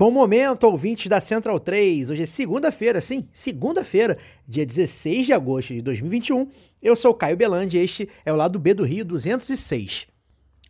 Bom momento, ouvintes da Central 3. Hoje é segunda-feira, sim, segunda-feira, dia 16 de agosto de 2021. Eu sou Caio Belandi e este é o lado B do Rio 206.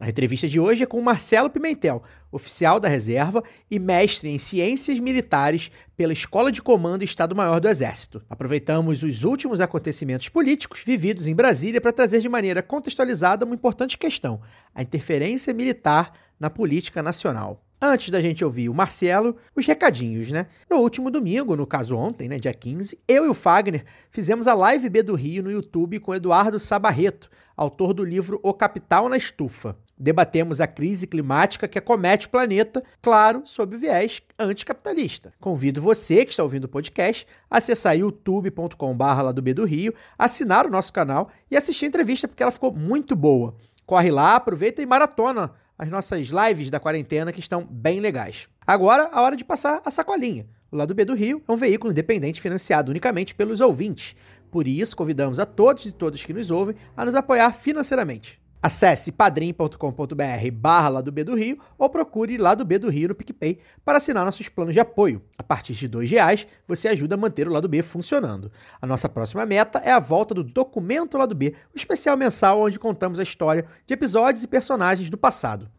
A entrevista de hoje é com Marcelo Pimentel, oficial da reserva e mestre em ciências militares pela Escola de Comando Estado-Maior do Exército. Aproveitamos os últimos acontecimentos políticos vividos em Brasília para trazer de maneira contextualizada uma importante questão: a interferência militar na política nacional. Antes da gente ouvir o Marcelo, os recadinhos, né? No último domingo, no caso ontem, né, dia 15, eu e o Fagner fizemos a Live B do Rio no YouTube com Eduardo Sabarreto, autor do livro O Capital na Estufa. Debatemos a crise climática que acomete o planeta, claro, sob viés anticapitalista. Convido você que está ouvindo o podcast a acessar youtube.com.br lá do B do Rio, assinar o nosso canal e assistir a entrevista porque ela ficou muito boa. Corre lá, aproveita e maratona as nossas lives da quarentena que estão bem legais. Agora, a hora de passar a sacolinha. O Lado B do Rio é um veículo independente financiado unicamente pelos ouvintes. Por isso, convidamos a todos e todas que nos ouvem a nos apoiar financeiramente. Acesse padrim.com.br barra Lado B do Rio ou procure Lado B do Rio no PicPay para assinar nossos planos de apoio. A partir de R$ reais você ajuda a manter o Lado B funcionando. A nossa próxima meta é a volta do Documento Lado B, o especial mensal onde contamos a história de episódios e personagens do passado.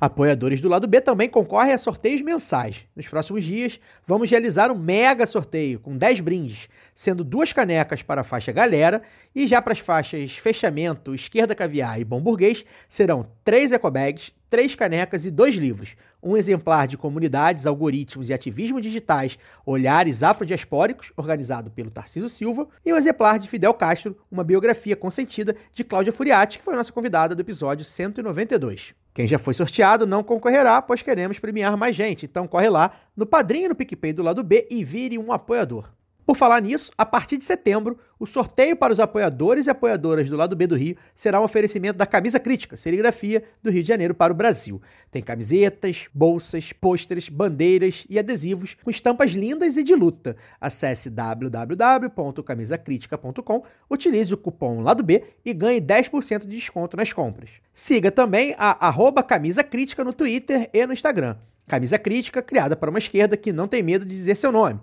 Apoiadores do lado B também concorrem a sorteios mensais. Nos próximos dias, vamos realizar um mega sorteio com 10 brindes, sendo duas canecas para a faixa galera e já para as faixas fechamento, esquerda caviar e bom burguês, serão três ecobags, três canecas e dois livros. Um exemplar de comunidades, algoritmos e ativismo digitais, olhares afrodiaspóricos, organizado pelo Tarciso Silva, e um exemplar de Fidel Castro, uma biografia consentida de Cláudia Furiati, que foi nossa convidada do episódio 192. Quem já foi sorteado não concorrerá, pois queremos premiar mais gente. Então corre lá no Padrinho no PicPay do lado B e vire um apoiador. Por falar nisso, a partir de setembro, o sorteio para os apoiadores e apoiadoras do lado B do Rio será um oferecimento da Camisa Crítica, serigrafia do Rio de Janeiro para o Brasil. Tem camisetas, bolsas, pôsteres, bandeiras e adesivos com estampas lindas e de luta. Acesse www.camisacritica.com, utilize o cupom lado B e ganhe 10% de desconto nas compras. Siga também a Camisa Crítica no Twitter e no Instagram. Camisa Crítica, criada para uma esquerda que não tem medo de dizer seu nome.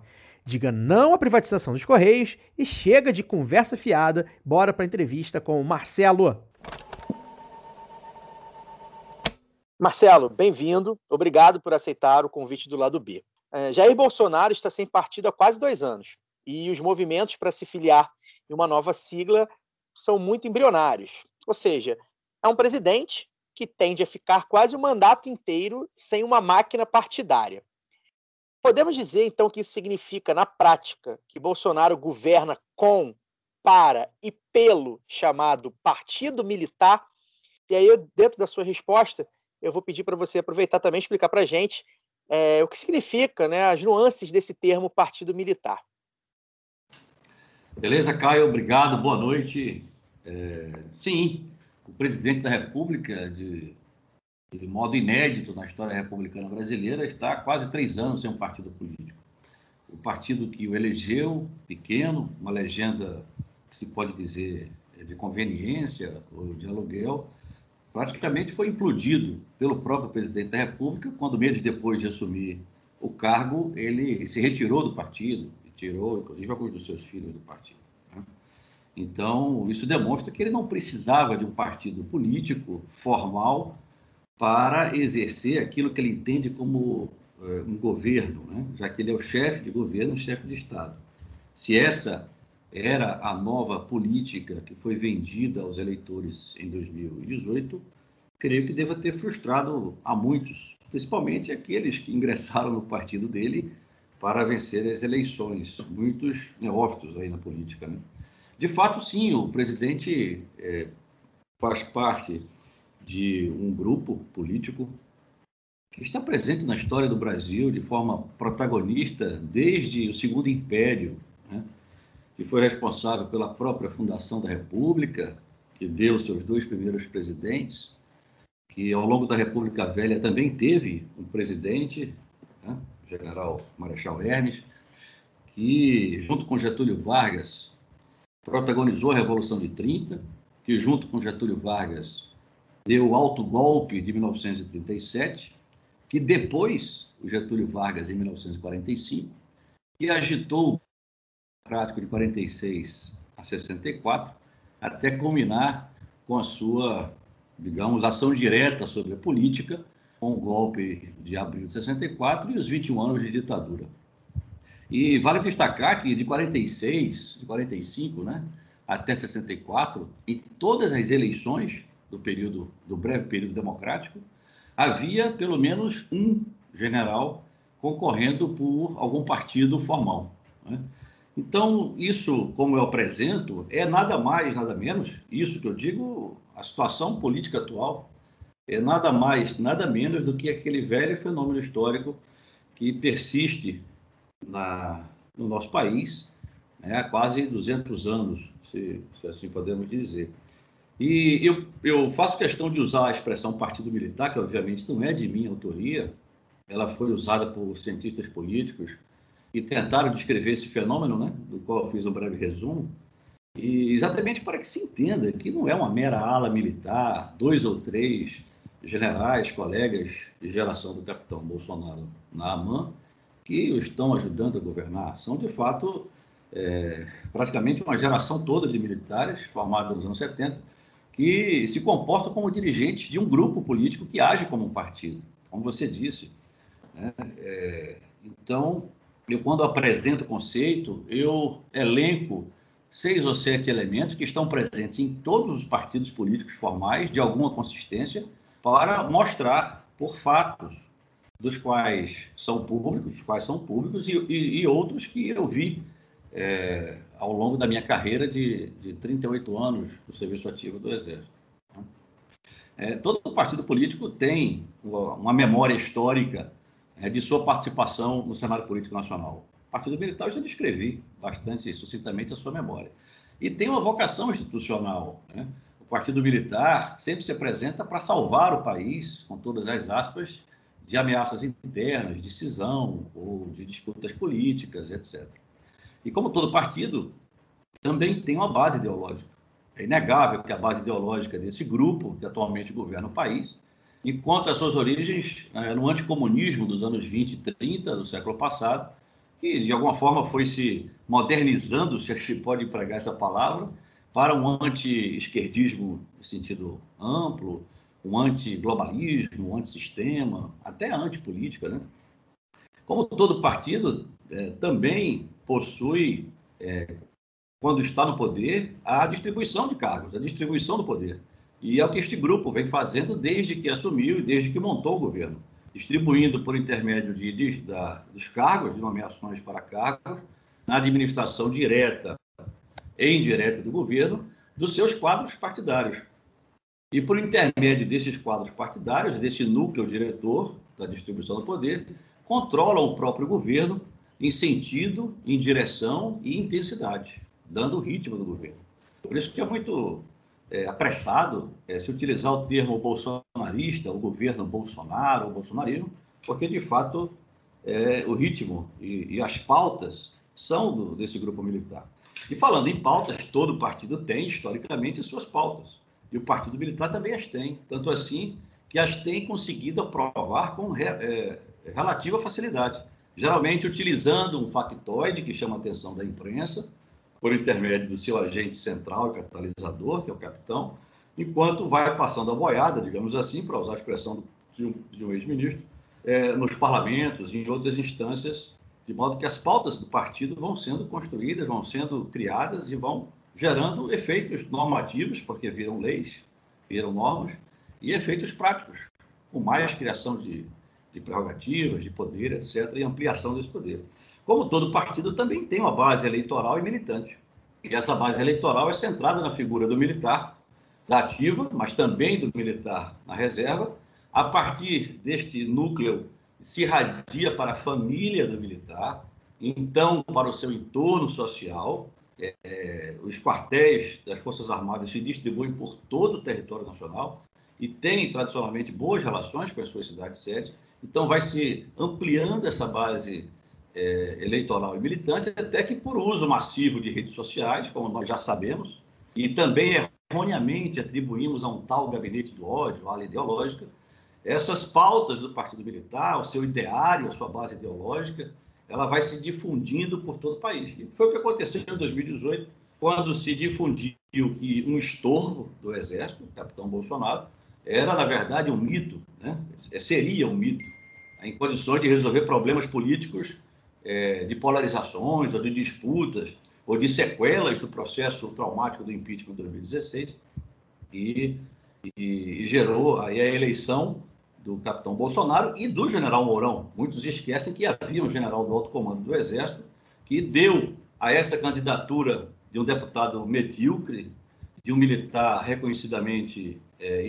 Diga não à privatização dos Correios e chega de conversa fiada. Bora para a entrevista com o Marcelo. Marcelo, bem-vindo. Obrigado por aceitar o convite do lado B. É, Jair Bolsonaro está sem partido há quase dois anos e os movimentos para se filiar em uma nova sigla são muito embrionários. Ou seja, é um presidente que tende a ficar quase o mandato inteiro sem uma máquina partidária. Podemos dizer, então, que isso significa, na prática, que Bolsonaro governa com, para e pelo chamado Partido Militar? E aí, dentro da sua resposta, eu vou pedir para você aproveitar também e explicar para a gente é, o que significa, né, as nuances desse termo Partido Militar. Beleza, Caio? Obrigado, boa noite. É, sim, o presidente da República, de de modo inédito na história republicana brasileira, está há quase três anos sem um partido político. O partido que o elegeu, pequeno, uma legenda que se pode dizer de conveniência ou de aluguel, praticamente foi implodido pelo próprio presidente da República, quando meses depois de assumir o cargo, ele se retirou do partido, tirou, inclusive, alguns dos seus filhos do partido. Né? Então, isso demonstra que ele não precisava de um partido político formal para exercer aquilo que ele entende como uh, um governo, né? já que ele é o chefe de governo, o chefe de Estado. se essa era a nova política que foi vendida aos eleitores em 2018, creio que deva ter frustrado a muitos, principalmente aqueles que ingressaram no partido dele para vencer as eleições, muitos neófitos aí na política. Né? De fato, sim, o presidente é, faz parte de um grupo político que está presente na história do Brasil de forma protagonista desde o Segundo Império, né? que foi responsável pela própria fundação da República, que deu seus dois primeiros presidentes, que ao longo da República Velha também teve um presidente, né? general Marechal Hermes, que, junto com Getúlio Vargas, protagonizou a Revolução de 30, que, junto com Getúlio Vargas, deu o alto golpe de 1937, que depois, o Getúlio Vargas, em 1945, que agitou o democrático de 46 a 64, até culminar com a sua, digamos, ação direta sobre a política, com o golpe de abril de 64 e os 21 anos de ditadura. E vale destacar que de 46, de 45, né, até 64, em todas as eleições do período do breve período democrático, havia pelo menos um general concorrendo por algum partido formal. Né? Então, isso, como eu apresento, é nada mais, nada menos, isso que eu digo, a situação política atual, é nada mais, nada menos do que aquele velho fenômeno histórico que persiste na, no nosso país né, há quase 200 anos, se, se assim podemos dizer. E eu, eu faço questão de usar a expressão partido militar, que obviamente não é de minha autoria, ela foi usada por cientistas políticos que tentaram descrever esse fenômeno, né, do qual eu fiz um breve resumo, e exatamente para que se entenda que não é uma mera ala militar, dois ou três generais, colegas de geração do capitão Bolsonaro na AMAN, que o estão ajudando a governar. São, de fato, é, praticamente uma geração toda de militares, formada nos anos 70, que se comportam como dirigentes de um grupo político que age como um partido, como você disse. Né? É, então, eu quando apresento o conceito, eu elenco seis ou sete elementos que estão presentes em todos os partidos políticos formais, de alguma consistência, para mostrar por fatos dos quais são públicos, dos quais são públicos, e, e, e outros que eu vi é, ao longo da minha carreira de, de 38 anos do serviço ativo do Exército. É, todo partido político tem uma memória histórica é, de sua participação no cenário político nacional. O Partido Militar eu já descrevi bastante sucintamente a sua memória. E tem uma vocação institucional. Né? O Partido Militar sempre se apresenta para salvar o país, com todas as aspas, de ameaças internas, de cisão ou de disputas políticas, etc. E como todo partido, também tem uma base ideológica. É inegável que a base ideológica desse grupo, que atualmente governa o país, encontra as suas origens é, no anticomunismo dos anos 20 e 30 do século passado, que de alguma forma foi se modernizando, se é se pode empregar essa palavra, para um anti-esquerdismo no sentido amplo, um anti-globalismo, um anti-sistema, até anti-política. Né? Como todo partido, é, também possui, é, quando está no poder, a distribuição de cargos, a distribuição do poder. E é o que este grupo vem fazendo desde que assumiu e desde que montou o governo, distribuindo por intermédio de, de da, dos cargos, de nomeações para cargos, na administração direta e indireta do governo, dos seus quadros partidários. E por intermédio desses quadros partidários, desse núcleo diretor da distribuição do poder, controlam o próprio governo em sentido, em direção e intensidade, dando o ritmo do governo. Por isso que é muito é, apressado é, se utilizar o termo bolsonarista, o governo Bolsonaro, o bolsonarismo, porque de fato é, o ritmo e, e, as pautas são do, desse grupo militar. E falando em pautas, todo partido tem historicamente suas pautas. E o Partido Militar também as tem. Tanto assim que as tem conseguido aprovar com re, é, relativa facilidade geralmente utilizando um factoide que chama a atenção da imprensa, por intermédio do seu agente central e catalisador, que é o capitão, enquanto vai passando a boiada, digamos assim, para usar a expressão de um, um ex-ministro, é, nos parlamentos e em outras instâncias de modo que as pautas do partido vão sendo construídas, vão sendo criadas e vão gerando efeitos normativos, porque viram leis, viram normas, e efeitos práticos, com mais criação de, de prerrogativas, de poder, etc., e ampliação desse poder. Como todo partido também tem uma base eleitoral e militante. E essa base eleitoral é centrada na figura do militar, da ativa, mas também do militar na reserva. A partir deste núcleo, se irradia para a família do militar, então para o seu entorno social. É, os quartéis das Forças Armadas se distribuem por todo o território nacional e têm tradicionalmente boas relações com as suas cidades-sede. Então, vai se ampliando essa base é, eleitoral e militante, até que por uso massivo de redes sociais, como nós já sabemos, e também erroneamente atribuímos a um tal gabinete do ódio, ala ideológica, essas pautas do Partido Militar, o seu ideário, a sua base ideológica, ela vai se difundindo por todo o país. E foi o que aconteceu em 2018, quando se difundiu que um estorvo do Exército, o capitão Bolsonaro, era, na verdade, um mito, né? seria um mito, em condições de resolver problemas políticos é, de polarizações ou de disputas ou de sequelas do processo traumático do impeachment de 2016 e, e, e gerou aí a eleição do capitão Bolsonaro e do general Mourão. Muitos esquecem que havia um general do alto comando do Exército que deu a essa candidatura de um deputado medíocre, de um militar reconhecidamente é,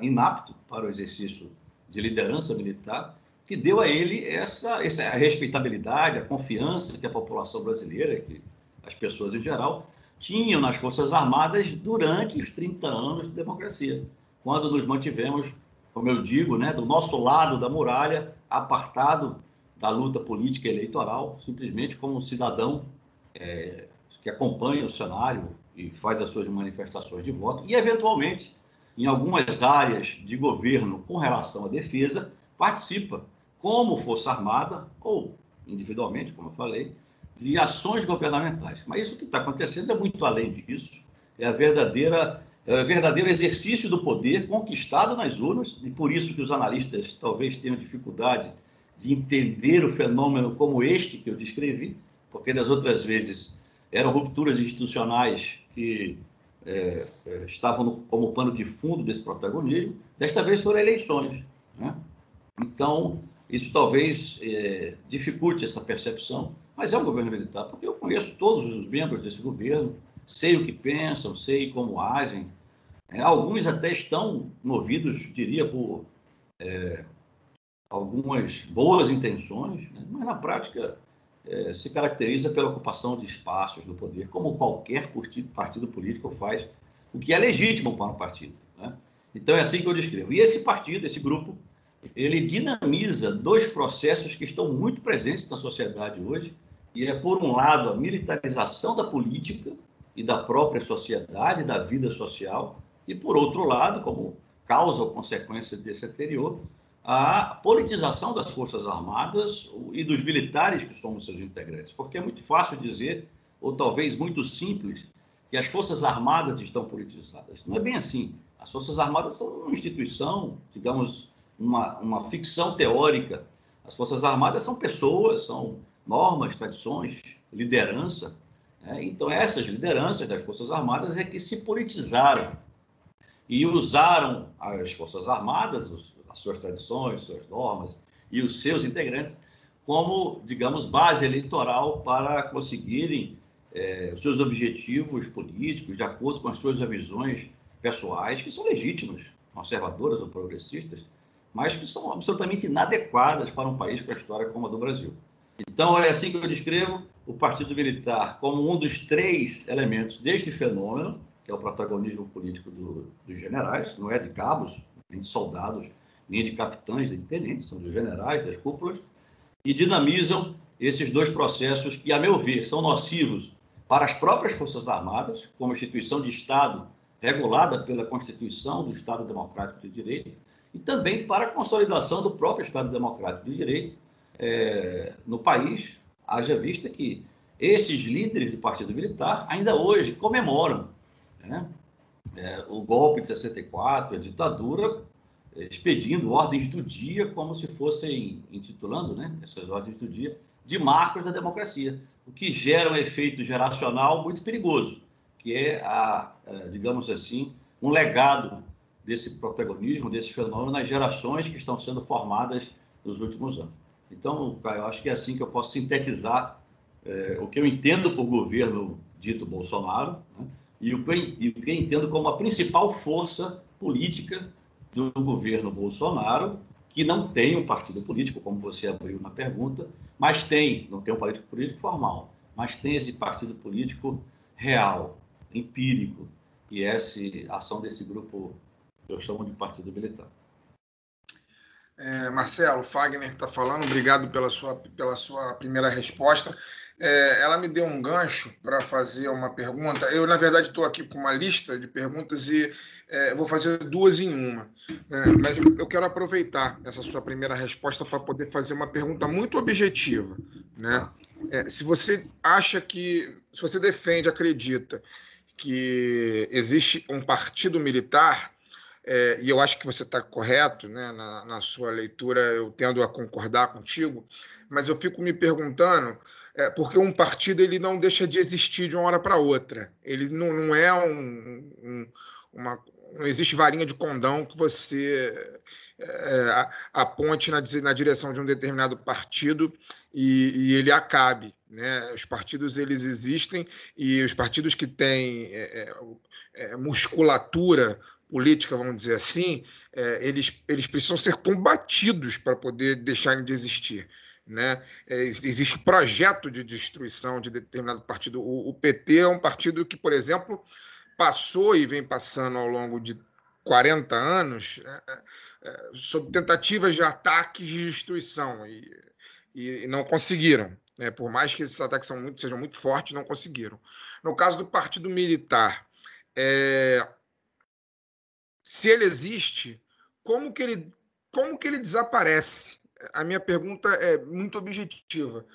inapto para o exercício de liderança militar, que deu a ele essa, essa respeitabilidade, a confiança que a população brasileira, que as pessoas em geral, tinham nas Forças Armadas durante os 30 anos de democracia, quando nos mantivemos, como eu digo, né, do nosso lado da muralha, apartado da luta política eleitoral, simplesmente como um cidadão é, que acompanha o cenário e faz as suas manifestações de voto, e, eventualmente, em algumas áreas de governo com relação à defesa, participa como Força Armada, ou individualmente, como eu falei, de ações governamentais. Mas isso que está acontecendo é muito além disso. É a verdadeira é o verdadeiro exercício do poder conquistado nas urnas, e por isso que os analistas talvez tenham dificuldade de entender o fenômeno como este que eu descrevi, porque das outras vezes eram rupturas institucionais que é, é, estavam no, como pano de fundo desse protagonismo, desta vez foram eleições. Né? Então, isso talvez é, dificulte essa percepção, mas é um governo militar, porque eu conheço todos os membros desse governo, sei o que pensam, sei como agem. É, alguns até estão movidos, diria, por é, algumas boas intenções, né? mas na prática é, se caracteriza pela ocupação de espaços no poder, como qualquer partido, partido político faz, o que é legítimo para um partido. Né? Então é assim que eu descrevo. E esse partido, esse grupo, ele dinamiza dois processos que estão muito presentes na sociedade hoje, e é, por um lado, a militarização da política e da própria sociedade, da vida social, e, por outro lado, como causa ou consequência desse anterior, a politização das Forças Armadas e dos militares que somos seus integrantes. Porque é muito fácil dizer, ou talvez muito simples, que as Forças Armadas estão politizadas. Não é bem assim. As Forças Armadas são uma instituição, digamos, uma, uma ficção teórica. As Forças Armadas são pessoas, são normas, tradições, liderança. Né? Então, essas lideranças das Forças Armadas é que se politizaram e usaram as Forças Armadas, as suas tradições, suas normas e os seus integrantes como, digamos, base eleitoral para conseguirem é, os seus objetivos políticos de acordo com as suas visões pessoais, que são legítimas, conservadoras ou progressistas, mas que são absolutamente inadequadas para um país com a história como a do Brasil. Então, é assim que eu descrevo o Partido Militar como um dos três elementos deste fenômeno, que é o protagonismo político do, dos generais, não é de cabos, nem de soldados, nem de capitães, nem de tenentes, são dos generais, das cúpulas, e dinamizam esses dois processos que, a meu ver, são nocivos para as próprias Forças Armadas, como instituição de Estado regulada pela Constituição do Estado Democrático de Direito, e também para a consolidação do próprio Estado Democrático de Direito é, no país, haja vista que esses líderes do Partido Militar ainda hoje comemoram né, é, o golpe de 64, a ditadura, expedindo ordens do dia como se fossem, intitulando né, essas ordens do dia, de marcos da democracia, o que gera um efeito geracional muito perigoso, que é, a, é, digamos assim, um legado desse protagonismo, desse fenômeno nas gerações que estão sendo formadas nos últimos anos. Então, Caio, eu acho que é assim que eu posso sintetizar é, o que eu entendo por governo dito Bolsonaro né, e, o que, e o que eu entendo como a principal força política do governo Bolsonaro, que não tem um partido político, como você abriu na pergunta, mas tem, não tem um partido político formal, mas tem esse partido político real, empírico, e essa ação desse grupo eu chamo de partido militar. É, Marcelo, Fagner está falando, obrigado pela sua, pela sua primeira resposta. É, ela me deu um gancho para fazer uma pergunta. Eu, na verdade, estou aqui com uma lista de perguntas e é, vou fazer duas em uma. Né? Mas eu quero aproveitar essa sua primeira resposta para poder fazer uma pergunta muito objetiva. Né? É, se você acha que, se você defende, acredita que existe um partido militar, é, e eu acho que você está correto né, na, na sua leitura, eu tendo a concordar contigo, mas eu fico me perguntando é, porque um partido ele não deixa de existir de uma hora para outra. Ele não, não é um, um, uma. Não existe varinha de condão que você é, aponte na, na direção de um determinado partido e, e, ele acabe. Né? Os partidos eles existem e os partidos que têm é, é, é musculatura política, vamos dizer assim, é, eles, eles precisam ser combatidos para poder deixarem de existir. Né? É, existe projeto de destruição de determinado partido. O, o, PT é um partido que, por exemplo, passou e vem passando ao longo de 40 anos é, é, sob tentativas de ataques de destruição e, e, e não conseguiram. Né? Por mais que esses ataques muito, sejam muito fortes, não conseguiram. No caso do partido militar, é, se ele existe, como que ele, como que ele desaparece? a minha pergunta é muito objetiva.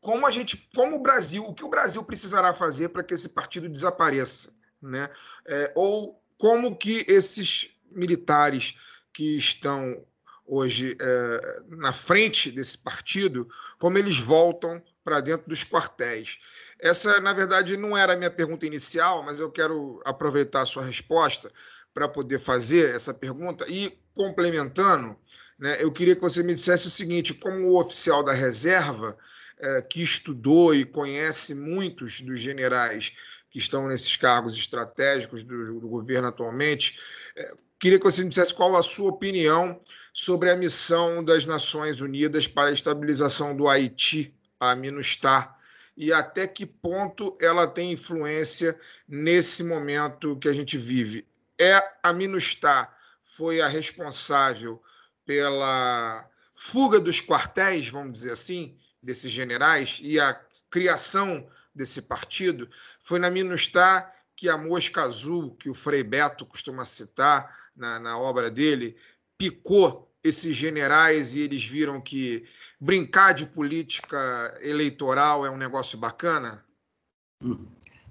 Como a gente, como o Brasil, o que o Brasil precisará fazer para que esse partido desapareça, né? É, ou como que esses militares que estão hoje é, na frente desse partido, como eles voltam para dentro dos quartéis? Essa, na verdade, não era a minha pergunta inicial, mas eu quero aproveitar a sua resposta para poder fazer essa pergunta e complementando né, eu queria que você me dissesse o seguinte: como oficial da reserva, é, que estudou e conhece muitos dos generais que estão nesses cargos estratégicos do, do governo atualmente, é, queria que você me dissesse qual a sua opinião sobre a missão das Nações Unidas para a estabilização do Haiti, a MINUSTAH, e até que ponto ela tem influência nesse momento que a gente vive. É a MINUSTAH foi a responsável pela fuga dos quartéis, vamos dizer assim, desses generais e a criação desse partido, foi na Minustah que a mosca azul, que o Frei Beto costuma citar na, na obra dele, picou esses generais e eles viram que brincar de política eleitoral é um negócio bacana?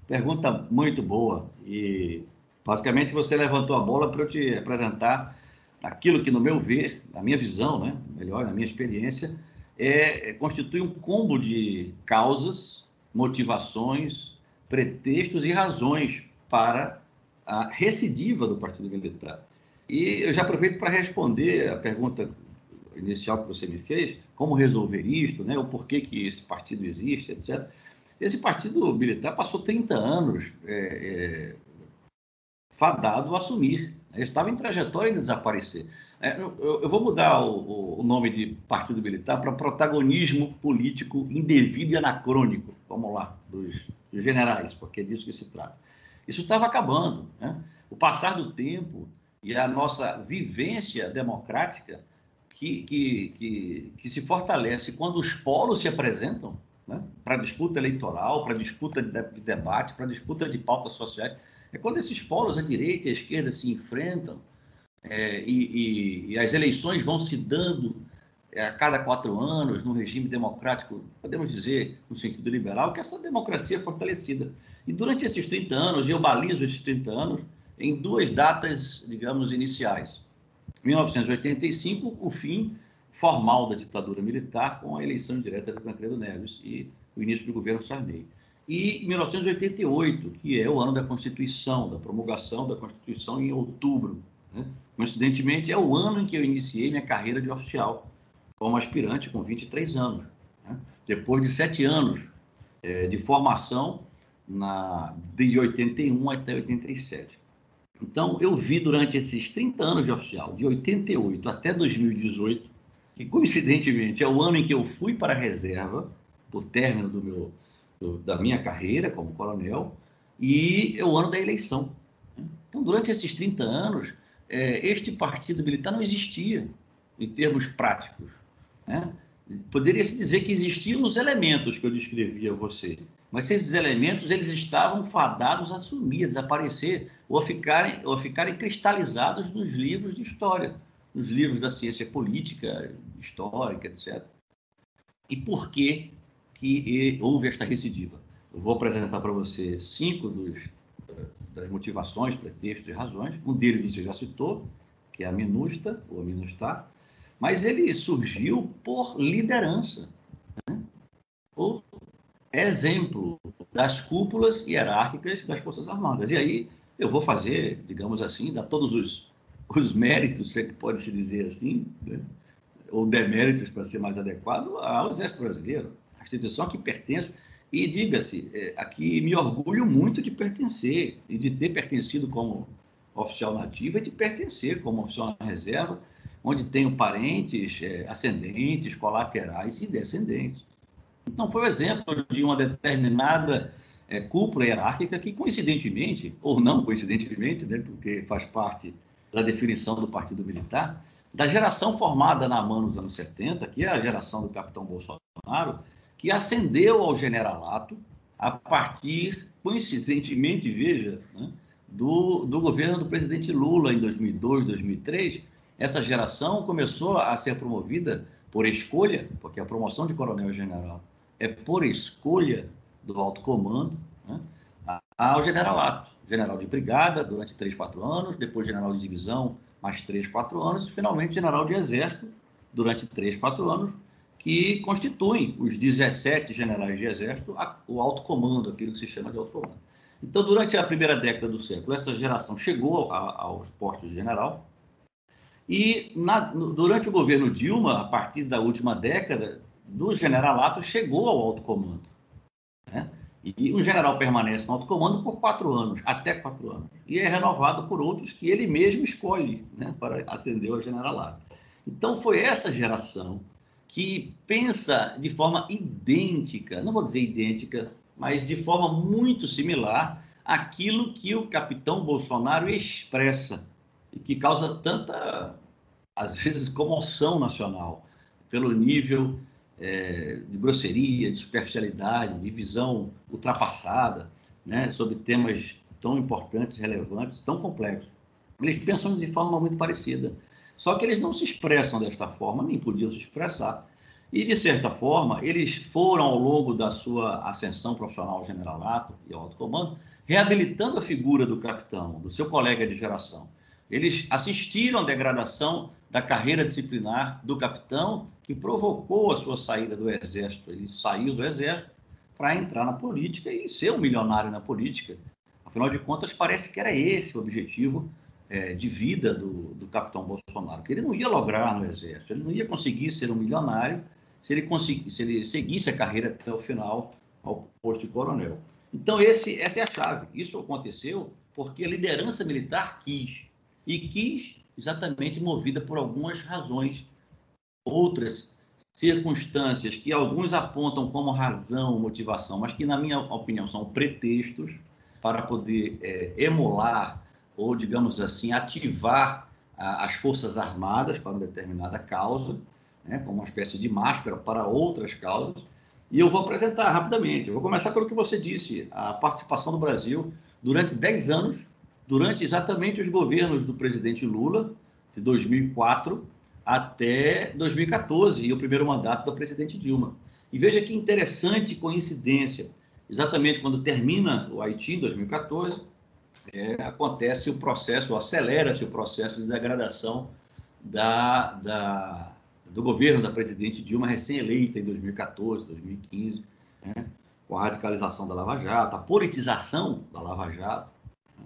Pergunta muito boa. E basicamente você levantou a bola para eu te apresentar aquilo que, no meu ver, na minha visão, né, melhor, na minha experiência, é, é, constitui um combo de causas, motivações, pretextos e razões para a recidiva do Partido Militar. E eu já aproveito para responder a pergunta inicial que você me fez, como resolver isto, né, o porquê que esse partido existe, etc. Esse partido militar passou 30 anos é, é, fadado a assumir ele estava em trajetória de desaparecer. É, eu, vou mudar o, nome de partido militar para protagonismo político indevido e anacrônico, vamos lá, dos, generais, porque é disso que se trata. Isso estava acabando. Né? O passar do tempo e a nossa vivência democrática que, que, que, que se fortalece quando os polos se apresentam né? para disputa eleitoral, para disputa de debate, para disputa de pautas sociais. É quando esses polos, a direita e a esquerda, se enfrentam é, e, e, e, as eleições vão se dando é, a cada quatro anos, num regime democrático, podemos dizer, no sentido liberal, que essa democracia é fortalecida. E durante esses 30 anos, eu balizo esses 30 anos em duas datas, digamos, iniciais. 1985, o fim formal da ditadura militar com a eleição direta de Tancredo Neves e o início do governo Sarney. E 1988, que é o ano da Constituição, da promulgação da Constituição em outubro. Né? Coincidentemente, é o ano em que eu iniciei minha carreira de oficial como aspirante com 23 anos. Né? Depois de sete anos é, de formação, na, de 81 até 87. Então, eu vi durante esses 30 anos de oficial, de 88 até 2018, que coincidentemente é o ano em que eu fui para a reserva, por término do meu, do, da minha carreira como coronel, e é o ano da eleição. Então, durante esses 30 anos, é, este partido militar não existia, em termos práticos. Né? Poderia-se dizer que existiam os elementos que eu descrevi a você, mas esses elementos eles estavam fadados a sumir, a desaparecer, ou a ficarem, ou a ficarem cristalizados nos livros de história, nos livros da ciência política, histórica, etc. E por que, que houve esta recidiva? Eu vou apresentar para você cinco dos, das motivações, pretextos e razões. Um deles você já citou, que é a minusta, ou a mas ele surgiu por liderança, né? por exemplo das cúpulas hierárquicas das Forças Armadas. E aí eu vou fazer, digamos assim, dar todos os, os méritos, se é que pode se dizer assim, né? ou deméritos, para ser mais adequado, ao Exército Brasileiro, instituição que pertenço. E diga-se, é, aqui me orgulho muito de pertencer, e de ter pertencido como oficial nativo, e de pertencer como oficial na reserva, onde tenho parentes, é, ascendentes, colaterais e descendentes. Então, foi o um exemplo de uma determinada é, cúpula hierárquica que, coincidentemente, ou não coincidentemente, né, porque faz parte da definição do Partido Militar, da geração formada na MAN nos anos 70, que é a geração do capitão Bolsonaro, que ascendeu ao generalato a partir, coincidentemente, veja, né, do, do governo do presidente Lula em 2002, 2003, essa geração começou a ser promovida por escolha, porque a promoção de coronel-general é por escolha do alto comando, né, ao generalato. General de brigada durante 3, 4 anos, depois general de divisão mais 3, 4 anos, e finalmente general de exército durante 3, 4 anos, que constituem os 17 generais de exército, o alto comando, aquilo que se chama de alto comando. Então, durante a primeira década do século, essa geração chegou a, aos postos de general, e na, durante o governo Dilma, a partir da última década, do generalato chegou ao alto comando. Né? E um general permanece no alto comando por quatro anos, até quatro anos, e é renovado por outros que ele mesmo escolhe né, para ascender ao generalato. Então, foi essa geração que pensa de forma idêntica, não vou dizer idêntica, mas de forma muito similar àquilo que o capitão Bolsonaro expressa e que causa tanta, às vezes, comoção nacional pelo nível é, de grosseria, de superficialidade, de visão ultrapassada, né, sobre temas tão importantes, relevantes, tão complexos. Eles pensam de forma muito parecida. Só que eles não se expressam desta forma, nem podiam se expressar. E, de certa forma, eles foram, ao longo da sua ascensão profissional ao generalato e ao alto comando, reabilitando a figura do capitão, do seu colega de geração. Eles assistiram à degradação da carreira disciplinar do capitão, que provocou a sua saída do exército. Ele saiu do exército para entrar na política e ser um milionário na política. Afinal de contas, parece que era esse o objetivo é, de vida do, do capitão Bolsonaro, que ele não ia lograr no exército, ele não ia conseguir ser um milionário se ele, se ele seguisse a carreira até o final ao posto de coronel. Então, esse, essa é a chave. Isso aconteceu porque a liderança militar quis e quis exatamente movida por algumas razões, outras circunstâncias que alguns apontam como razão, motivação, mas que, na minha opinião, são pretextos para poder é, emular ou, digamos assim, ativar a, as Forças Armadas para uma determinada causa, né, como uma espécie de máscara para outras causas. E eu vou apresentar rapidamente. Eu vou começar pelo que você disse, a participação do Brasil durante 10 anos durante exatamente os governos do presidente Lula, de 2004 até 2014, e o primeiro mandato da presidente Dilma. E veja que interessante coincidência. Exatamente quando termina o Haiti, em 2014, é, acontece o processo, acelera-se o processo de degradação da, da, do governo da presidente Dilma recém-eleita em 2014, 2015, né? com a radicalização da Lava Jato, a politização da Lava Jato. Né?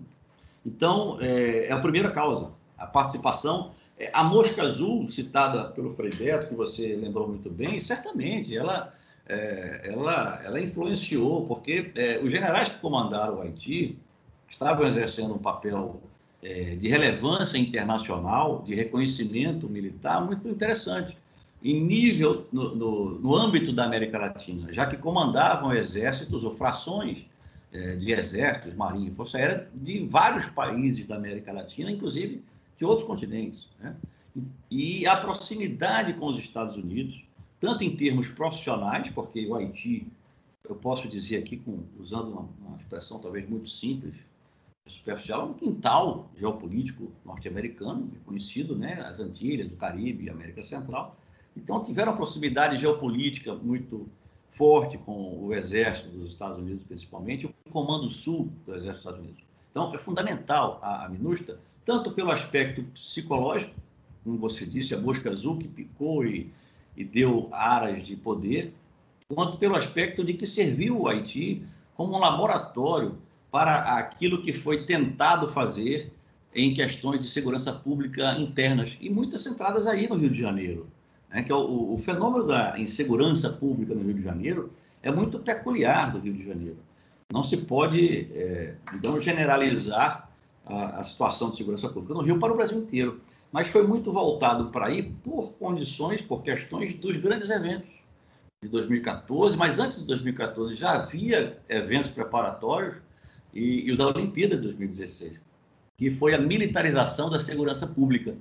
Então, é, é, a primeira causa, a participação. É, a mosca azul, citada pelo Frei Beto, que você lembrou muito bem, certamente, ela, é, ela, ela influenciou, porque é, os generais que comandaram o Haiti estavam exercendo um papel é, de relevância internacional, de reconhecimento militar muito interessante, em nível, no, no, no âmbito da América Latina, já que comandavam exércitos ou frações é, de exércitos, marinha e força aérea de vários países da América Latina, inclusive de outros continentes. Né? E a proximidade com os Estados Unidos, tanto em termos profissionais, porque o Haiti, eu posso dizer aqui, com, usando uma, uma expressão talvez muito simples, superficial, é um quintal geopolítico norte-americano, conhecido, né, as Antilhas, o Caribe, América Central. Então, tiveram uma proximidade geopolítica muito forte com o exército dos Estados Unidos, principalmente, o Comando Sul do Exército dos Estados Unidos. Então, é fundamental a, a MINUSTA, tanto pelo aspecto psicológico, como você disse, a mosca azul que picou e, e deu aras de poder, quanto pelo aspecto de que serviu o Haiti como um laboratório para aquilo que foi tentado fazer em questões de segurança pública internas, e muitas centradas aí no Rio de Janeiro. Né? Que é o, o, fenômeno da insegurança pública no Rio de Janeiro é muito peculiar do Rio de Janeiro. Não se pode, é, generalizar a, a situação de segurança pública no Rio para o Brasil inteiro, mas foi muito voltado para aí por condições, por questões dos grandes eventos de 2014, mas antes de 2014 já havia eventos preparatórios e, e o da Olimpíada de 2016, que foi a militarização da segurança pública.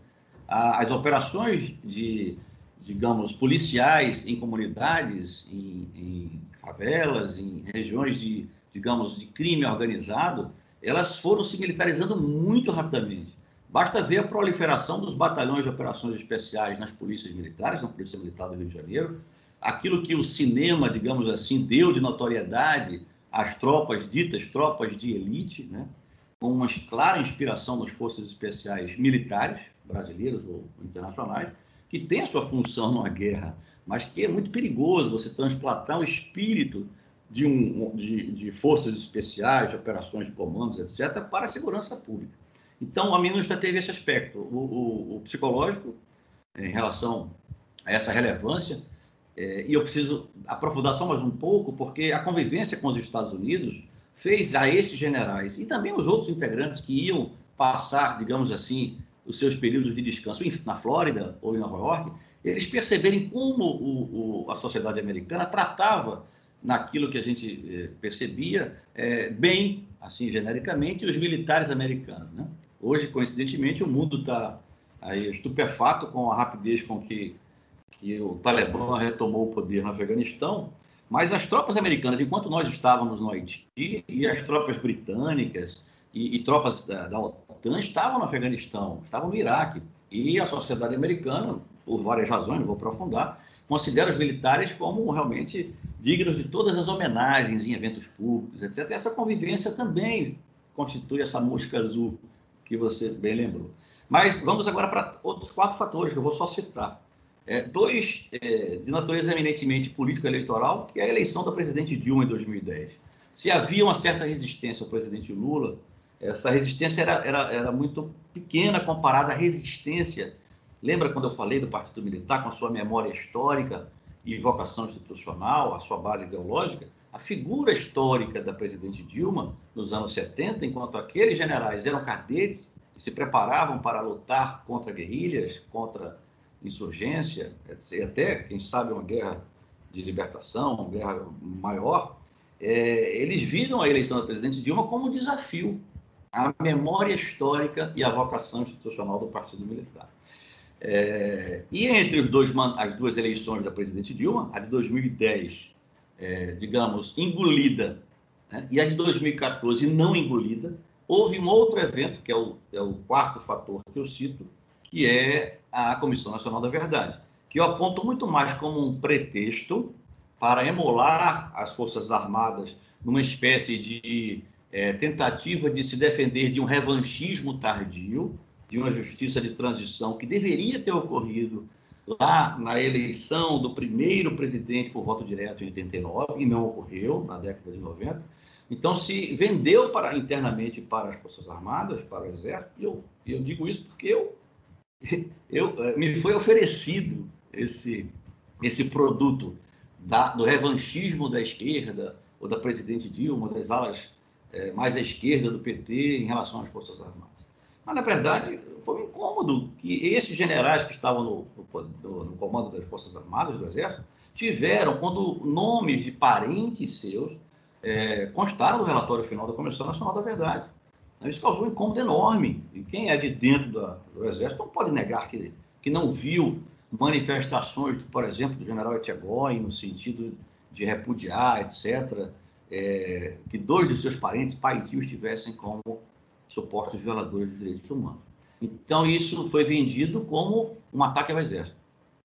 A, as operações de, digamos, policiais em comunidades, em, em favelas, em regiões de, digamos, de crime organizado, elas foram se militarizando muito rapidamente. Basta ver a proliferação dos batalhões de operações especiais nas polícias militares, na Polícia Militar do Rio de Janeiro, aquilo que o cinema, digamos assim, deu de notoriedade as tropas, ditas tropas de elite, né, com uma clara inspiração nas forças especiais militares, brasileiras ou internacionais, que tem a sua função numa guerra, mas que é muito perigoso você transplantar o espírito de, um, de, de forças especiais, de operações de comandos, etc., para a segurança pública. Então, a MINUSTA teve esse aspecto, o, o, o psicológico, em relação a essa relevância, é, e eu preciso aprofundar só mais um pouco, porque a convivência com os Estados Unidos fez a esses generais e também os outros integrantes que iam passar, digamos assim, os seus períodos de descanso na Flórida ou em Nova York, eles perceberem como o, o, a sociedade americana tratava naquilo que a gente eh, percebia é, bem, assim, genericamente, os militares americanos. Né? Hoje, coincidentemente, o mundo está estupefato com a rapidez com que que o Talibã retomou o poder no Afeganistão, mas as tropas americanas, enquanto nós estávamos no Haiti, e as tropas britânicas e, e tropas da, da, OTAN estavam no Afeganistão, estavam no Iraque. E a sociedade americana, por várias razões, não vou aprofundar, considera os militares como realmente dignos de todas as homenagens em eventos públicos, etc. Essa convivência também constitui essa mosca azul que você bem lembrou. Mas vamos agora para outros quatro fatores que eu vou só citar. É, dois é, de natureza eminentemente político-eleitoral, que é a eleição da presidente Dilma em 2010. Se havia uma certa resistência ao presidente Lula, essa resistência era, era, era muito pequena comparada à resistência. Lembra quando eu falei do Partido Militar, com a sua memória histórica e vocação institucional, a sua base ideológica? A figura histórica da presidente Dilma, nos anos 70, enquanto aqueles generais eram cadetes se preparavam para lutar contra guerrilhas, contra insurgência, até, quem sabe, uma guerra de libertação, uma guerra maior, é, eles viram a eleição da presidente Dilma como um desafio à memória histórica e à vocação institucional do Partido Militar. É, e entre dois, as duas eleições da presidente Dilma, a de 2010, é, digamos, engolida, né, e a de 2014 não engolida, houve um outro evento, que é o, é o quarto fator que eu cito, que é a Comissão Nacional da Verdade, que eu aponto muito mais como um pretexto para emular as Forças Armadas numa espécie de é, tentativa de se defender de um revanchismo tardio, de uma justiça de transição que deveria ter ocorrido lá na eleição do primeiro presidente por voto direto em 89, e não ocorreu na década de 90. Então, se vendeu para, internamente para as Forças Armadas, para o Exército, e eu, eu digo isso porque eu, eu, eh, me foi oferecido esse, esse produto da, do revanchismo da esquerda, ou da presidente Dilma, das alas é, mais à esquerda do PT em relação às Forças Armadas. Mas, na verdade, foi um incômodo que esses generais que estavam no, no, no comando das Forças Armadas, do Exército, tiveram quando nomes de parentes seus é, constaram no relatório final da Comissão Nacional da Verdade. Isso causou um incômodo enorme. E quem é de dentro da, do Exército não pode negar que, que não viu manifestações, por exemplo, do general Etchegói, no sentido de repudiar, etc., é, que dois de seus parentes, pai e tio, estivessem como supostos violadores dos direitos humanos. Então, isso foi vendido como um ataque ao Exército.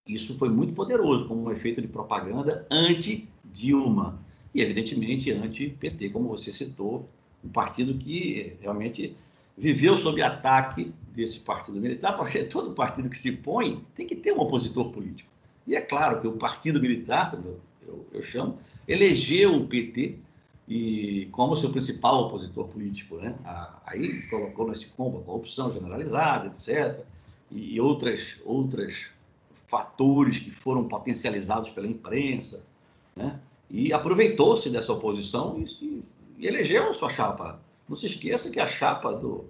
Isso foi muito poderoso, como um efeito de propaganda anti-Dilma e, evidentemente, anti-PT, como você citou, um partido que realmente viveu sob ataque desse partido militar, porque todo partido que se põe tem que ter um opositor político. E é claro que o partido militar, eu, eu, eu chamo, elegeu o PT e como seu principal opositor político, né? Aí colocou nesse combo a corrupção generalizada, etc. E outras outras fatores que foram potencializados pela imprensa, né? E aproveitou-se dessa oposição e, e elegeu a sua chapa. Não se esqueça que a chapa do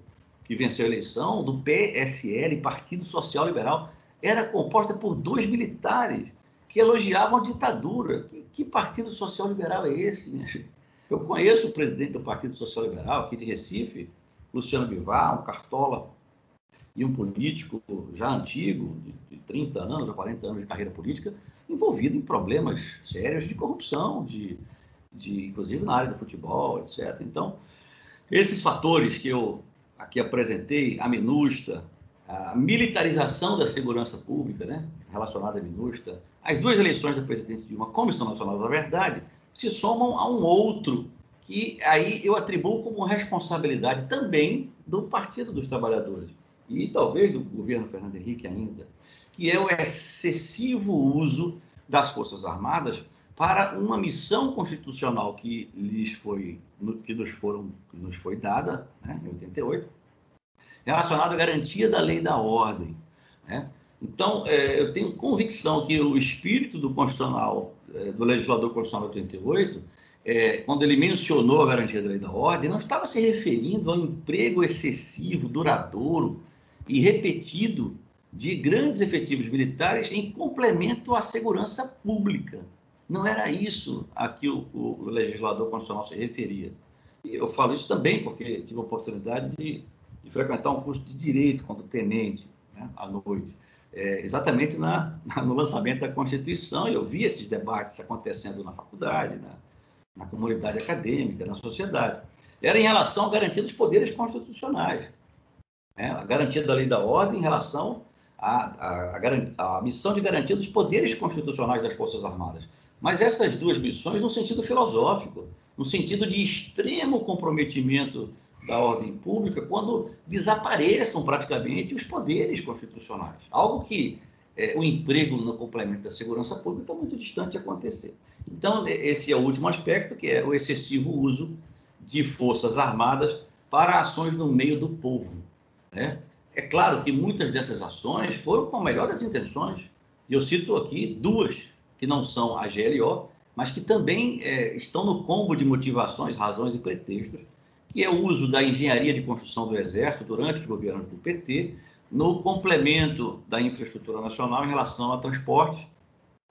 que venceu a eleição do PSL, Partido Social Liberal, era composta por dois militares que elogiavam a ditadura. Que, que Partido Social Liberal é esse, minha gente? Eu conheço o presidente do Partido Social Liberal aqui de Recife, Luciano Bivar, um cartola e um político já antigo, de 30 anos ou 40 anos de carreira política, envolvido em problemas sérios de corrupção, de, de, inclusive na área do futebol, etc. Então, esses fatores que eu aqui apresentei, a MINUSTA, a militarização da segurança pública, né, relacionada à MINUSTA, as duas eleições do presidente Dilma, Comissão Nacional da Verdade, se somam a um outro que aí eu atribuo como responsabilidade também do Partido dos Trabalhadores e talvez do governo Fernando Henrique ainda, que é o excessivo uso das Forças Armadas para uma missão constitucional que lhes foi que nos foram que nos foi dada né, em 88 relacionada à garantia da lei e da ordem né? então é, eu tenho convicção que o espírito do constitucional é, do legislador constitucional 88 é, quando ele mencionou a garantia da lei e da ordem não estava se referindo ao emprego excessivo duradouro e repetido de grandes efetivos militares em complemento à segurança pública. Não era isso a que o, o, legislador constitucional se referia. E eu falo isso também porque tive a oportunidade de, de frequentar um curso de direito quando tenente, né, à noite, é, exatamente na, no lançamento da Constituição, eu vi esses debates acontecendo na faculdade, na, na comunidade acadêmica, na sociedade. Era em relação à garantia dos poderes constitucionais. Né, a garantia da lei da ordem em relação à, à missão de garantia dos poderes constitucionais das Forças Armadas. Mas essas duas missões no sentido filosófico, no sentido de extremo comprometimento da ordem pública, quando desapareçam praticamente os poderes constitucionais. Algo que é, o emprego no complemento da segurança pública está muito distante de acontecer. Então, esse é o último aspecto, que é o excessivo uso de forças armadas para ações no meio do povo. Né? É claro que muitas dessas ações foram com a melhor das intenções. E eu cito aqui duas que não são a GLO, mas que também é, estão no combo de motivações, razões e pretextos, que é o uso da engenharia de construção do Exército durante os governos do PT, no complemento da infraestrutura nacional em relação a transporte,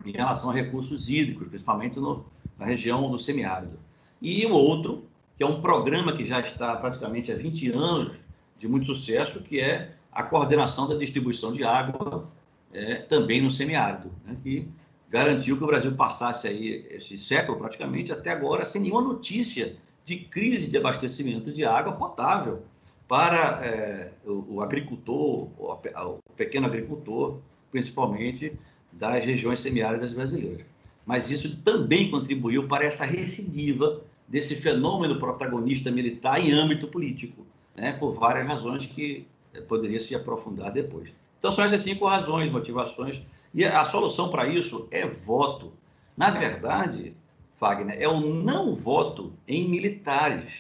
em relação a recursos hídricos, principalmente no, na região do semiárido. E o outro, que é um programa que já está praticamente há 20 anos de muito sucesso, que é a coordenação da distribuição de água é, também no semiárido, né, que garantiu que o Brasil passasse aí esse século praticamente até agora sem nenhuma notícia de crise de abastecimento de água potável para é, o, o, agricultor, o, o, pequeno agricultor, principalmente das regiões semiáridas brasileiras. Mas isso também contribuiu para essa recidiva desse fenômeno protagonista militar em âmbito político, né, por várias razões que poderia se aprofundar depois. Então, são essas cinco razões, motivações E a solução para isso é voto. Na verdade, Fagner, é o não voto em militares,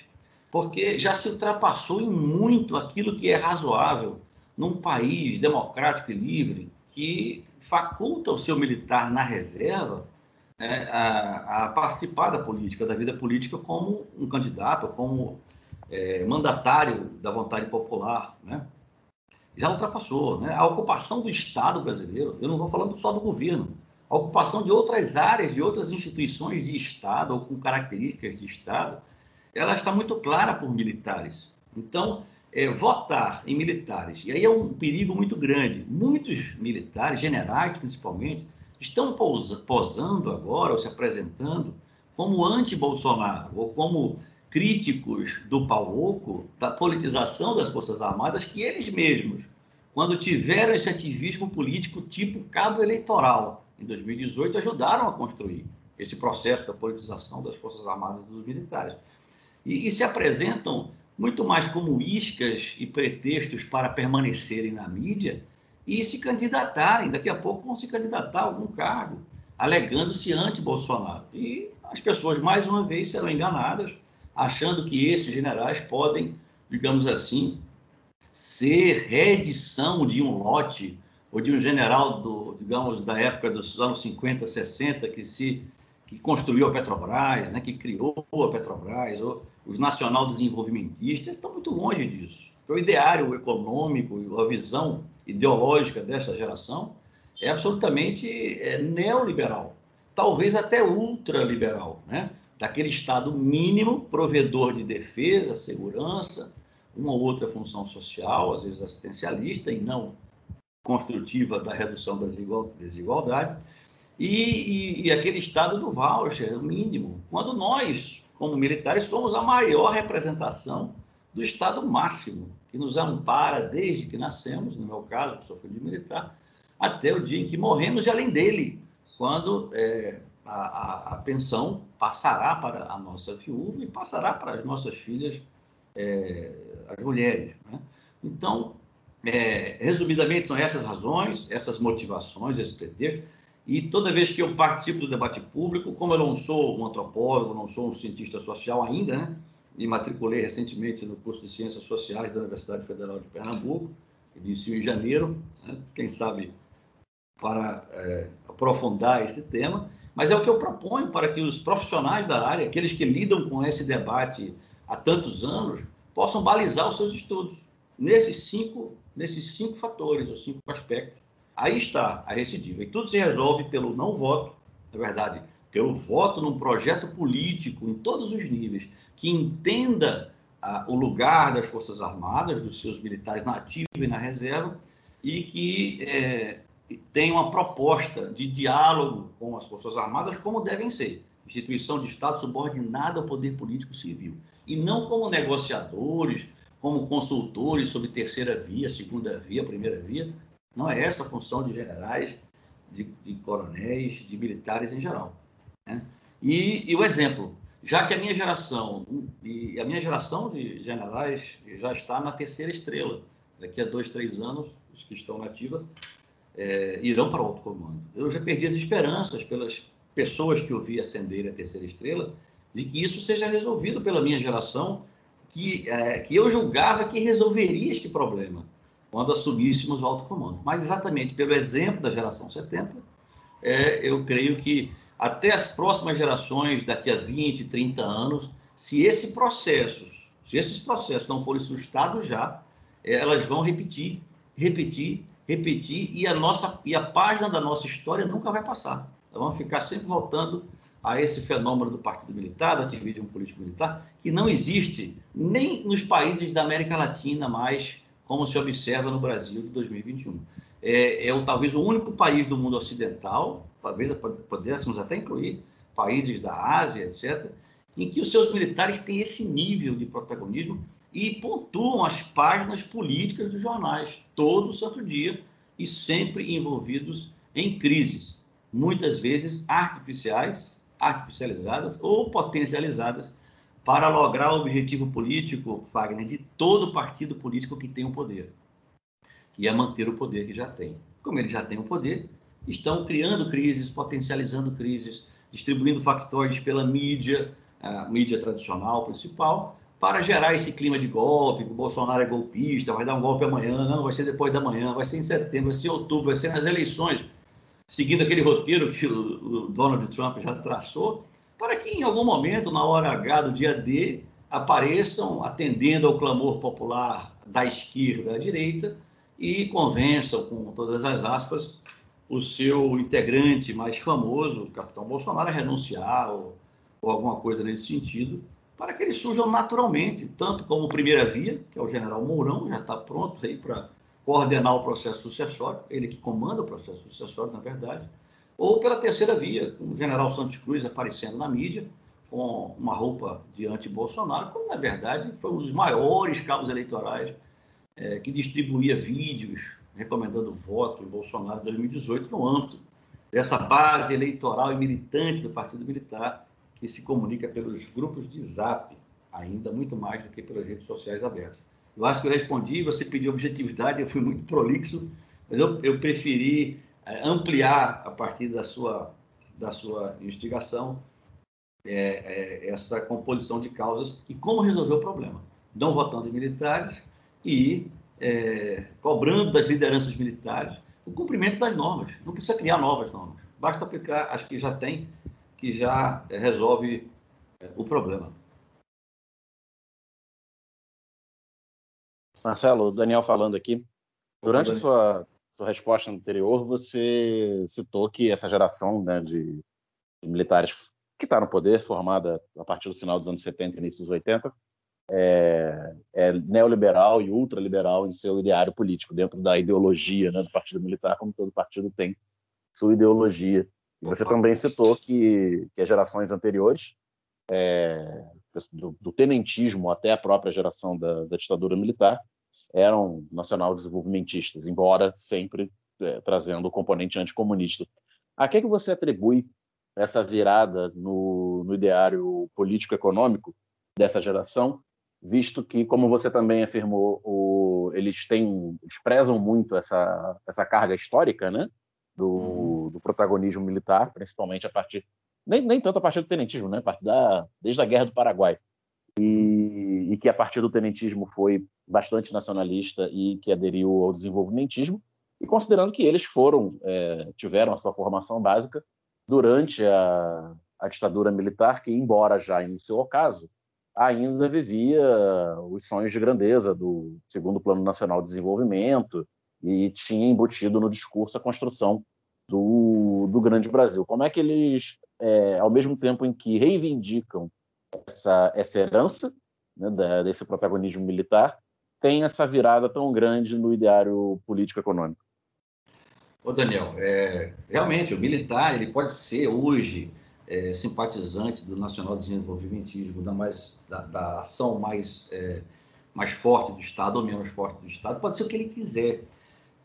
porque já se ultrapassou em muito aquilo que é razoável num país democrático e livre que faculta o seu militar na reserva né, a, a, participar da política, da vida política como um candidato, como é, mandatário da vontade popular, né? Já ultrapassou. Né? A ocupação do Estado brasileiro, eu não estou falando só do governo, a ocupação de outras áreas, de outras instituições de Estado ou com características de Estado, ela está muito clara por militares. Então, é, votar em militares, e aí é um perigo muito grande. Muitos militares, generais principalmente, estão posando agora, ou se apresentando, como anti-Bolsonaro, ou como críticos do Pauloco, da politização das Forças Armadas, que eles mesmos, quando tiveram esse ativismo político tipo cabo eleitoral, em 2018, ajudaram a construir esse processo da politização das Forças Armadas e dos militares. E, e se apresentam muito mais como iscas e pretextos para permanecerem na mídia e se candidatarem. Daqui a pouco vão se candidatar a algum cargo, alegando-se anti-Bolsonaro. E as pessoas, mais uma vez, serão enganadas, achando que esses generais podem, digamos assim, ser reedição de um lote ou de um general do, digamos, da época dos anos 50, 60, que se que construiu a Petrobras, né, que criou a Petrobras, os nacional desenvolvimentistas estão muito longe disso. O ideário econômico, a visão ideológica dessa geração é absolutamente é, neoliberal, talvez até ultraliberal, né? daquele Estado mínimo, provedor de defesa, segurança, uma ou outra função social, às vezes assistencialista e não construtiva da redução das desigualdades, e, e, e aquele Estado do voucher, o mínimo, quando nós, como militares, somos a maior representação do Estado máximo, que nos ampara desde que nascemos, no meu caso, que sou filho de militar, até o dia em que morremos, e além dele, quando é, a, a, a, pensão passará para a nossa viúva e passará para as nossas filhas, é, as mulheres. Né? Então, é, resumidamente, são essas razões, essas motivações, esses pretextos. E toda vez que eu participo do debate público, como eu não sou um antropólogo, não sou um cientista social ainda, né? me matriculei recentemente no curso de Ciências Sociais da Universidade Federal de Pernambuco, iniciou em janeiro, né? quem sabe para é, aprofundar esse tema, mas é o que eu proponho para que os profissionais da área, aqueles que lidam com esse debate há tantos anos, possam balizar os seus estudos nesses cinco, nesses cinco fatores, os cinco aspectos. Aí está a recidiva. E tudo se resolve pelo não voto, na verdade, pelo voto num projeto político em todos os níveis, que entenda ah, o lugar das Forças Armadas, dos seus militares na ativa e na reserva, e que é, tenha uma proposta de diálogo com as Forças Armadas, como devem ser. Instituição de Estado subordinada ao poder político civil. E não como negociadores, como consultores sobre terceira via, segunda via, primeira via. Não é essa a função de generais, de, de coronéis, de militares em geral. Né? E, e, o exemplo, já que a minha geração, a minha geração de generais já está na terceira estrela, daqui a dois, três anos, os que estão na é, irão para o alto comando. Eu já perdi as esperanças pelas pessoas que eu vi ascender a terceira estrela, de que isso seja resolvido pela minha geração que, é, que eu julgava que resolveria este problema quando assumíssemos o alto comando. Mas exatamente pelo exemplo da geração 70, é, eu creio que até as próximas gerações, daqui a 20, 30 anos, se esse processo, se esses processos não forem sustados já, elas vão repetir, repetir, repetir e a nossa e a página da nossa história nunca vai passar. Nós vamos ficar sempre voltando a esse fenômeno do partido militar, do ativismo político militar, que não existe nem nos países da América Latina mais, como se observa no Brasil de 2021. É, é o, talvez o único país do mundo ocidental, talvez pudéssemos até incluir países da Ásia, etc., em que os seus militares têm esse nível de protagonismo e pontuam as páginas políticas dos jornais, todo santo dia, e sempre envolvidos em crises, muitas vezes artificiais artificializadas ou potencializadas para lograr o objetivo político, Fagner, de todo partido político que tem o poder, que é manter o poder que já tem. Como ele já tem o poder, estão criando crises, potencializando crises, distribuindo factóides pela mídia, a mídia tradicional principal, para gerar esse clima de golpe, que o Bolsonaro é golpista, vai dar um golpe amanhã, não, vai ser depois da manhã, vai ser em setembro, vai ser em outubro, vai ser nas eleições, seguindo aquele roteiro que o, Donald Trump já traçou, para que em algum momento, na hora H do dia D, apareçam atendendo ao clamor popular da esquerda à direita e convençam, com todas as aspas, o seu integrante mais famoso, o capitão Bolsonaro, a renunciar ou, ou alguma coisa nesse sentido, para que eles surjam naturalmente, tanto como primeira via, que é o general Mourão, já está pronto aí para coordenar o processo sucessório, ele que comanda o processo sucessório, na verdade, ou pela terceira via, com o general Santos Cruz aparecendo na mídia, com uma roupa de anti-Bolsonaro, como na verdade foi um dos maiores cabos eleitorais é, que distribuía vídeos recomendando voto em Bolsonaro em 2018 no âmbito dessa base eleitoral e militante do Partido Militar que se comunica pelos grupos de zap, ainda muito mais do que pelas redes sociais abertas. Eu acho que eu respondi, você pediu objetividade, eu fui muito prolixo, mas eu, eu preferi é, ampliar a partir da sua, da sua instigação é, é, essa composição de causas e como resolver o problema. Não votando em militares e é, cobrando das lideranças militares o cumprimento das normas. Não precisa criar novas normas. Basta aplicar as que já tem que já eh, resolve eh, o problema. Marcelo, Daniel falando aqui. Durante a sua, sua resposta anterior, você citou que essa geração né, de, de militares que está no poder, formada a partir do final dos anos 70 e início dos 80, é, é, neoliberal e ultraliberal em seu ideário político, dentro da ideologia né, do Partido Militar, como todo partido tem sua ideologia. E você também citou que, que as gerações anteriores, é, do, do, tenentismo até a própria geração da, da ditadura militar, eram nacional-desenvolvimentistas, embora sempre é, trazendo o componente anticomunista. A que, é que você atribui essa virada no, no ideário político-econômico dessa geração, visto que, como você também afirmou, o, eles têm, eles prezam muito essa, essa carga histórica, né? do, uhum. do protagonismo militar, principalmente a partir nem, nem tanto a partir do tenentismo, né? A partir da, desde a Guerra do Paraguai. E, e, que a partir do tenentismo foi bastante nacionalista e que aderiu ao desenvolvimentismo, e considerando que eles foram, é, tiveram a sua formação básica durante a, a ditadura militar, que, embora já em seu ocaso, ainda vivia os sonhos de grandeza do segundo Plano Nacional de Desenvolvimento, e tinha embutido no discurso a construção do, do grande Brasil. Como é que eles, é, ao mesmo tempo em que reivindicam essa, essa herança né, da, desse protagonismo militar, tem essa virada tão grande no ideário político-econômico? Ô Daniel, é, realmente o militar ele pode ser hoje é, simpatizante do nacional desenvolvimentismo, da, mais, da, da ação mais, é, mais forte do Estado ou menos forte do Estado, pode ser o que ele quiser.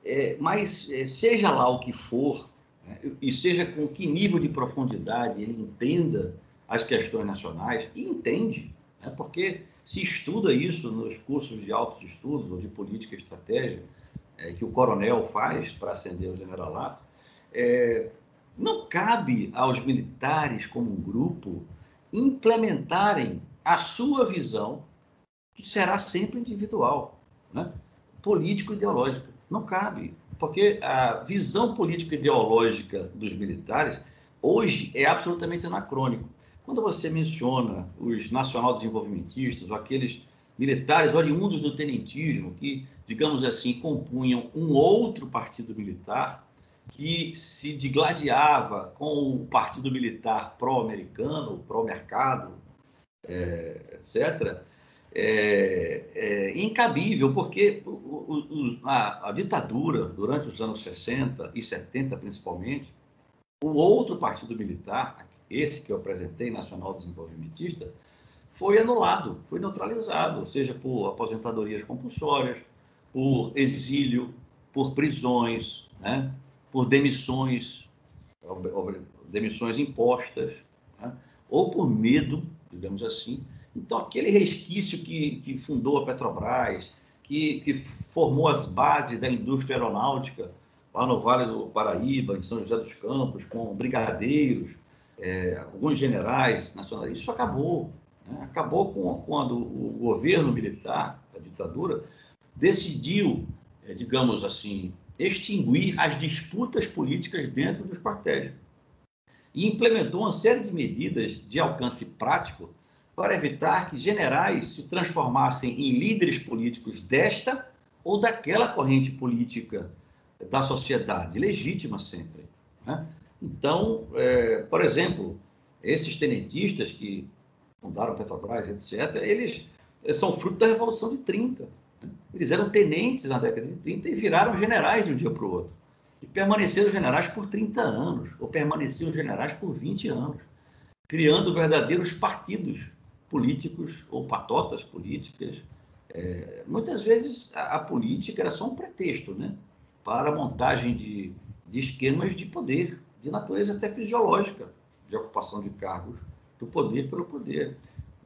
É, mas é, seja lá o que for, né, e seja com que nível de profundidade ele entenda as questões nacionais, e entende, né, porque se estuda isso nos cursos de altos estudos ou de política e estratégia é, que o coronel faz para ascender o generalato, é, não cabe aos militares como um grupo implementarem a sua visão, que será sempre individual, né? político-ideológica. Não cabe, porque a visão político-ideológica dos militares hoje é absolutamente anacrônico. Quando você menciona os nacional-desenvolvimentistas, ou aqueles militares oriundos do tenentismo, que, digamos assim, compunham um outro partido militar, que se digladiava com o partido militar pró-americano, pró-mercado, é, etc., é, é, incabível, porque o, o, a, a, ditadura, durante os anos 60 e 70 principalmente, o outro partido militar, esse que eu apresentei, Nacional Desenvolvimentista, foi anulado, foi neutralizado, seja por aposentadorias compulsórias, por exílio, por prisões, né, por demissões, demissões impostas, né, ou por medo, digamos assim, então, aquele resquício que, que fundou a Petrobras, que, que formou as bases da indústria aeronáutica lá no Vale do Paraíba, em São José dos Campos, com brigadeiros, é, alguns generais nacionalistas. Isso acabou. Né? Acabou com, quando o governo militar, a ditadura, decidiu, é, digamos assim, extinguir as disputas políticas dentro dos quartéis. E implementou uma série de medidas de alcance prático para evitar que generais se transformassem em líderes políticos desta ou daquela corrente política da sociedade, legítima sempre. Né? Então, é, por exemplo, esses tenentistas que fundaram Petrobras, etc., eles são fruto da Revolução de 30. Né? Eles eram tenentes na década de 30 e viraram generais de um dia para o outro. E permaneceram generais por 30 anos, ou permaneciam generais por 20 anos, criando verdadeiros partidos políticos ou patotas políticas. É, muitas vezes a, a, política era só um pretexto né, para a montagem de, de esquemas de poder, de natureza até fisiológica, de ocupação de cargos do poder pelo poder,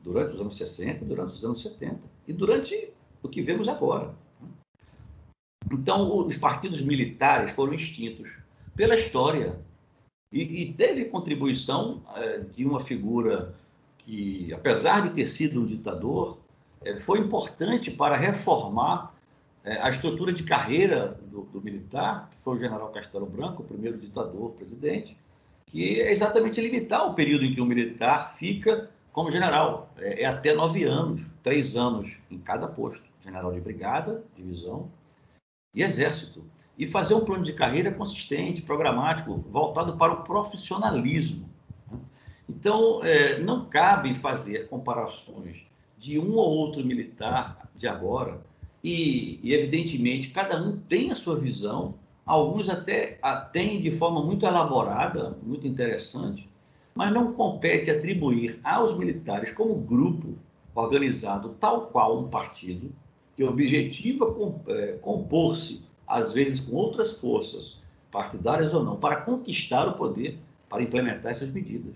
durante os anos 60, durante os anos 70 e durante o que vemos agora. Então, os partidos militares foram extintos pela história e, e teve contribuição é, de uma figura que, apesar de ter sido um ditador, é, foi importante para reformar é, a estrutura de carreira do, do, militar, que foi o general Castelo Branco, o primeiro ditador presidente, que é exatamente limitar o período em que o militar fica como general. É, é até nove anos, três anos em cada posto. General de brigada, divisão e exército. E fazer um plano de carreira consistente, programático, voltado para o profissionalismo. Então, é, não cabe fazer comparações de um ou outro militar de agora, e, e, evidentemente, cada um tem a sua visão, alguns até a têm de forma muito elaborada, muito interessante, mas não compete atribuir aos militares, como grupo organizado, tal qual um partido, que objetiva é, compor-se, às vezes com outras forças, partidárias ou não, para conquistar o poder, para implementar essas medidas.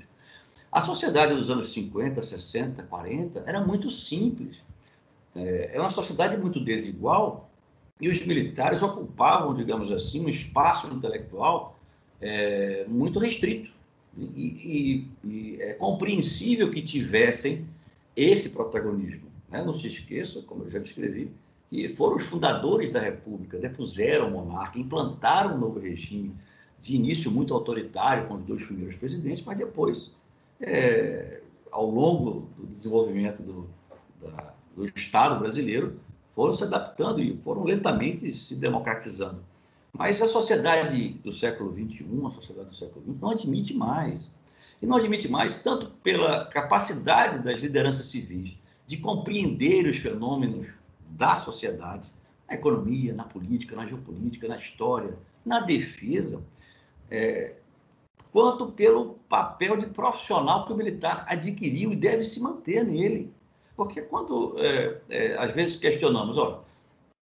A sociedade dos anos 50, 60, 40 era muito simples. É, é uma sociedade muito desigual e os militares ocupavam, digamos assim, um espaço intelectual é, muito restrito. E, e, e, é compreensível que tivessem esse protagonismo. Né? Não se esqueça, como eu já descrevi, que foram os fundadores da República, depuseram o monarca, implantaram um novo regime, de início muito autoritário com os dois primeiros presidentes, mas depois, é, ao longo do desenvolvimento do, da, do Estado brasileiro, foram se adaptando e foram lentamente se democratizando. Mas a sociedade do século XXI, a sociedade do século XX, não admite mais. E não admite mais tanto pela capacidade das lideranças civis de compreender os fenômenos da sociedade, na economia, na política, na geopolítica, na história, na defesa, é, quanto pelo papel de profissional que o militar adquiriu e deve se manter nele. Porque quando, é, é, às vezes, questionamos, olha,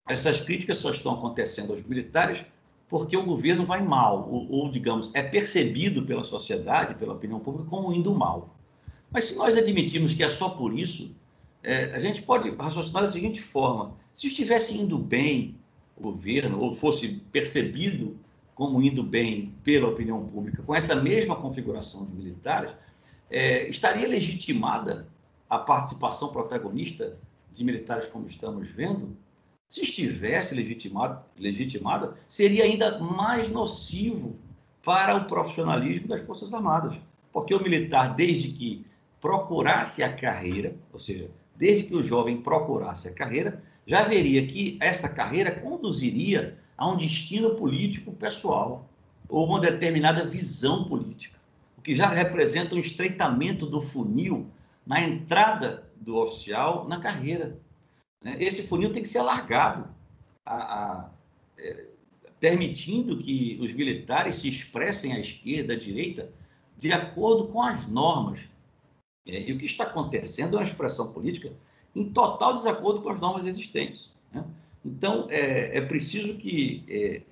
essas críticas só estão acontecendo aos militares porque o governo vai mal, ou, ou, digamos, é percebido pela sociedade, pela opinião pública, como indo mal. Mas se nós admitirmos que é só por isso, é, a gente pode raciocinar da seguinte forma: se estivesse indo bem o governo, ou fosse percebido como indo bem pela opinião pública, com essa mesma configuração de militares, é, estaria legitimada a participação protagonista de militares como estamos vendo? Se estivesse legitimado, legitimada, seria ainda mais nocivo para o profissionalismo das Forças Armadas. Porque o militar, desde que procurasse a carreira, ou seja, desde que o jovem procurasse a carreira, já veria que essa carreira conduziria a um destino político pessoal ou uma determinada visão política, o que já representa um estreitamento do funil na entrada do oficial na carreira. Né? Esse funil tem que ser alargado, a, a, é, permitindo que os militares se expressem à esquerda, à direita, de acordo com as normas é, e o que está acontecendo é uma expressão política em total desacordo com as normas existentes. Né? Então, é, é, preciso que é,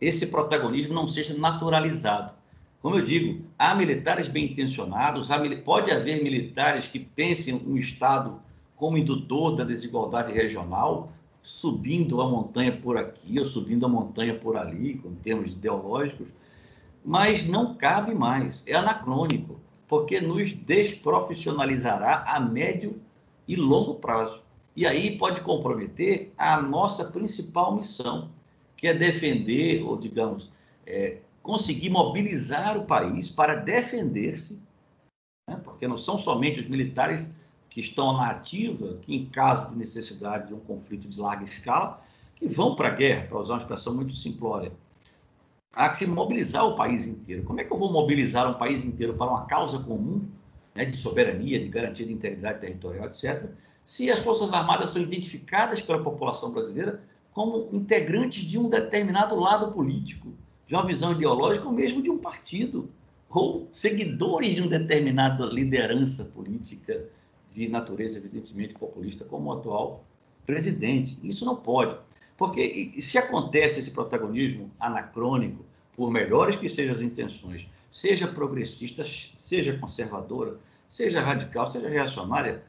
esse protagonismo não seja naturalizado. Como eu digo, há militares bem intencionados, há, pode haver militares que pensem um Estado como indutor da desigualdade regional, subindo a montanha por aqui ou subindo a montanha por ali, em termos ideológicos, mas não cabe mais, é anacrônico, porque nos desprofissionalizará a médio e longo prazo. E aí pode comprometer a nossa principal missão, que é defender, ou digamos, é, conseguir mobilizar o país para defender-se, né? porque não são somente os militares que estão na ativa, que em caso de necessidade de um conflito de larga escala, que vão para a guerra, para usar uma expressão muito simplória. Há que se mobilizar o país inteiro. Como é que eu vou mobilizar um país inteiro para uma causa comum, né, de soberania, de garantia de integridade territorial, etc., se as Forças Armadas são identificadas pela população brasileira como integrantes de um determinado lado político, de uma visão ideológica ou mesmo de um partido, ou seguidores de uma determinada liderança política de natureza, evidentemente, populista, como o atual presidente. Isso não pode. Porque se acontece esse protagonismo anacrônico, por melhores que sejam as intenções, seja progressista, seja conservadora, seja radical, seja reacionária,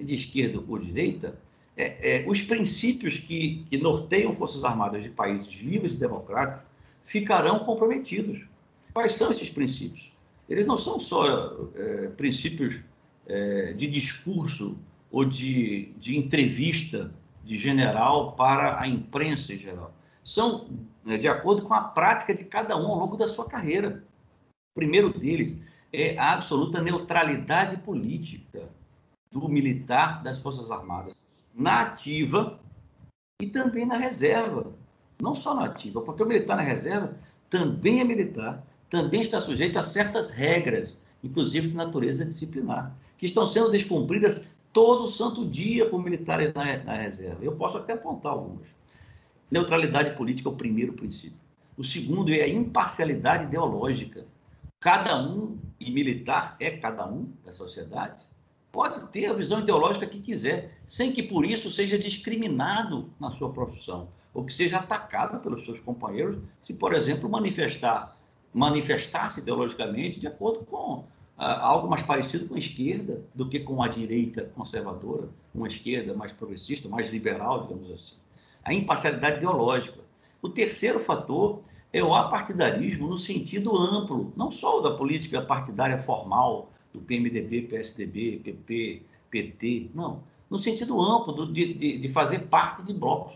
de esquerda ou direita, é, é, os princípios que, que norteiam Forças Armadas de países livres e democráticos ficarão comprometidos. Quais são esses princípios? Eles não são só é, princípios é, de discurso ou de, de entrevista de general para a imprensa em geral. São né, de acordo com a prática de cada um ao longo da sua carreira. O primeiro deles é a absoluta neutralidade política do militar das Forças Armadas, na ativa e também na reserva. Não só na ativa, porque o militar na reserva também é militar, também está sujeito a certas regras, inclusive de natureza disciplinar que estão sendo descumpridas todo santo dia por militares na, na reserva. Eu posso até apontar algumas. Neutralidade política é o primeiro princípio. O segundo é a imparcialidade ideológica. Cada um, e militar é cada um da sociedade, pode ter a visão ideológica que quiser, sem que por isso seja discriminado na sua profissão, ou que seja atacado pelos seus companheiros, se, por exemplo, manifestar manifestar-se ideologicamente de acordo com algo mais parecido com a esquerda do que com a direita conservadora, uma esquerda mais progressista, mais liberal, digamos assim. A imparcialidade ideológica. O terceiro fator é o apartidarismo no sentido amplo, não só o da política partidária formal, do PMDB, PSDB, PP, PT, não. No sentido amplo de, de, de fazer parte de blocos.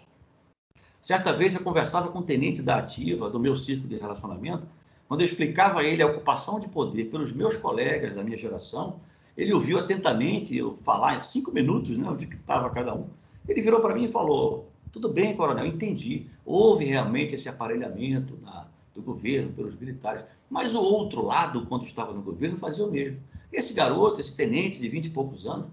Certa vez eu conversava com um tenente da ativa, do meu círculo de relacionamento, quando eu explicava a ele a ocupação de poder pelos meus colegas da minha geração, ele ouviu atentamente eu falar em cinco minutos, né, onde estava cada um. Ele virou para mim e falou: Tudo bem, coronel, entendi. Houve realmente esse aparelhamento da, do governo pelos militares, mas o outro lado, quando estava no governo, fazia o mesmo. Esse garoto, esse tenente de vinte e poucos anos,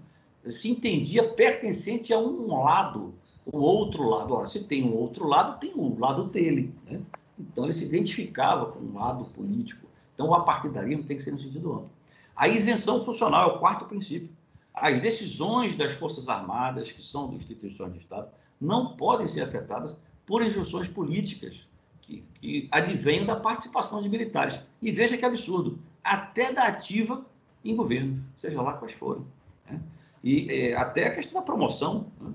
se entendia pertencente a um lado, o outro lado. Ora, se tem um outro lado, tem o lado dele. Né? Então, ele se identificava com um lado político. Então, o apartidarismo tem que ser no sentido amplo. A isenção funcional é o quarto princípio. As decisões das Forças Armadas, que são instituições de Estado, não podem ser afetadas por instruções políticas que, que advêm da participação de militares. E veja que absurdo, até da ativa em governo, seja lá quais forem. Né? E é, até a questão da promoção, né?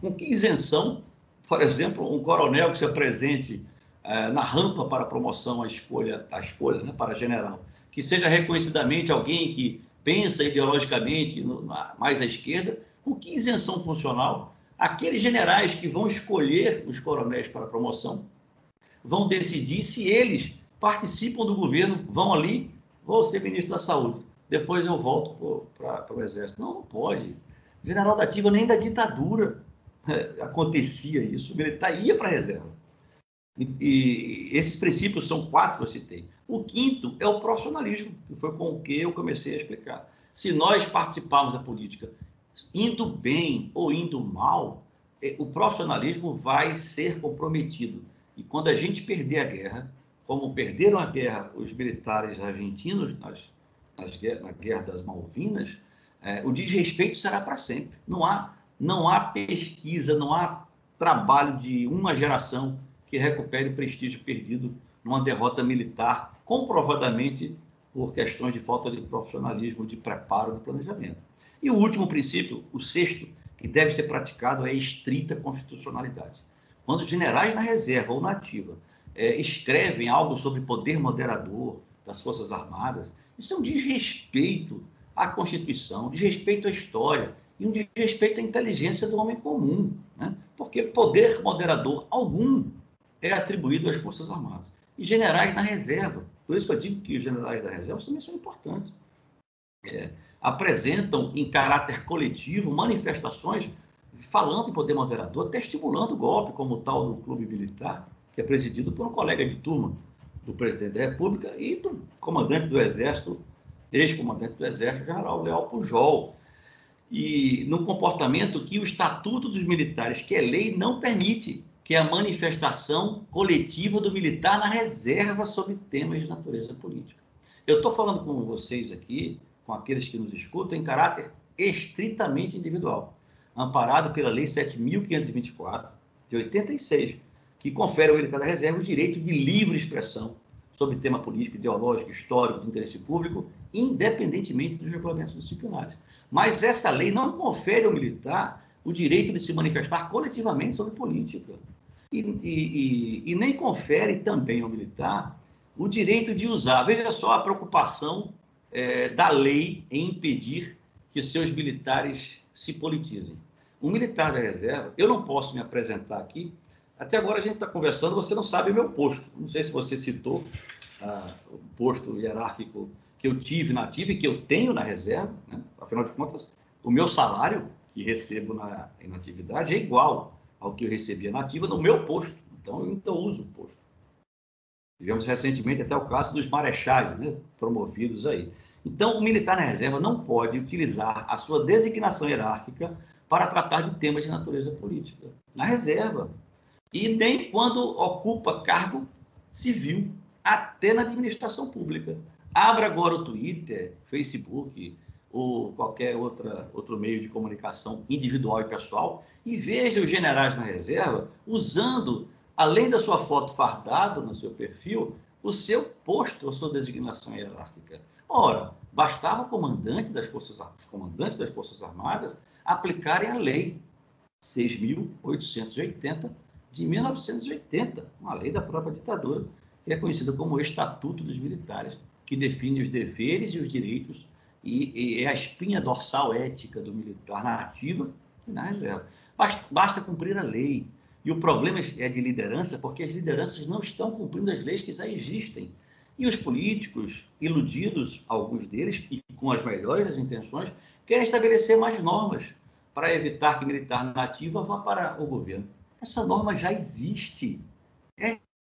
com que isenção, por exemplo, um coronel que se apresente é, na rampa para promoção à escolha, à escolha né, para general, que seja reconhecidamente alguém que pensa ideologicamente no, na, mais à esquerda, com que isenção funcional? Aqueles generais que vão escolher os coronéis para promoção vão decidir se eles participam do governo, vão ali, vou ser ministro da Saúde, depois eu volto para o Exército. Não, não pode. General da ativa nem da ditadura acontecia isso. O militar ia para a reserva. E, e, esses princípios são quatro que eu citei. O quinto é o profissionalismo, que foi com o que eu comecei a explicar. Se nós participarmos da política indo bem ou indo mal, é, o profissionalismo vai ser comprometido. E quando a gente perder a guerra, como perderam a guerra os militares argentinos nas, nas, na guerra das Malvinas, é, o desrespeito será para sempre. Não há, não há pesquisa, não há trabalho de uma geração que recupere o prestígio perdido numa derrota militar, comprovadamente por questões de falta de profissionalismo, de preparo, de planejamento. E o último princípio, o sexto, que deve ser praticado é a estrita constitucionalidade. Quando os generais na reserva ou na ativa é, escrevem algo sobre poder moderador das Forças Armadas, isso é um desrespeito à Constituição, um desrespeito à história e um desrespeito à inteligência do homem comum, né? porque poder moderador algum é atribuído às Forças Armadas. E generais na reserva. Por isso que eu digo que os generais da reserva também são importantes. É, apresentam em caráter coletivo manifestações falando em poder moderador, até estimulando o golpe, como o tal do Clube Militar, que é presidido por um colega de turma do presidente da República e do comandante do Exército, ex-comandante do Exército, general Leal Pujol. E num comportamento que o Estatuto dos Militares, que é lei, não permite, que é a manifestação coletiva do militar na reserva sobre temas de natureza política. Eu estou falando com vocês aqui com aqueles que nos escutam em caráter estritamente individual, amparado pela Lei 7.524, de 86, que confere ao militar da reserva o direito de livre expressão sobre tema político, ideológico, histórico, de interesse público, independentemente dos regulamentos disciplinares. Mas essa lei não confere ao militar o direito de se manifestar coletivamente sobre política. E, e, e, e nem confere também ao militar o direito de usar. Veja só a preocupação é, da lei em impedir que seus militares se politizem. Um militar da reserva, eu não posso me apresentar aqui. Até agora a gente está conversando, você não sabe o meu posto. Não sei se você citou ah, o posto hierárquico que eu tive na ativa e que eu tenho na reserva. Né? Afinal de contas, o meu salário que recebo na inatividade é igual ao que eu recebia na ativa no meu posto. Então, eu uso o posto. Tivemos recentemente até o caso dos marechais, né, promovidos aí. Então, o militar na reserva não pode utilizar a sua designação hierárquica para tratar de temas de natureza política. Na reserva. E nem quando ocupa cargo civil, até na administração pública. Abra agora o Twitter, Facebook ou qualquer outra, outro meio de comunicação individual e pessoal e veja os generais na reserva usando, além da sua foto fardado no seu perfil, o seu posto, a sua designação hierárquica. Ora, bastava o comandante das Forças, os comandantes das Forças Armadas aplicarem a lei 6.880 de 1980, uma lei da própria ditadura, que é conhecida como o Estatuto dos Militares, que define os deveres e os direitos e, e é a espinha dorsal ética do militar na ativa e na reserva. Basta, basta cumprir a lei. E o problema é de liderança, porque as lideranças não estão cumprindo as leis que já existem. E os políticos, iludidos, alguns deles, e com as melhores das intenções, querem estabelecer mais normas para evitar que militar nativa vá para o governo. Essa norma já existe.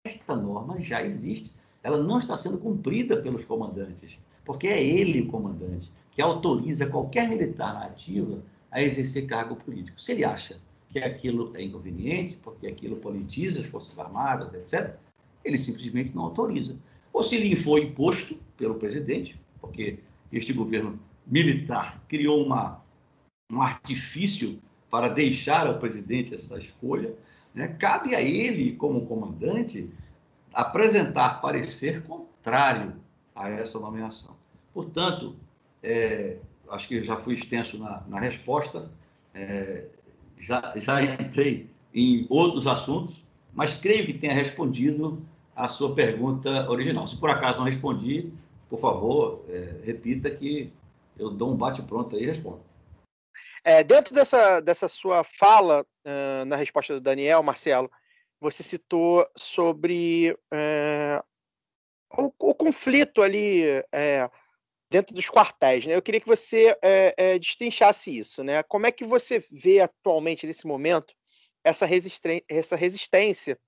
Esta norma já existe. Ela não está sendo cumprida pelos comandantes, porque é ele o comandante que autoriza qualquer militar nativa a exercer cargo político. Se ele acha que aquilo é inconveniente, porque aquilo politiza as Forças Armadas, etc., ele simplesmente não autoriza ou se lhe foi imposto pelo presidente, porque este governo militar criou uma, um artifício para deixar ao presidente essa escolha, né? cabe a ele, como comandante, apresentar parecer contrário a essa nomeação. Portanto, é, acho que já fui extenso na, na resposta, é, já, já entrei em outros assuntos, mas creio que tenha respondido a sua pergunta original. Se por acaso não respondi, por favor, é, repita que eu dou um bate-pronto aí e respondo. É, dentro dessa, dessa sua fala, uh, na resposta do Daniel, Marcelo, você citou sobre uh, o, o, conflito ali uh, dentro dos quartéis. Né? Eu queria que você destrinchasse isso. Né? Como é que você vê atualmente, nesse momento, essa, essa resistência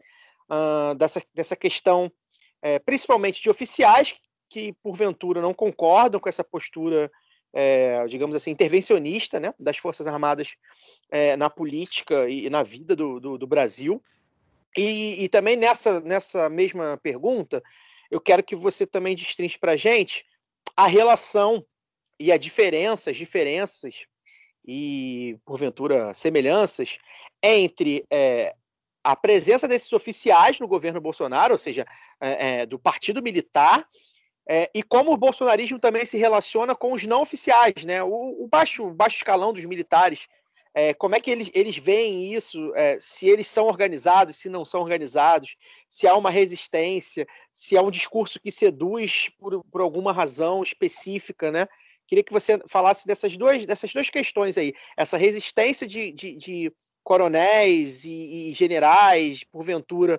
dessa, dessa questão, é, principalmente de oficiais que, porventura, não concordam com essa postura, é, digamos assim, intervencionista né, das Forças Armadas é, na política e na vida do, do, do Brasil. E, e, também nessa, nessa mesma pergunta, eu quero que você também destrinche para a gente a relação e as diferenças e, porventura, semelhanças entre é, a presença desses oficiais no governo Bolsonaro, ou seja, do partido militar, é, e como o bolsonarismo também se relaciona com os não oficiais, né? O, o baixo, baixo escalão dos militares É, como é que eles, eles veem isso? É, se eles são organizados, se não são organizados, se há uma resistência, se há um discurso que seduz por, por alguma razão específica, né? Queria que você falasse dessas duas, dessas duas questões aí. Essa resistência de, de, de coronéis e, e, generais, porventura,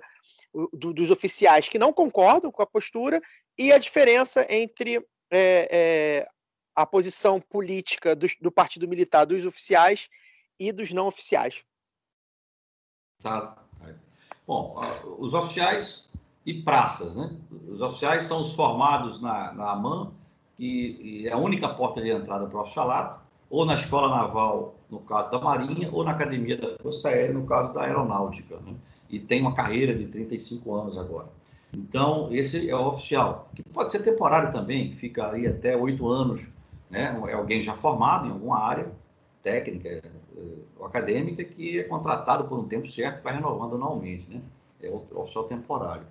do, dos oficiais que não concordam com a postura e a diferença entre é, é, a posição política do, do, partido militar dos oficiais e dos não oficiais. Tá. Bom, os oficiais e praças, né? Os oficiais são os formados na, na AMAN que é a única porta de entrada para o oficialato, ou na Escola Naval, no caso da Marinha, ou na Academia da Força Aérea, no caso da Aeronáutica. Né? E tem uma carreira de 35 anos agora. Então, esse é o oficial, que pode ser temporário também, fica aí até oito anos. Né? É alguém já formado em alguma área técnica eh, ou acadêmica que é contratado por um tempo certo e vai renovando anualmente. Né? É o oficial temporário.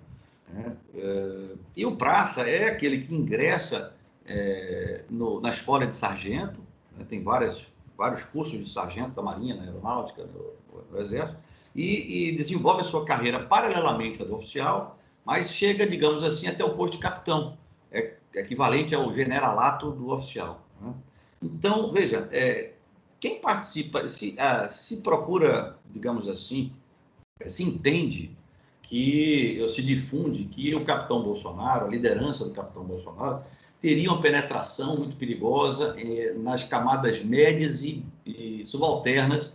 Né? Eh, e o praça é aquele que ingressa é, no, na escola de sargento, né, tem várias, vários cursos de sargento da Marinha, na Aeronáutica, no, no Exército, e, e, desenvolve a sua carreira paralelamente à do oficial, mas chega, digamos assim, até o posto de capitão, é, é equivalente ao generalato do oficial. Né? Então, veja, é, quem participa, se, se procura, digamos assim, se entende que se difunde que o capitão Bolsonaro, a liderança do capitão Bolsonaro, teria uma penetração muito perigosa eh, nas camadas médias e, e, subalternas,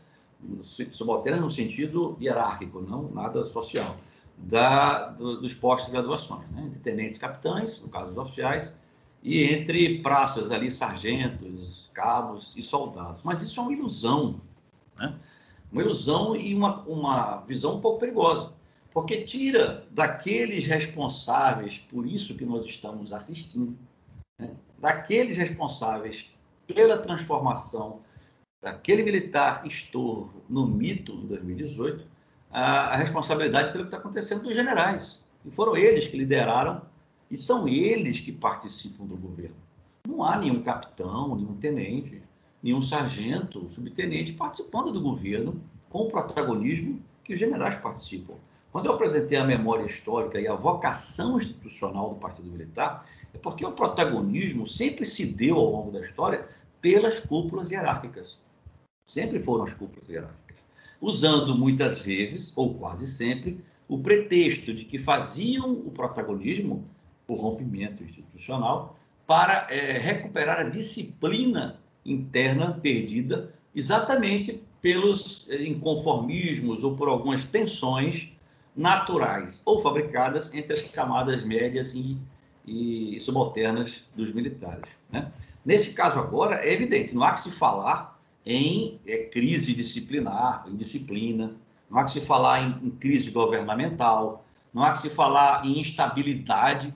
subalternas no sentido hierárquico, não nada social, da, do, dos postos de graduações, né? entre tenentes capitães, no caso dos oficiais, e entre praças ali, sargentos, cabos e soldados. Mas isso é uma ilusão, né? uma ilusão e uma, uma visão um pouco perigosa, porque tira daqueles responsáveis por isso que nós estamos assistindo, né, daqueles responsáveis pela transformação daquele militar estorvo no mito em 2018, a, a responsabilidade pelo que está acontecendo dos generais. E foram eles que lideraram e são eles que participam do governo. Não há nenhum capitão, nenhum tenente, nenhum sargento, subtenente participando do governo com o protagonismo que os generais participam. Quando eu apresentei a memória histórica e a vocação institucional do Partido Militar, é porque o protagonismo sempre se deu ao longo da história pelas cúpulas hierárquicas. Sempre foram as cúpulas hierárquicas. Usando muitas vezes, ou quase sempre, o pretexto de que faziam o protagonismo, o rompimento institucional, para é, recuperar a disciplina interna perdida exatamente pelos é, inconformismos ou por algumas tensões naturais ou fabricadas entre as camadas médias e e subalternas dos militares. Né? Nesse caso agora, é evidente, não há que se falar em é, crise disciplinar, em disciplina, não há que se falar em, em, crise governamental, não há que se falar em instabilidade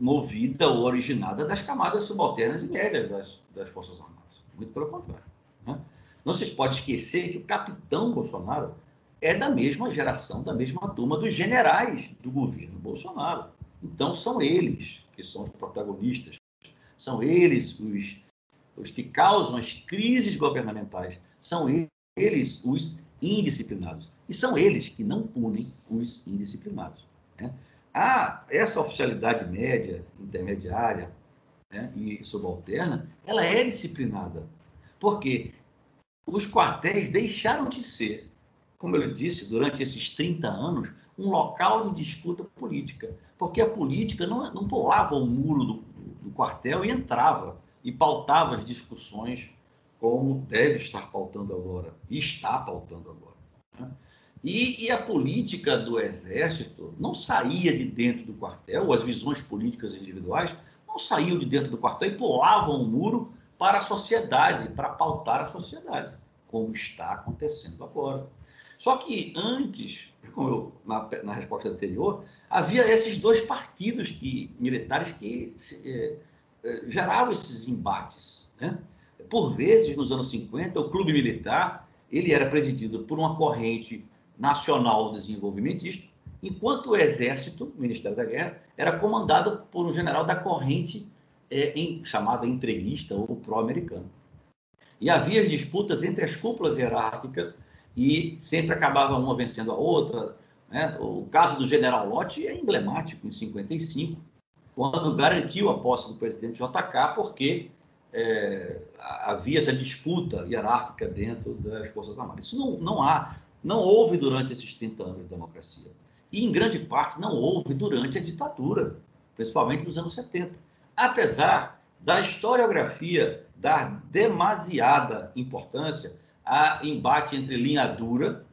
movida ou originada das camadas subalternas e médias das, das Forças Armadas. Muito pelo contrário. Né? Não se pode esquecer que o capitão Bolsonaro é da mesma geração, da mesma turma dos generais do governo Bolsonaro. Então, são eles que são os protagonistas, são eles os, os que causam as crises governamentais, são eles os indisciplinados. E são eles que não punem os indisciplinados. Né? Ah, essa oficialidade média, intermediária né, e subalterna, ela é disciplinada. Porque os quartéis deixaram de ser, como eu disse, durante esses 30 anos, um local de disputa política porque a política não, não pulava o muro do, do quartel e entrava e pautava as discussões como deve estar pautando agora, e está pautando agora. Né? E, e, a política do Exército não saía de dentro do quartel, as visões políticas individuais não saíam de dentro do quartel e pulavam o muro para a sociedade, para pautar a sociedade, como está acontecendo agora. Só que antes, como eu, na, na resposta anterior, havia esses dois partidos que, militares que é, é, geravam esses embates. Né? Por vezes, nos anos 50, o clube militar ele era presidido por uma corrente nacional desenvolvimentista, enquanto o exército, o Ministério da Guerra, era comandado por um general da corrente é, em, chamada entreguista ou pró-americano. E havia disputas entre as cúpulas hierárquicas e sempre acabava uma vencendo a outra. Né? O caso do general Lott é emblemático em 55, quando garantiu a posse do presidente JK, porque é, havia essa disputa hierárquica dentro das Forças Armadas. Isso não, não há, não houve durante esses 30 anos de democracia. E, em grande parte, não houve durante a ditadura, principalmente nos anos 70. Apesar da historiografia dar demasiada importância a embate entre linha dura,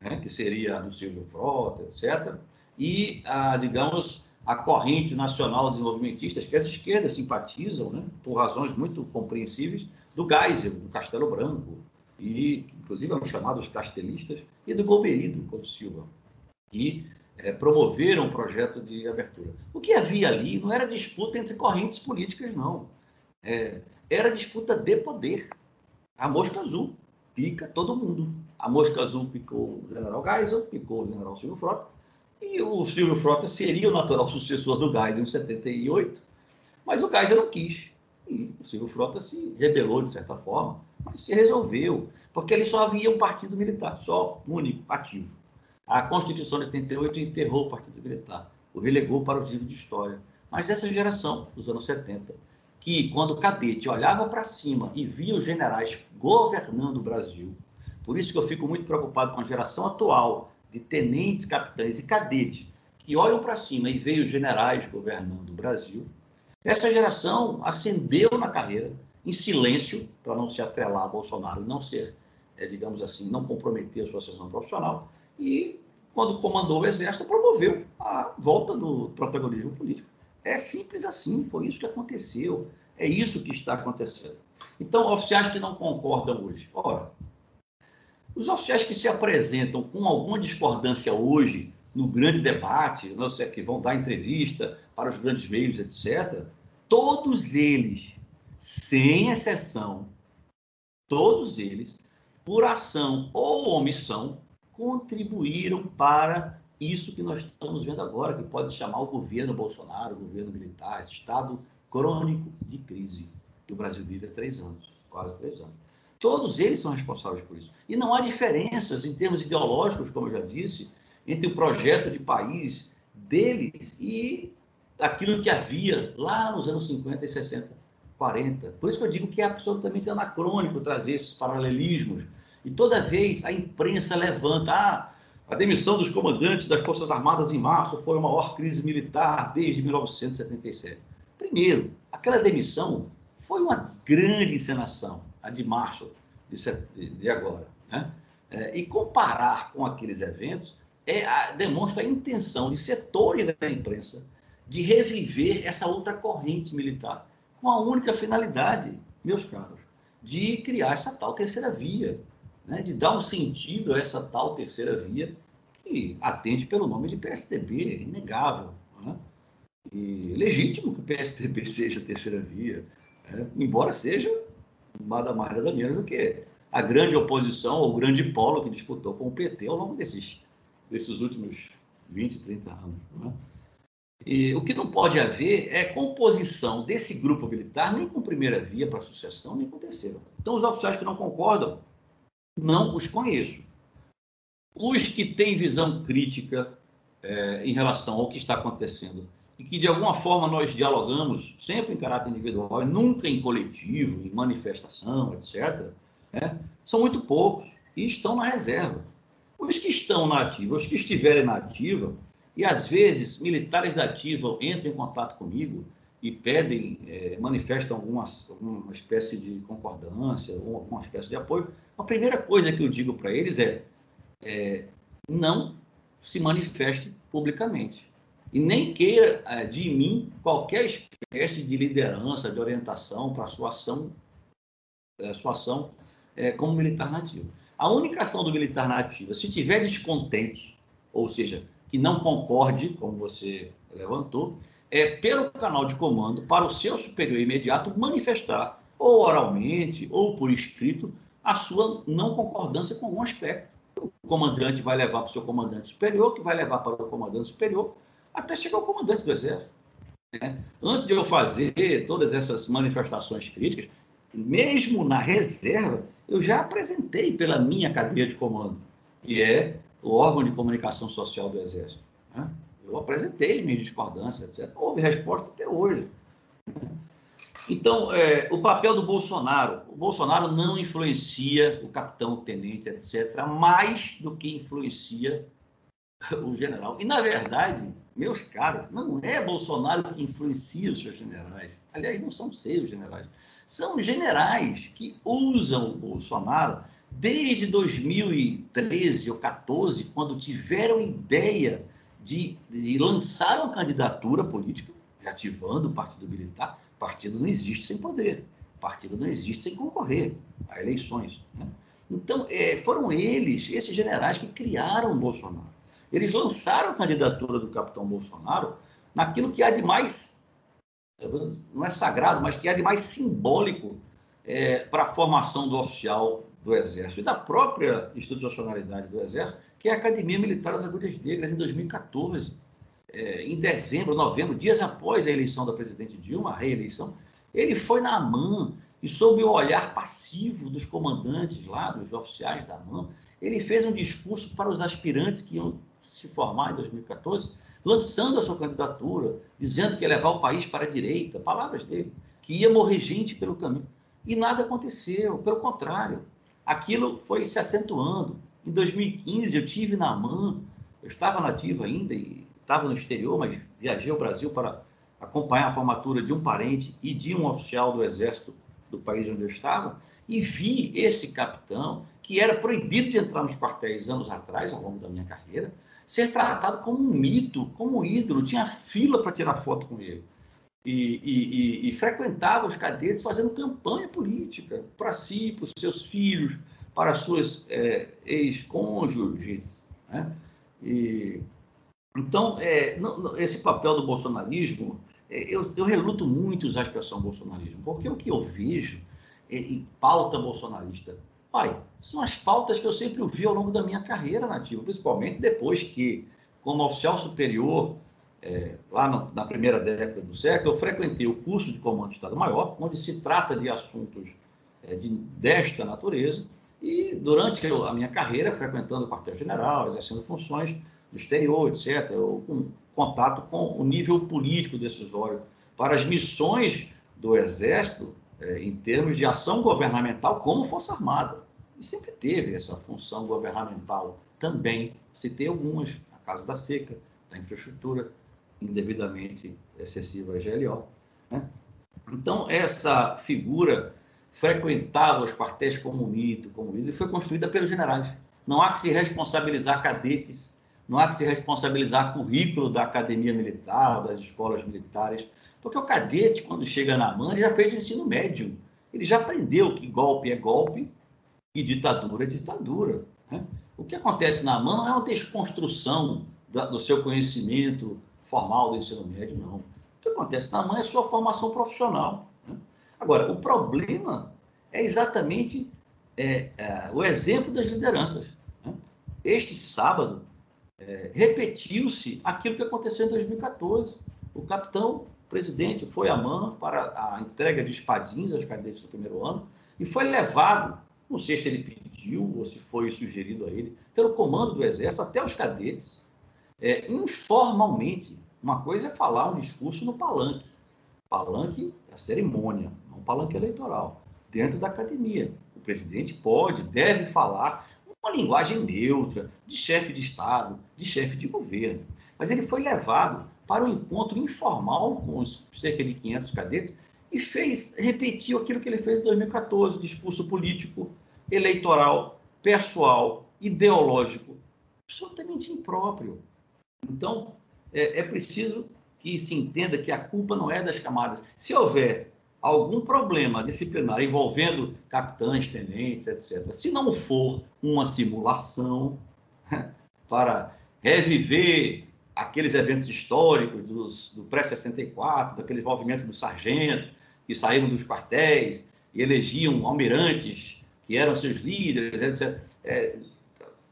né, que seria a do Silvio Frota, etc., e, a, digamos, a corrente nacional desenvolvimentistas, que as esquerdas simpatizam, né, por razões muito compreensíveis, do Geisel, do Castelo Branco, e inclusive eram chamados castelistas, e do Golbery, do Silva, que é, promoveram o projeto de abertura. O que havia ali não era disputa entre correntes políticas, não. É, era disputa de poder. A mosca azul pica todo mundo. A mosca azul picou o general Geisel, picou o general Silvio Frota, e o Silvio Frota seria o natural sucessor do Geisel em 78, mas o Geisel não quis. E o Silvio Frota se rebelou, de certa forma, mas se resolveu, porque ali só havia um partido militar, só único, ativo. A Constituição de 88 enterrou o partido militar, o relegou para o livro de história. Mas essa geração, dos anos 70, que quando o cadete olhava para cima e via os generais governando o Brasil, por isso que eu fico muito preocupado com a geração atual de tenentes, capitães e cadetes que olham para cima e veem os generais governando o Brasil, essa geração ascendeu na carreira em silêncio para não se atrelar a Bolsonaro e não ser, é, digamos assim, não comprometer a sua sessão profissional e quando comandou o exército promoveu a volta do protagonismo político. É simples assim, foi isso que aconteceu. É isso que está acontecendo. Então, oficiais que não concordam hoje. Ora, os oficiais que se apresentam com alguma discordância hoje no grande debate, não sei, que vão dar entrevista para os grandes meios, etc., todos eles, sem exceção, todos eles, por ação ou omissão, contribuíram para isso que nós estamos vendo agora, que pode chamar o governo Bolsonaro, o governo militar, esse Estado crônico de crise que o Brasil vive há três anos, quase três anos. Todos eles são responsáveis por isso. E não há diferenças em termos ideológicos, como eu já disse, entre o projeto de país deles e aquilo que havia lá nos anos 50 e 60, 40. Por isso que eu digo que é absolutamente anacrônico trazer esses paralelismos. E toda vez a imprensa levanta, ah, a demissão dos comandantes das Forças Armadas em março foi a maior crise militar desde 1977. Primeiro, aquela demissão foi uma grande encenação, a de março de, de agora. Né? É, e comparar com aqueles eventos é, a, demonstra a intenção de setores da imprensa de reviver essa outra corrente militar, com a única finalidade, meus caros, de criar essa tal terceira via, né, de dar um sentido a essa tal terceira via que atende pelo nome de PSDB, é inegável. Né? E legítimo que o PSDB seja a terceira via, né? embora seja nada mais nada menos do que a grande oposição, ou o grande polo que disputou com o PT ao longo desses, desses últimos 20, 30 anos. Né? E o que não pode haver é composição desse grupo militar nem com primeira via para sucessão, nem com terceira. Então, os oficiais que não concordam não os conheço. Os que têm visão crítica é, em relação ao que está acontecendo e que de alguma forma nós dialogamos sempre em caráter individual, nunca em coletivo, em manifestação, etc., né, são muito poucos e estão na reserva. Os que estão na ativa, os que estiverem na ativa, e às vezes militares da ativa entram em contato comigo e pedem, é, manifestam alguma, alguma espécie de concordância, ou alguma espécie de apoio, a primeira coisa que eu digo para eles é, é, não se manifeste publicamente. E nem queira é, de mim qualquer espécie de liderança, de orientação para a sua ação, a sua ação é, como militar nativo. A única ação do militar nativo, se tiver descontente, ou seja, que não concorde, como você levantou, é, pelo canal de comando, para o seu superior imediato manifestar, ou oralmente, ou por escrito, a sua não concordância com algum aspecto. O comandante vai levar para o seu comandante superior, que vai levar para o comandante superior, até chegar ao comandante do Exército. Né? Antes de eu fazer todas essas manifestações críticas, mesmo na reserva, eu já apresentei pela minha cadeia de comando, que é o órgão de comunicação social do Exército. Né? Eu apresentei minhas discordâncias, etc. Houve resposta até hoje. Então, é, o papel do Bolsonaro. O Bolsonaro não influencia o capitão, o tenente, etc., mais do que influencia o general. E, na verdade, meus caros, não é Bolsonaro que influencia os seus generais. Aliás, não são seus generais. São generais que usam o Bolsonaro desde 2013 ou 14, quando tiveram ideia de, de lançar uma candidatura política, reativando o Partido Militar. Partido não existe sem poder. Partido não existe sem concorrer a eleições. Né? Então, é, foram eles, esses generais, que criaram o Bolsonaro. Eles lançaram a candidatura do capitão Bolsonaro naquilo que há de mais, não é sagrado, mas que há de mais simbólico é, para a formação do oficial do Exército e da própria institucionalidade do Exército, que é a Academia Militar das Agulhas Negras, em 2014. É, em dezembro, novembro, dias após a eleição da presidente Dilma, a reeleição, ele foi na AMAN e, sob o olhar passivo dos comandantes lá, dos oficiais da AMAN, ele fez um discurso para os aspirantes que iam se formar em 2014, lançando a sua candidatura, dizendo que ia levar o país para a direita, palavras dele, que ia morrer gente pelo caminho. E nada aconteceu, pelo contrário, aquilo foi se acentuando. Em 2015, eu tive na AMAN, eu estava nativo ainda e estava no exterior, mas viajei ao Brasil para acompanhar a formatura de um parente e de um oficial do Exército do país onde eu estava, e vi esse capitão, que era proibido de entrar nos quartéis anos atrás, ao longo da minha carreira, ser tratado como um mito, como um ídolo, tinha fila para tirar foto com ele. E, e, e, e, frequentava os cadetes fazendo campanha política para si, para os seus filhos, para suas é, ex-cônjuges. Né? E, então, é, esse papel do bolsonarismo, é, eu, eu, reluto muito usar a expressão bolsonarismo, porque o que eu vejo é, em pauta bolsonarista, pai, são as pautas que eu sempre ouvi ao longo da minha carreira nativa, principalmente depois que, como oficial superior, é, lá no, na primeira década do século, eu frequentei o curso de Comando de Estado-Maior, onde se trata de assuntos é, de, desta natureza, e durante a minha carreira, frequentando o quartel-general, exercendo funções no exterior, etc., eu, com contato com o nível político decisório para as missões do Exército é, em termos de ação governamental como Força Armada. E sempre teve essa função governamental também. Citei algumas, a casa da seca, da infraestrutura indevidamente excessiva a GLO. Né? Então, essa figura frequentava os quartéis como ídolo, e foi construída pelos generais. Não há que se responsabilizar cadetes, não há que se responsabilizar currículo da academia militar, das escolas militares, porque o cadete, quando chega na MAN, já fez o ensino médio. Ele já aprendeu que golpe é golpe e ditadura é ditadura. Né? O que acontece na MAN não é uma desconstrução do seu conhecimento formal do ensino médio, não. O que acontece na MAN é a sua formação profissional. Né? Agora, o problema é exatamente é, é, o exemplo das lideranças. Né? Este sábado, é, repetiu-se aquilo que aconteceu em 2014. O capitão presidente foi à MAN para a entrega de espadins aos cadetes do primeiro ano e foi levado, não sei se ele pediu ou se foi sugerido a ele, pelo comando do Exército até os cadetes, é, informalmente. Uma coisa é falar um discurso no palanque. Palanque é a cerimônia, não palanque eleitoral, dentro da academia. O presidente pode, deve falar uma linguagem neutra, de chefe de Estado, de chefe de governo. Mas ele foi levado para um encontro informal com cerca de 500 cadetes e fez, repetiu aquilo que ele fez em 2014, discurso político, eleitoral, pessoal, ideológico, absolutamente impróprio. Então, é, é preciso que se entenda que a culpa não é das camadas. Se houver algum problema disciplinar envolvendo capitães, tenentes, etc., se não for uma simulação para reviver aqueles eventos históricos dos, do pré-64, daqueles movimentos dos sargentos que saíram dos quartéis e elegiam almirantes que eram seus líderes, etc. É,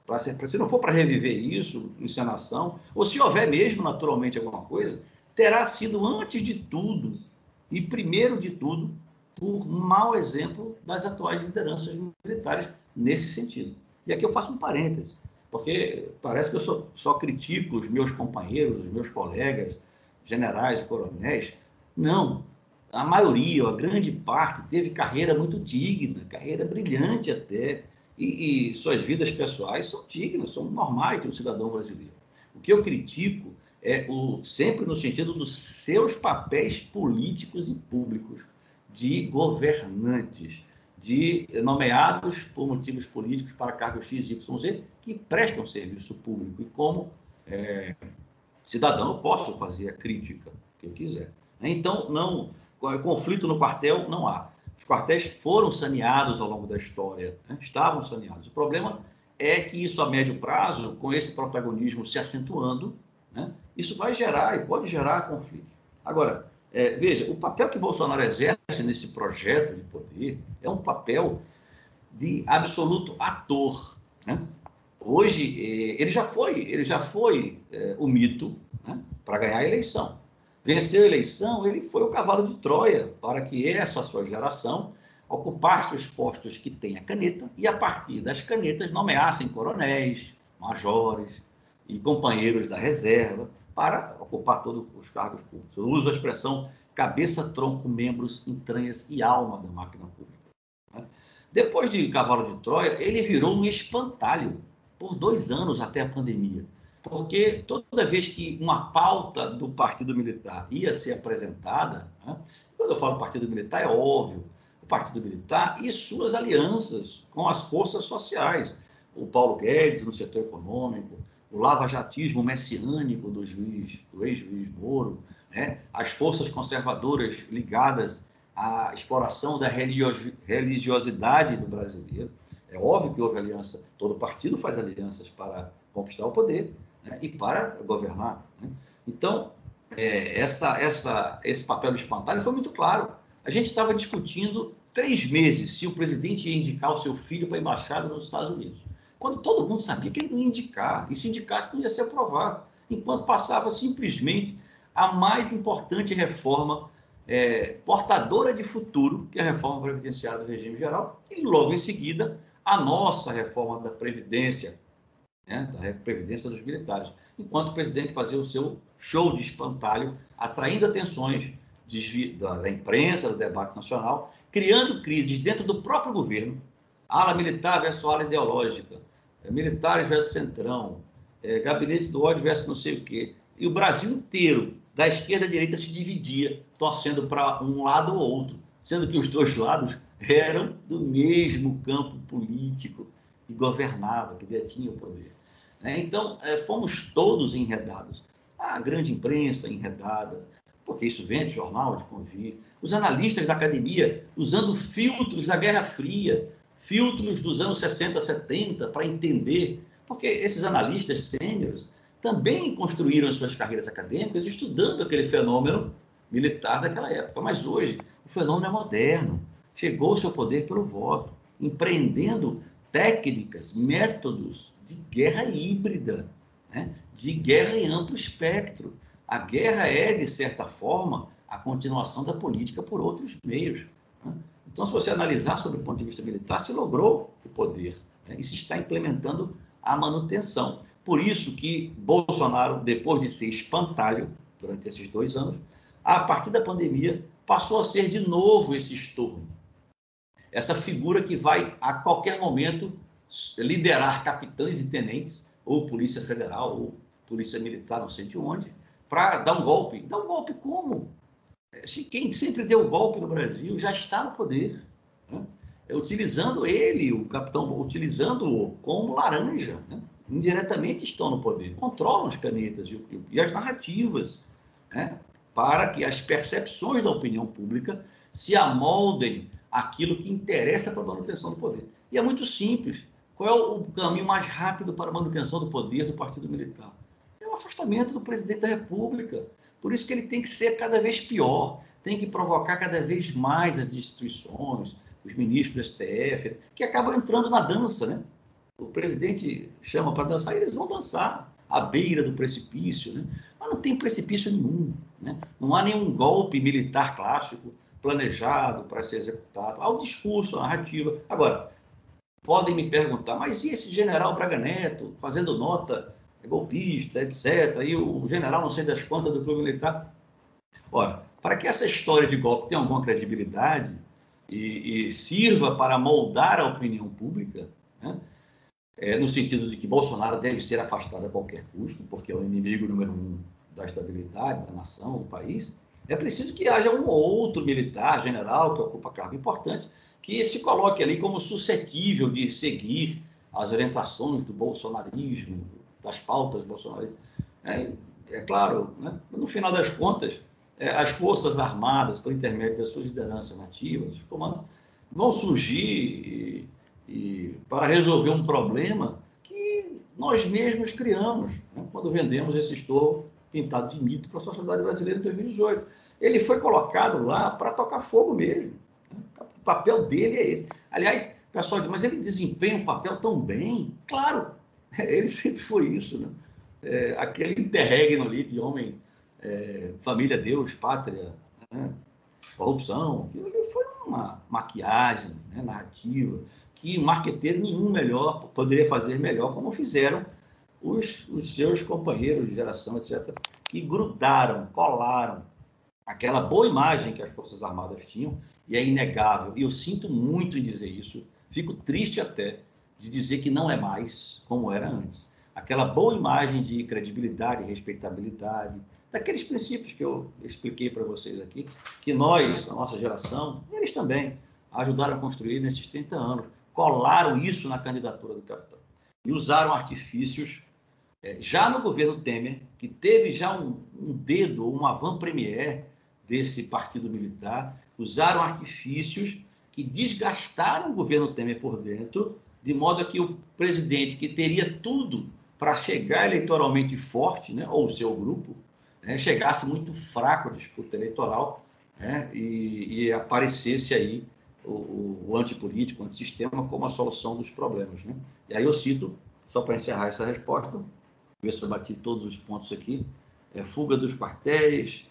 pra, se não for para reviver isso, encenação, ou se houver mesmo naturalmente alguma coisa, terá sido antes de tudo e primeiro de tudo, por mau exemplo das atuais lideranças militares nesse sentido. E aqui eu faço um parêntese, porque parece que eu só, só critico os meus companheiros, os meus colegas, generais coronéis. Não, a maioria, a grande parte, teve carreira muito digna, carreira brilhante até, e, e suas vidas pessoais são dignas, são normais de um cidadão brasileiro. O que eu critico é o, sempre no sentido dos seus papéis políticos e públicos de governantes, de nomeados por motivos políticos para cargos X, Y, Z, que prestam serviço público. E como é, cidadão, eu posso fazer a crítica que eu quiser. Então, não conflito no quartel não há. Os quartéis foram saneados ao longo da história, né? estavam saneados. O problema é que isso a médio prazo, com esse protagonismo se acentuando, né? isso vai gerar e pode gerar conflito. Agora, é, veja, o papel que Bolsonaro exerce nesse projeto de poder é um papel de absoluto ator. Né? Hoje é, ele já foi, ele já foi é, o mito né? para ganhar a eleição. Venceu a eleição, ele foi o cavalo de Troia para que essa sua geração ocupasse os postos que tem a caneta e, a partir das canetas, nomeassem coronéis, majores e companheiros da reserva para ocupar todos os cargos públicos. Eu uso a expressão cabeça, tronco, membros, entranhas e alma da máquina pública. Né? Depois de Cavalo de Troia, ele virou um espantalho por dois anos até a pandemia. Porque toda vez que uma pauta do Partido Militar ia ser apresentada, né? quando eu falo Partido Militar, é óbvio, o Partido Militar e suas alianças com as forças sociais. O Paulo Guedes no setor econômico, o lavajatismo messiânico do juiz, do ex-juiz Moro, né? as forças conservadoras ligadas à exploração da religiosidade do brasileiro. É óbvio que houve aliança, todo partido faz alianças para conquistar o poder né? e para governar. Né? Então, é, essa, essa, esse papel do espantalho foi muito claro. A gente estava discutindo três meses se o presidente ia indicar o seu filho para a embaixada nos Estados Unidos quando todo mundo sabia que ele não ia indicar, e se indicasse não ia ser aprovado, enquanto passava simplesmente a mais importante reforma é, portadora de futuro, que é a reforma previdenciária do regime geral, e logo em seguida a nossa reforma da Previdência, né, da Previdência dos militares, enquanto o presidente fazia o seu show de espantalho, atraindo atenções da imprensa, do debate nacional, criando crises dentro do próprio governo, ala militar versus ala ideológica, é, militares versus centrão, é, gabinete do ódio versus não sei o quê. E o Brasil inteiro, da esquerda à direita, se dividia, torcendo para um lado ou outro, sendo que os dois lados eram do mesmo campo político que governava, que detinha o poder. Né? Então, é, fomos todos enredados. A grande imprensa enredada, porque isso vem de jornal, de convir. Os analistas da academia usando filtros da Guerra Fria, filtros dos anos 60, 70 para entender, porque esses analistas sêniores também construíram as suas carreiras acadêmicas estudando aquele fenômeno militar daquela época. Mas hoje o fenômeno é moderno, chegou ao seu poder pelo voto, empreendendo técnicas, métodos de guerra híbrida, né? de guerra em amplo espectro. A guerra é, de certa forma, a continuação da política por outros meios. Né? Então, se você analisar sobre o ponto de vista militar, se logrou o poder né? e se está implementando a manutenção. Por isso que Bolsonaro, depois de ser espantalho durante esses dois anos, a partir da pandemia, passou a ser de novo esse estorno. Essa figura que vai, a qualquer momento, liderar capitães e tenentes, ou Polícia Federal, ou Polícia Militar, não sei de onde, para dar um golpe. Dar um golpe como? se quem sempre deu golpe no Brasil já está no poder. Né? É, utilizando ele, o capitão, utilizando-o como laranja. Né? Indiretamente estão no poder, controlam as canetas e, e as narrativas, né? para que as percepções da opinião pública se amoldem aquilo que interessa para a manutenção do poder. E é muito simples. Qual é o caminho mais rápido para a manutenção do poder do Partido Militar? É o afastamento do presidente da República. Por isso que ele tem que ser cada vez pior, tem que provocar cada vez mais as instituições, os ministros do STF, que acabam entrando na dança, né? O presidente chama para dançar e eles vão dançar à beira do precipício, né? Mas não tem precipício nenhum, né? Não há nenhum golpe militar clássico, planejado para ser executado, ao discurso, à narrativa. Agora, podem me perguntar, mas e esse general Braga Neto fazendo nota golpista, etc., e o general não sei das quantas do clube militar? Ora, para que essa história de golpe tenha alguma credibilidade e, e sirva para moldar a opinião pública, né? é, no sentido de que Bolsonaro deve ser afastado a qualquer custo, porque é o inimigo número um da estabilidade da nação, do país, é preciso que haja um outro militar, general, que ocupa cargo importante, que se coloque ali como suscetível de seguir as orientações do bolsonarismo, das pautas bolsonaristas. É, é claro, né? no final das contas, é, as Forças Armadas, por intermédio das suas lideranças nativas, os comandos, vão surgir e, e, para resolver um problema que nós mesmos criamos né? quando vendemos esse estouro pintado de mito para a sociedade brasileira em 2018. Ele foi colocado lá para tocar fogo mesmo. O papel dele é esse. Aliás, pessoal mas ele desempenha um papel tão bem? Claro, ele sempre foi isso. Né? É, aquele interregno ali de homem, é, família, Deus, pátria, né? corrupção, ali foi uma maquiagem né? narrativa que marqueteiro nenhum melhor poderia fazer melhor, como fizeram os, os seus companheiros de geração, etc., que grudaram, colaram aquela boa imagem que as Forças Armadas tinham, e é inegável, e eu sinto muito em dizer isso, fico triste até de dizer que não é mais como era antes. Aquela boa imagem de credibilidade, respeitabilidade, daqueles princípios que eu expliquei para vocês aqui, que nós, a nossa geração, eles também ajudaram a construir nesses 30 anos, colaram isso na candidatura do capitão e usaram artifícios é, já no governo Temer, que teve já um, um dedo, uma avant-première desse partido militar, usaram artifícios que desgastaram o governo Temer por dentro, de modo que o presidente, que teria tudo para chegar eleitoralmente forte, né, ou o seu grupo, né, chegasse muito fraco a disputa eleitoral né, e, e, aparecesse aí o, o antipolítico, o antissistema, como a solução dos problemas. Né? E aí eu cito, só para encerrar essa resposta, ver se eu bati todos os pontos aqui. É, fuga dos quartéis,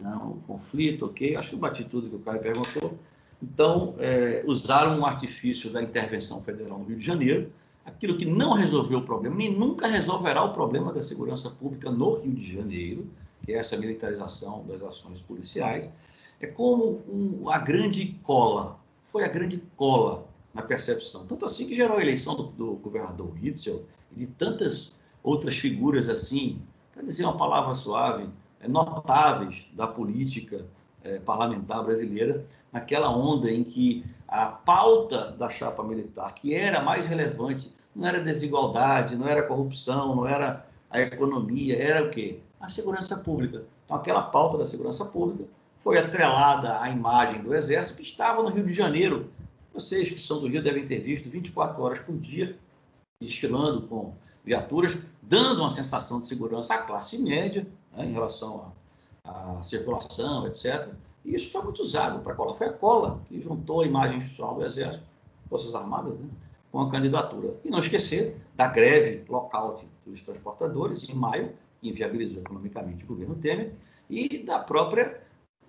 não, conflito, ok. Acho que eu bati tudo que o Caio perguntou. Então, é, usaram um artifício da intervenção federal no Rio de Janeiro, aquilo que não resolveu o problema, nem nunca resolverá o problema da segurança pública no Rio de Janeiro, que é essa militarização das ações policiais, é como um, a grande cola, foi a grande cola na percepção. Tanto assim que gerou a eleição do, do governador Witzel e de tantas outras figuras assim, para dizer uma palavra suave, notáveis da política é, parlamentar brasileira, naquela onda em que a pauta da chapa militar, que era mais relevante, não era desigualdade, não era corrupção, não era a economia, era o quê? A segurança pública. Então, aquela pauta da segurança pública foi atrelada à imagem do Exército, que estava no Rio de Janeiro. Vocês que são do Rio devem ter visto 24 horas por dia, desfilando com viaturas, dando uma sensação de segurança à classe média, né, em relação à, circulação, etc. E isso foi muito usado para cola. Foi a cola que juntou a imagem institucional do Exército, Forças Armadas, né, com a candidatura. E não esquecer da greve local dos transportadores, em maio, que inviabilizou economicamente o governo Temer, e da própria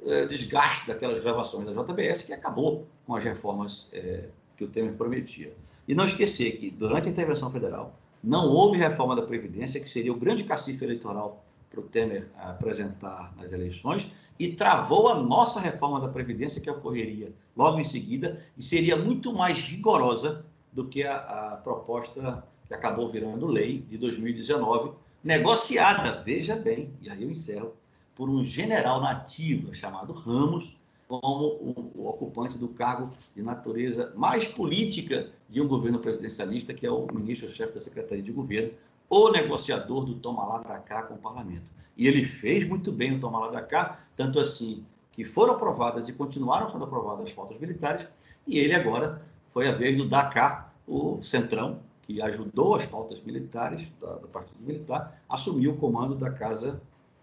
eh, desgaste daquelas gravações da JBS, que acabou com as reformas eh, que o Temer prometia. E não esquecer que, durante a intervenção federal, não houve reforma da Previdência, que seria o grande cacife eleitoral para o Temer apresentar nas eleições, e travou a nossa reforma da Previdência, que ocorreria logo em seguida, e seria muito mais rigorosa do que a, a proposta que acabou virando lei de 2019, negociada, veja bem, e aí eu encerro, por um general nativo chamado Ramos, como o, o, ocupante do cargo de natureza mais política de um governo presidencialista, que é o ministro-chefe da Secretaria de Governo, o negociador do toma lá da cá com o parlamento. E ele fez muito bem o toma lá da cá, tanto assim que foram aprovadas e continuaram sendo aprovadas as pautas militares, e ele agora foi a vez do Dakar, o Centrão, que ajudou as pautas militares, da, do Partido Militar, assumiu o comando da Casa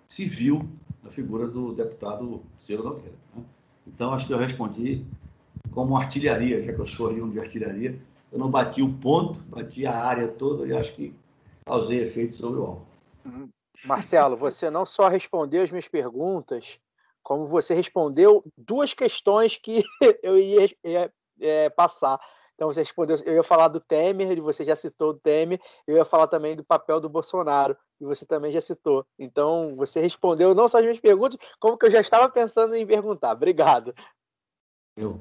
Civil, na figura do deputado Ciro Nogueira. Né? Então, acho que eu respondi como artilharia, já que eu sou um de artilharia. Eu não bati o ponto, bati a área toda e acho que causei efeito sobre o alvo. Marcelo, você não só respondeu as minhas perguntas, como você respondeu duas questões que eu ia, ia é, passar. Então você respondeu, eu ia falar do Temer, e você já citou o Temer, eu ia falar também do papel do Bolsonaro, e você também já citou. Então você respondeu não só as minhas perguntas, como que eu já estava pensando em perguntar. Obrigado. Eu.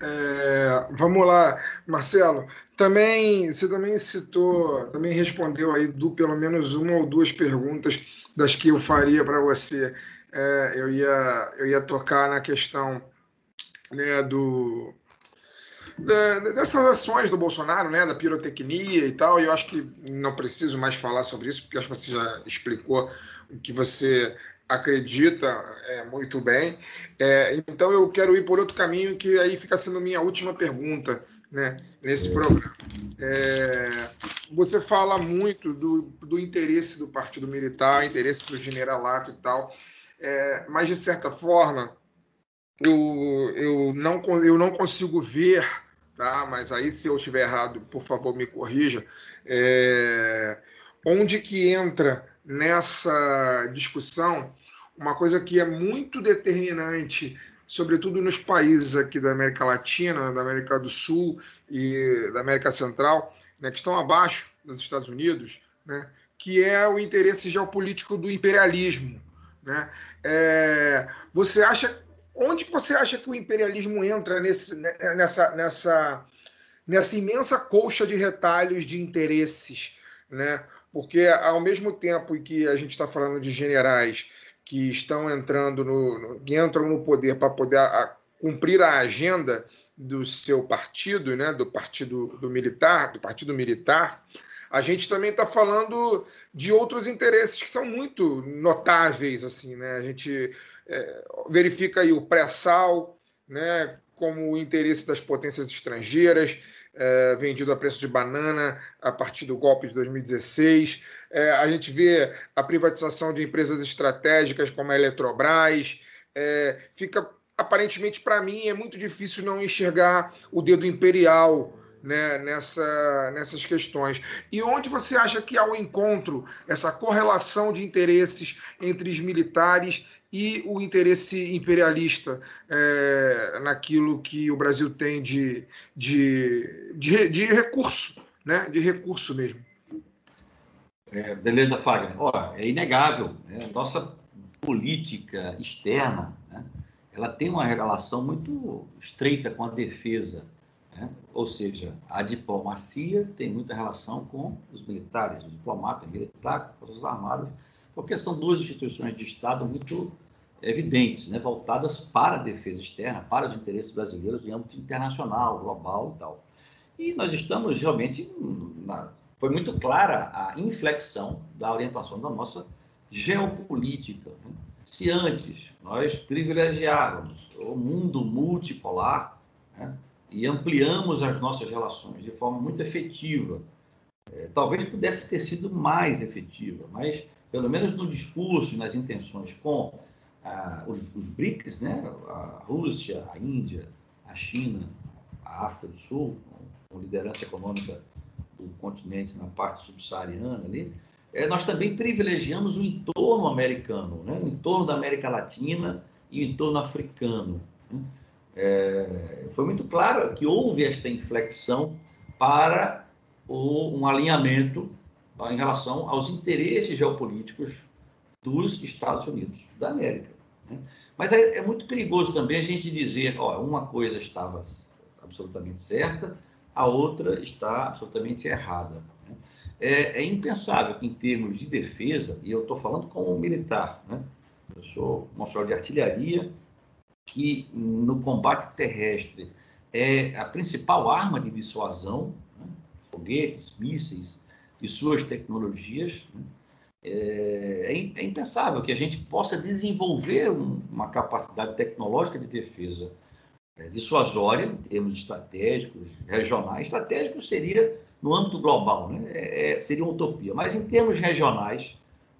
É, vamos lá, Marcelo. Também você também citou, também respondeu aí do pelo menos uma ou duas perguntas das que eu faria para você. É, eu ia eu ia tocar na questão né, do dessas ações do Bolsonaro, né, da pirotecnia e tal, e eu acho que não preciso mais falar sobre isso, porque acho que você já explicou o que você acredita é, muito bem. É, então eu quero ir por outro caminho, que aí fica sendo minha última pergunta né, nesse programa. É, você fala muito do, do interesse do Partido Militar, interesse do generalato e tal, é, mas de certa forma eu, eu, não, eu não consigo ver tá? Mas aí, se eu estiver errado, por favor, me corrija. É... Onde que entra nessa discussão uma coisa que é muito determinante, sobretudo nos países aqui da América Latina, da América do Sul e da América Central, né, que estão abaixo dos Estados Unidos, né, que é o interesse geopolítico do imperialismo. Né? É... Você acha onde você acha que o imperialismo entra nesse, né, nessa, nessa, nessa imensa colcha de retalhos de interesses? Né? Porque, ao mesmo tempo que a gente está falando de generais que estão entrando no, que entram no poder para poder a, cumprir a agenda do seu partido, né, do partido do militar, do partido militar, a gente também está falando de outros interesses que são muito notáveis, assim, né? A gente é, verifica aí o pré-sal, né, como o interesse das potências estrangeiras, é, vendido a preço de banana a partir do golpe de 2016. É, a gente vê a privatização de empresas estratégicas como a Eletrobras. É, fica, aparentemente, para mim, é muito difícil não enxergar o dedo imperial né, nessa, nessas questões. E onde você acha que há o um encontro, essa correlação de interesses entre os militares e o interesse imperialista é, naquilo que o Brasil tem de, de, de, de recurso, né, de recurso mesmo? É, beleza, Fagner. Ó, é inegável. Né? Nossa política externa né? ela tem uma relação muito estreita com a defesa né? Ou seja, a diplomacia tem muita relação com os militares, o diplomata militar, com as Armadas, porque são duas instituições de Estado muito evidentes, né? voltadas para a defesa externa, para os interesses brasileiros em âmbito internacional, global e tal. E nós estamos realmente, na, foi muito clara a inflexão da orientação da nossa geopolítica. Né? Se antes nós privilegiávamos o mundo multipolar, né? e ampliamos as nossas relações de forma muito efetiva. É, talvez pudesse ter sido mais efetiva, mas pelo menos no discurso, nas intenções com ah, os, os, BRICS, né? a Rússia, a Índia, a China, a África do Sul, com, liderança econômica do continente na parte subsaariana ali, é, nós também privilegiamos o entorno americano, né? o entorno da América Latina e o entorno africano. Né? é, foi muito claro que houve esta inflexão para o, um alinhamento em relação aos interesses geopolíticos dos Estados Unidos da América. Né? Mas é, é, muito perigoso também a gente dizer, ó, uma coisa estava absolutamente certa, a outra está absolutamente errada. Né? É, é, impensável que, em termos de defesa, e eu estou falando como militar, né? eu sou monstro de artilharia, que no combate terrestre é a principal arma de dissuasão, né? foguetes, mísseis e suas tecnologias. Né? É, é, impensável que a gente possa desenvolver um, uma capacidade tecnológica de defesa é, dissuasória, em termos estratégicos, regionais. Estratégico seria no âmbito global, né? É, é, seria uma utopia, mas em termos regionais,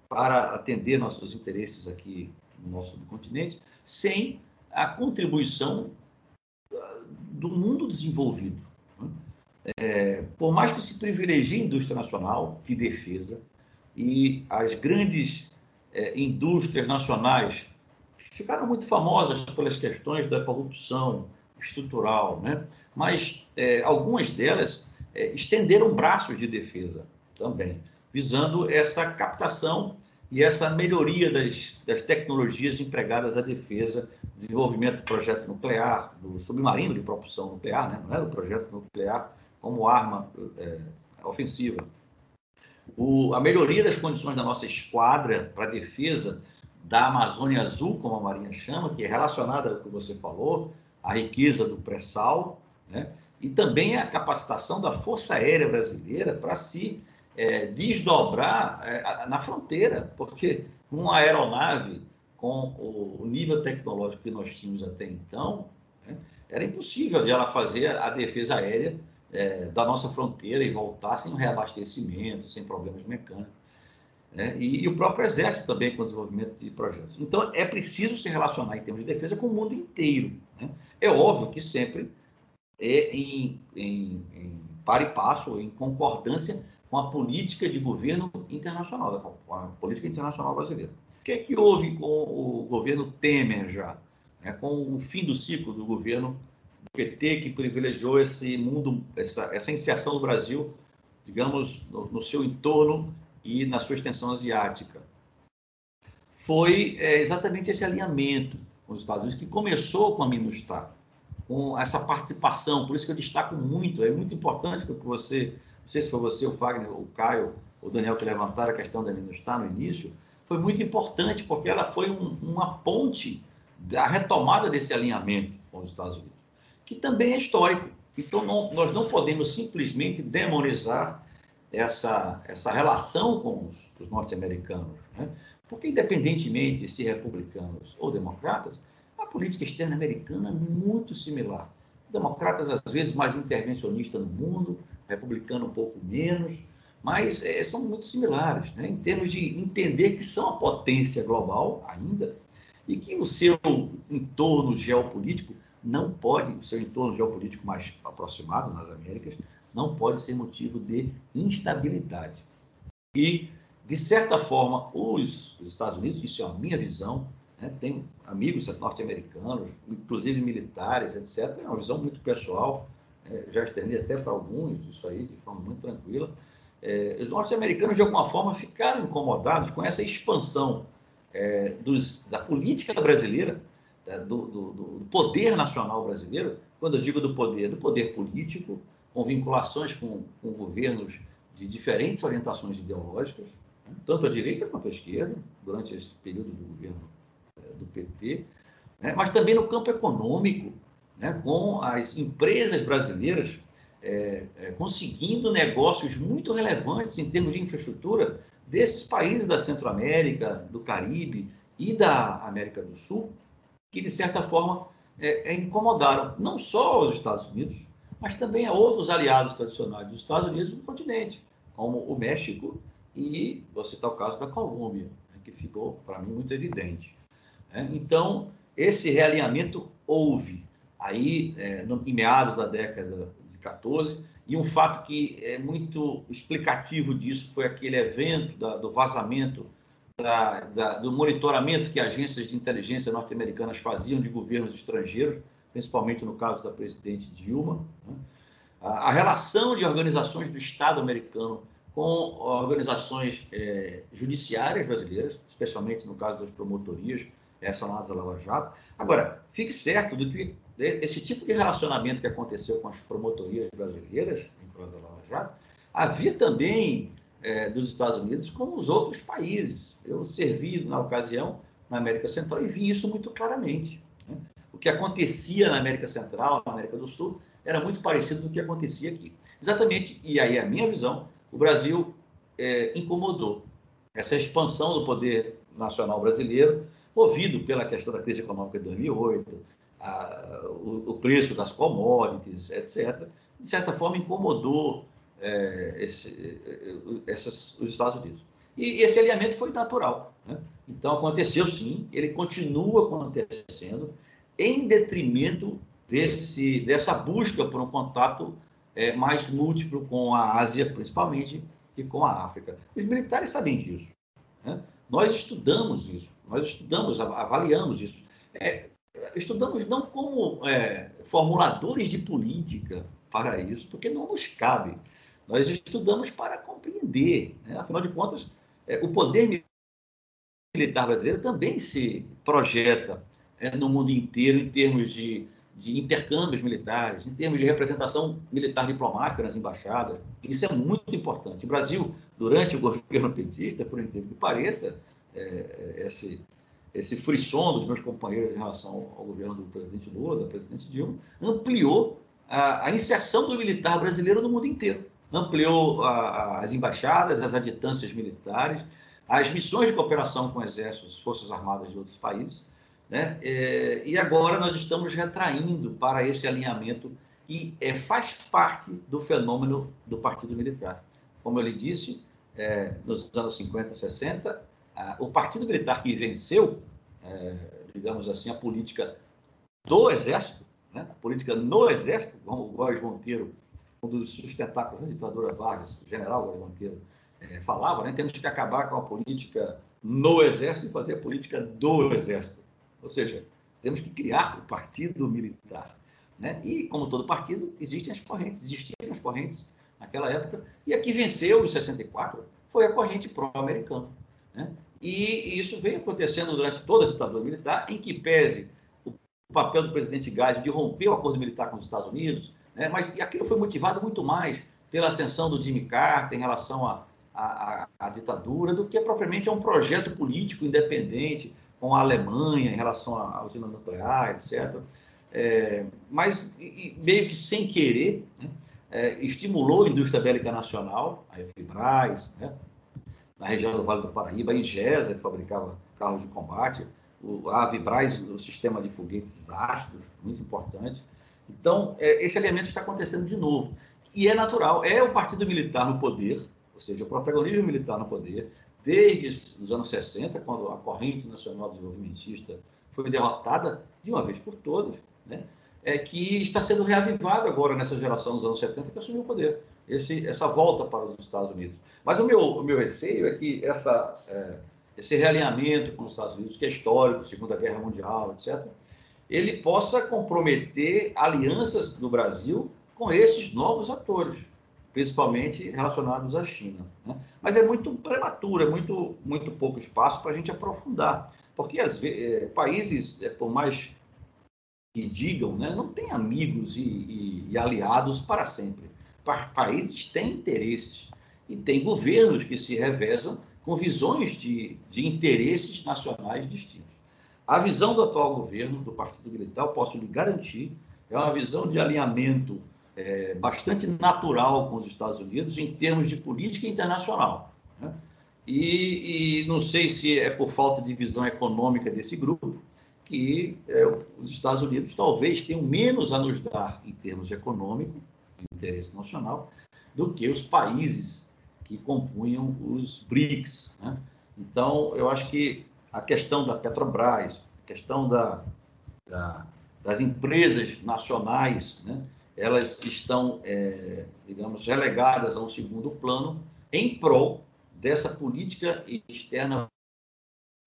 para atender nossos interesses aqui no nosso continente, sem a contribuição ah, do mundo desenvolvido. É, por mais que se privilegie a indústria nacional de defesa e as grandes é, indústrias nacionais ficaram muito famosas pelas questões da corrupção estrutural, né? mas é, algumas delas é, estenderam braços de defesa também, visando essa captação e essa melhoria das, das tecnologias empregadas à defesa, desenvolvimento do projeto nuclear, do submarino de propulsão nuclear, né? não é do projeto nuclear como arma é, ofensiva. O, a melhoria das condições da nossa esquadra para defesa da Amazônia Azul, como a Marinha chama, que é relacionada ao que você falou, a riqueza do pré-sal, né? e também a capacitação da Força Aérea Brasileira para se é, desdobrar é, na fronteira, porque uma aeronave com o, nível tecnológico que nós tínhamos até então, né, era impossível ela fazer a defesa aérea é, da nossa fronteira e voltar sem reabastecimento, sem problemas mecânicos. Né? E, e, o próprio Exército também com o desenvolvimento de projetos. Então, é preciso se relacionar em termos de defesa com o mundo inteiro. Né? É óbvio que sempre é em, em, em par e passo, em concordância com a política de governo internacional, com a política internacional brasileira. O que é que houve com o governo Temer já? Né? Com o fim do ciclo do governo PT, que privilegiou esse mundo, essa, essa inserção do Brasil, digamos, no, no seu entorno e na sua extensão asiática. Foi é, exatamente esse alinhamento com os Estados Unidos que começou com a MINUSTAH, com essa participação, por isso que eu destaco muito, é muito importante que você não sei se foi você, o Fagner, o Caio, o Daniel que levantaram a questão da Minustar no início, foi muito importante porque ela foi um, uma ponte da retomada desse alinhamento com os Estados Unidos, que também é histórico. Então, não, nós não podemos simplesmente demonizar essa, essa relação com os, os norte-americanos, né? porque, independentemente de se republicanos ou democratas, a política externa americana é muito similar. Democratas, às vezes, mais intervencionistas no mundo, republicano um pouco menos, mas é, são muito similares, né? em termos de entender que são a potência global ainda e que o seu entorno geopolítico não pode, o seu entorno geopolítico mais aproximado nas Américas, não pode ser motivo de instabilidade. E, de certa forma, os, os Estados Unidos, isso é a minha visão, né? tem amigos norte-americanos, inclusive militares, etc., é uma visão muito pessoal, é, já externi até para alguns isso aí, de forma muito tranquila, é, os norte-americanos, de alguma forma, ficaram incomodados com essa expansão é, dos, da política brasileira, do, do, do, poder nacional brasileiro, quando eu digo do poder, do poder político, com vinculações com, com governos de diferentes orientações ideológicas, né, tanto a direita quanto a esquerda, durante esse período do governo é, do PT, né, mas também no campo econômico, né, com as empresas brasileiras é, é, conseguindo negócios muito relevantes em termos de infraestrutura desses países da Centro-América, do Caribe e da América do Sul, que de certa forma é, é incomodaram não só os Estados Unidos, mas também a outros aliados tradicionais dos Estados Unidos no continente, como o México e vou citar o caso da Colômbia, né, que ficou para mim muito evidente. Né. Então esse realinhamento houve aí é, no, em meados da década de 14. E um fato que é muito explicativo disso foi aquele evento da, do vazamento, da, da, do monitoramento que agências de inteligência norte-americanas faziam de governos estrangeiros, principalmente no caso da presidente Dilma. Né? A, relação de organizações do Estado americano com organizações é, judiciárias brasileiras, especialmente no caso das promotorias relacionadas à Lava Jato. Agora, fique certo do que esse tipo de relacionamento que aconteceu com as promotorias brasileiras, em prol da Lava Jato, havia também é, dos Estados Unidos com os outros países. Eu servi, na ocasião, na América Central e vi isso muito claramente. Né? O que acontecia na América Central, na América do Sul, era muito parecido com o que acontecia aqui. Exatamente, e aí a minha visão, o Brasil é, incomodou essa expansão do poder nacional brasileiro, movido pela questão da crise econômica de 2008, a, o, o, preço das commodities, etc., de certa forma incomodou é, esse, essas, os Estados Unidos. E esse alinhamento foi natural. Né? Então, aconteceu sim, ele continua acontecendo em detrimento desse, dessa busca por um contato é, mais múltiplo com a Ásia, principalmente, e com a África. Os militares sabem disso. Né? Nós estudamos isso, nós estudamos, avaliamos isso. é, estudamos não como é, formuladores de política para isso, porque não nos cabe. Nós estudamos para compreender. Né? Afinal de contas, é, o poder militar brasileiro também se projeta é, no mundo inteiro em termos de, de intercâmbios militares, em termos de representação militar diplomática nas embaixadas. Isso é muito importante. O Brasil, durante o governo petista, por incrível que pareça, é, é esse, esse frisson dos meus companheiros em relação ao governo do presidente Lula, da presidente Dilma, ampliou a, a inserção do militar brasileiro no mundo inteiro. Ampliou a, as embaixadas, as aditâncias militares, as missões de cooperação com exércitos, forças armadas de outros países, né? É, e agora nós estamos retraindo para esse alinhamento que é, faz parte do fenômeno do Partido Militar. Como eu lhe disse, é, nos anos 50, 60, a, o Partido Militar que venceu, é, digamos assim, a política do Exército, né? a política no Exército, como o Góes Monteiro, um dos sustentáculos da ditadura Vargas, o general Góes Monteiro, é, falava, né? temos que acabar com a política no Exército e fazer a política do Exército. Ou seja, temos que criar o partido militar. Né? E, como todo partido, existem as correntes, existiam as correntes naquela época, e a que venceu em 64 foi a corrente pró-americana. Né? E isso vem acontecendo durante toda a ditadura militar, em que pese o papel do presidente Gás de romper o acordo militar com os Estados Unidos, né? mas aquilo foi motivado muito mais pela ascensão do Jimmy Carter em relação à, à, ditadura do que propriamente a um projeto político independente com a Alemanha em relação à usina nuclear, etc. É, mas e, meio que sem querer, né? é, estimulou a indústria bélica nacional, a Efibras, né? na região do Vale do Paraíba, a Ingesa, que fabricava carros de combate, o, a Avibraz, o sistema de foguetes ácidos, muito importante. Então, é, esse elemento está acontecendo de novo. E é natural, é o partido militar no poder, ou seja, o protagonismo militar no poder, desde os anos 60, quando a corrente nacional desenvolvimentista foi derrotada de uma vez por todas, né? é que está sendo reavivado agora nessa geração dos anos 70 que assumiu o poder, esse, essa volta para os Estados Unidos. Mas o meu, o meu receio é que essa, é, esse realinhamento com os Estados Unidos, que é histórico, Segunda Guerra Mundial, etc., ele possa comprometer alianças do Brasil com esses novos atores principalmente relacionados à China. Né? Mas é muito prematuro, é muito, muito pouco espaço para a gente aprofundar, porque as é, países, é, por mais que digam, né, não têm amigos e, e, e aliados para sempre. Pa países têm interesses e têm governos que se revezam com visões de, de interesses nacionais distintos. A visão do atual governo, do Partido Militar, eu posso lhe garantir, é uma visão de alinhamento é, bastante natural com os Estados Unidos em termos de política internacional. Né? E, e, não sei se é por falta de visão econômica desse grupo que é, os Estados Unidos talvez tenham menos a nos dar em termos econômicos, de interesse nacional, do que os países que compunham os BRICS. Né? Então, eu acho que a questão da Petrobras, a questão da, da, das empresas nacionais, né? elas estão, é, digamos, relegadas a um segundo plano em prol dessa política externa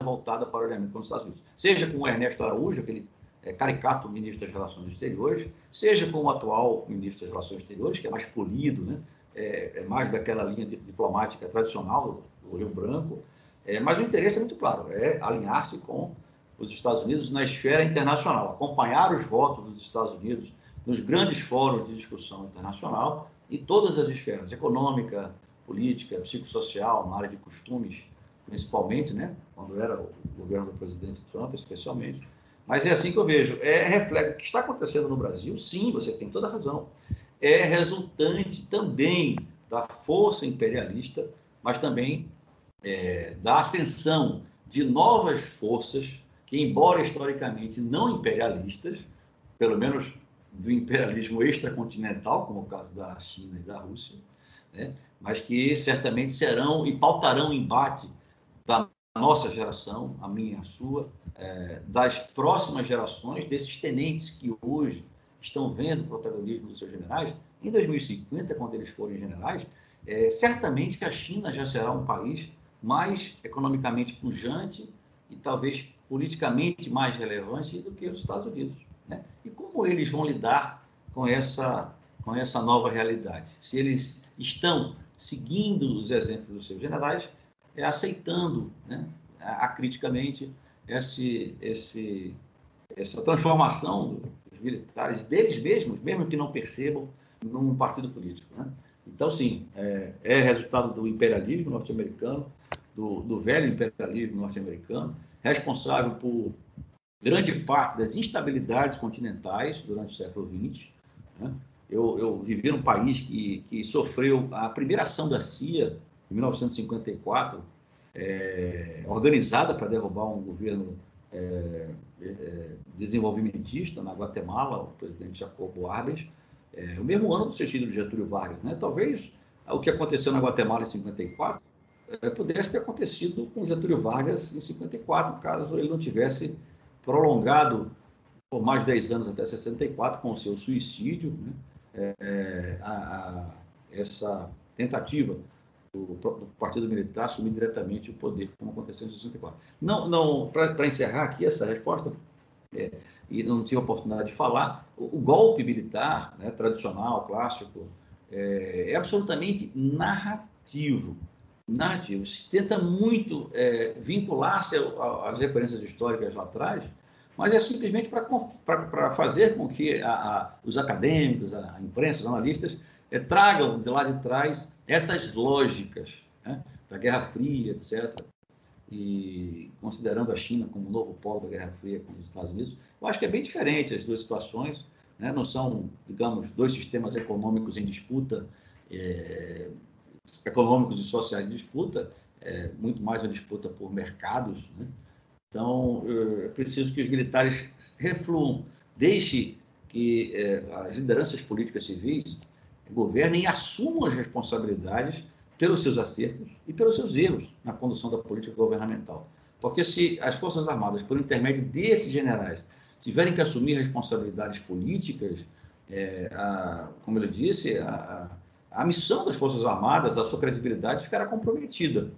voltada para o alinhamento com os Estados Unidos. Seja com o Ernesto Araújo, aquele é, caricato ministro das Relações Exteriores, seja com o atual ministro das Relações Exteriores, que é mais polido, né? é, é mais daquela linha diplomática tradicional do Rio Branco, é, mas o interesse é muito claro, é alinhar-se com os Estados Unidos na esfera internacional, acompanhar os votos dos Estados Unidos nos grandes fóruns de discussão internacional, em todas as esferas, econômica, política, psicossocial, na área de costumes, principalmente, né? quando era o governo do presidente Trump, especialmente. Mas é assim que eu vejo. É reflexo. O que está acontecendo no Brasil, sim, você tem toda a razão. É resultante também da força imperialista, mas também é, da ascensão de novas forças que, embora historicamente não imperialistas, pelo menos do imperialismo extracontinental, como é o caso da China e da Rússia, né? mas que certamente serão e pautarão o embate da nossa geração, a minha, a sua, é, das próximas gerações, desses tenentes que hoje estão vendo o protagonismo dos seus generais, em 2050, quando eles forem generais, é, certamente que a China já será um país mais economicamente pujante e talvez politicamente mais relevante do que os Estados Unidos. Né? E como eles vão lidar com essa, com essa nova realidade? Se eles estão seguindo os exemplos dos seus generais, é, aceitando né, acriticamente esse, esse, essa transformação dos militares, deles mesmos, mesmo que não percebam, num partido político. Né? Então, sim, é, é resultado do imperialismo norte-americano, do, do velho imperialismo norte-americano, responsável por grande parte das instabilidades continentais durante o século XX. Né? Eu, eu, vivi num país que, que sofreu a primeira ação da CIA, em 1954, é, organizada para derrubar um governo é, é, desenvolvimentista na Guatemala, o presidente Jacobo Arbenz, é, o mesmo ano do suicídio de Getúlio Vargas. Né? Talvez o que aconteceu na Guatemala em 54 é, pudesse ter acontecido com Getúlio Vargas em 54, caso ele não tivesse prolongado por mais de 10 anos até 64 com o seu suicídio, né? é, a, a, essa tentativa do, do, Partido Militar assumir diretamente o poder, como aconteceu em 64. Não, não para encerrar aqui essa resposta, é, e não tive a oportunidade de falar, o, o golpe militar né, tradicional, clássico, é, é absolutamente narrativo narrativo. Se tenta muito é, vincular-se às referências históricas lá atrás, mas é simplesmente para fazer com que a, a, os acadêmicos, a imprensa, os analistas, é, tragam de lá de trás essas lógicas né, da Guerra Fria, etc. E considerando a China como novo polo da Guerra Fria com os Estados Unidos, eu acho que é bem diferente as duas situações. Né, não são, digamos, dois sistemas econômicos em disputa. É, econômicos e sociais de disputa, é muito mais uma disputa por mercados. Né? Então, é preciso que os militares refluam, deixe que é, as lideranças políticas civis governem e assumam as responsabilidades pelos seus acertos e pelos seus erros na condução da política governamental. Porque se as Forças Armadas, por intermédio desses generais, tiverem que assumir responsabilidades políticas, é, a, como eu disse, a missão das Forças Armadas, a sua credibilidade ficará comprometida.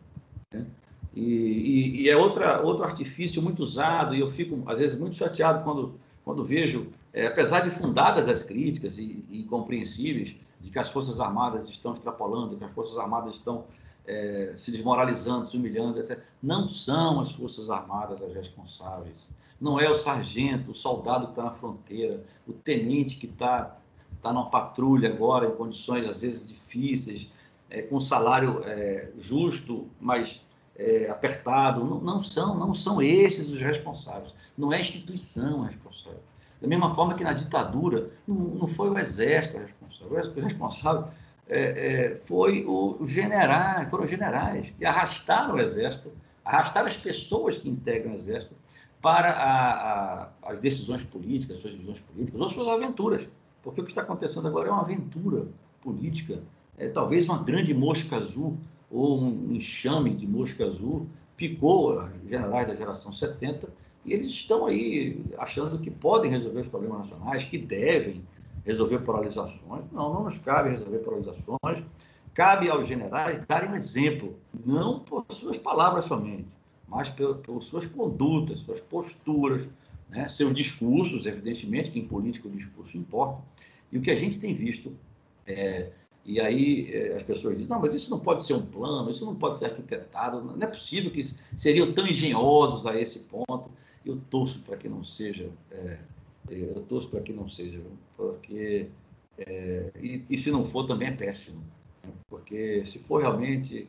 Né? E, e, e, é outra, outro artifício muito usado, e eu fico, às vezes, muito chateado quando, quando vejo, é, apesar de fundadas as críticas e, e compreensíveis, de que as Forças Armadas estão extrapolando, que as Forças Armadas estão é, se desmoralizando, se humilhando, etc. Não são as Forças Armadas as responsáveis. Não é o sargento, o soldado que está na fronteira, o tenente que está está numa patrulha agora, em condições às vezes difíceis, é, com salário é, justo, mas é, apertado. Não, não, são, não são esses os responsáveis. Não é a instituição responsável. Da mesma forma que na ditadura não, não foi o exército responsável. O responsável é, é, foi o, generais, foram os generais que arrastaram o exército, arrastaram as pessoas que integram o exército para a, a, as decisões políticas, suas visões políticas, ou suas aventuras. Porque o que está acontecendo agora é uma aventura política, é talvez uma grande mosca azul ou um enxame de mosca azul picou generais da geração 70 e eles estão aí achando que podem resolver os problemas nacionais, que devem resolver polarizações. Não, não nos cabe resolver polarizações. Cabe aos generais darem um exemplo, não por suas palavras somente, mas por, por suas condutas, suas posturas, né? seus discursos, evidentemente, que em política o discurso importa. E o que a gente tem visto, é, e aí é, as pessoas dizem, não, mas isso não pode ser um plano, isso não pode ser arquitetado, não é possível que seriam tão engenhosos a esse ponto. Eu torço para que não seja, é, eu torço para que não seja, porque, é, e, e se não for também é péssimo, né? porque se for realmente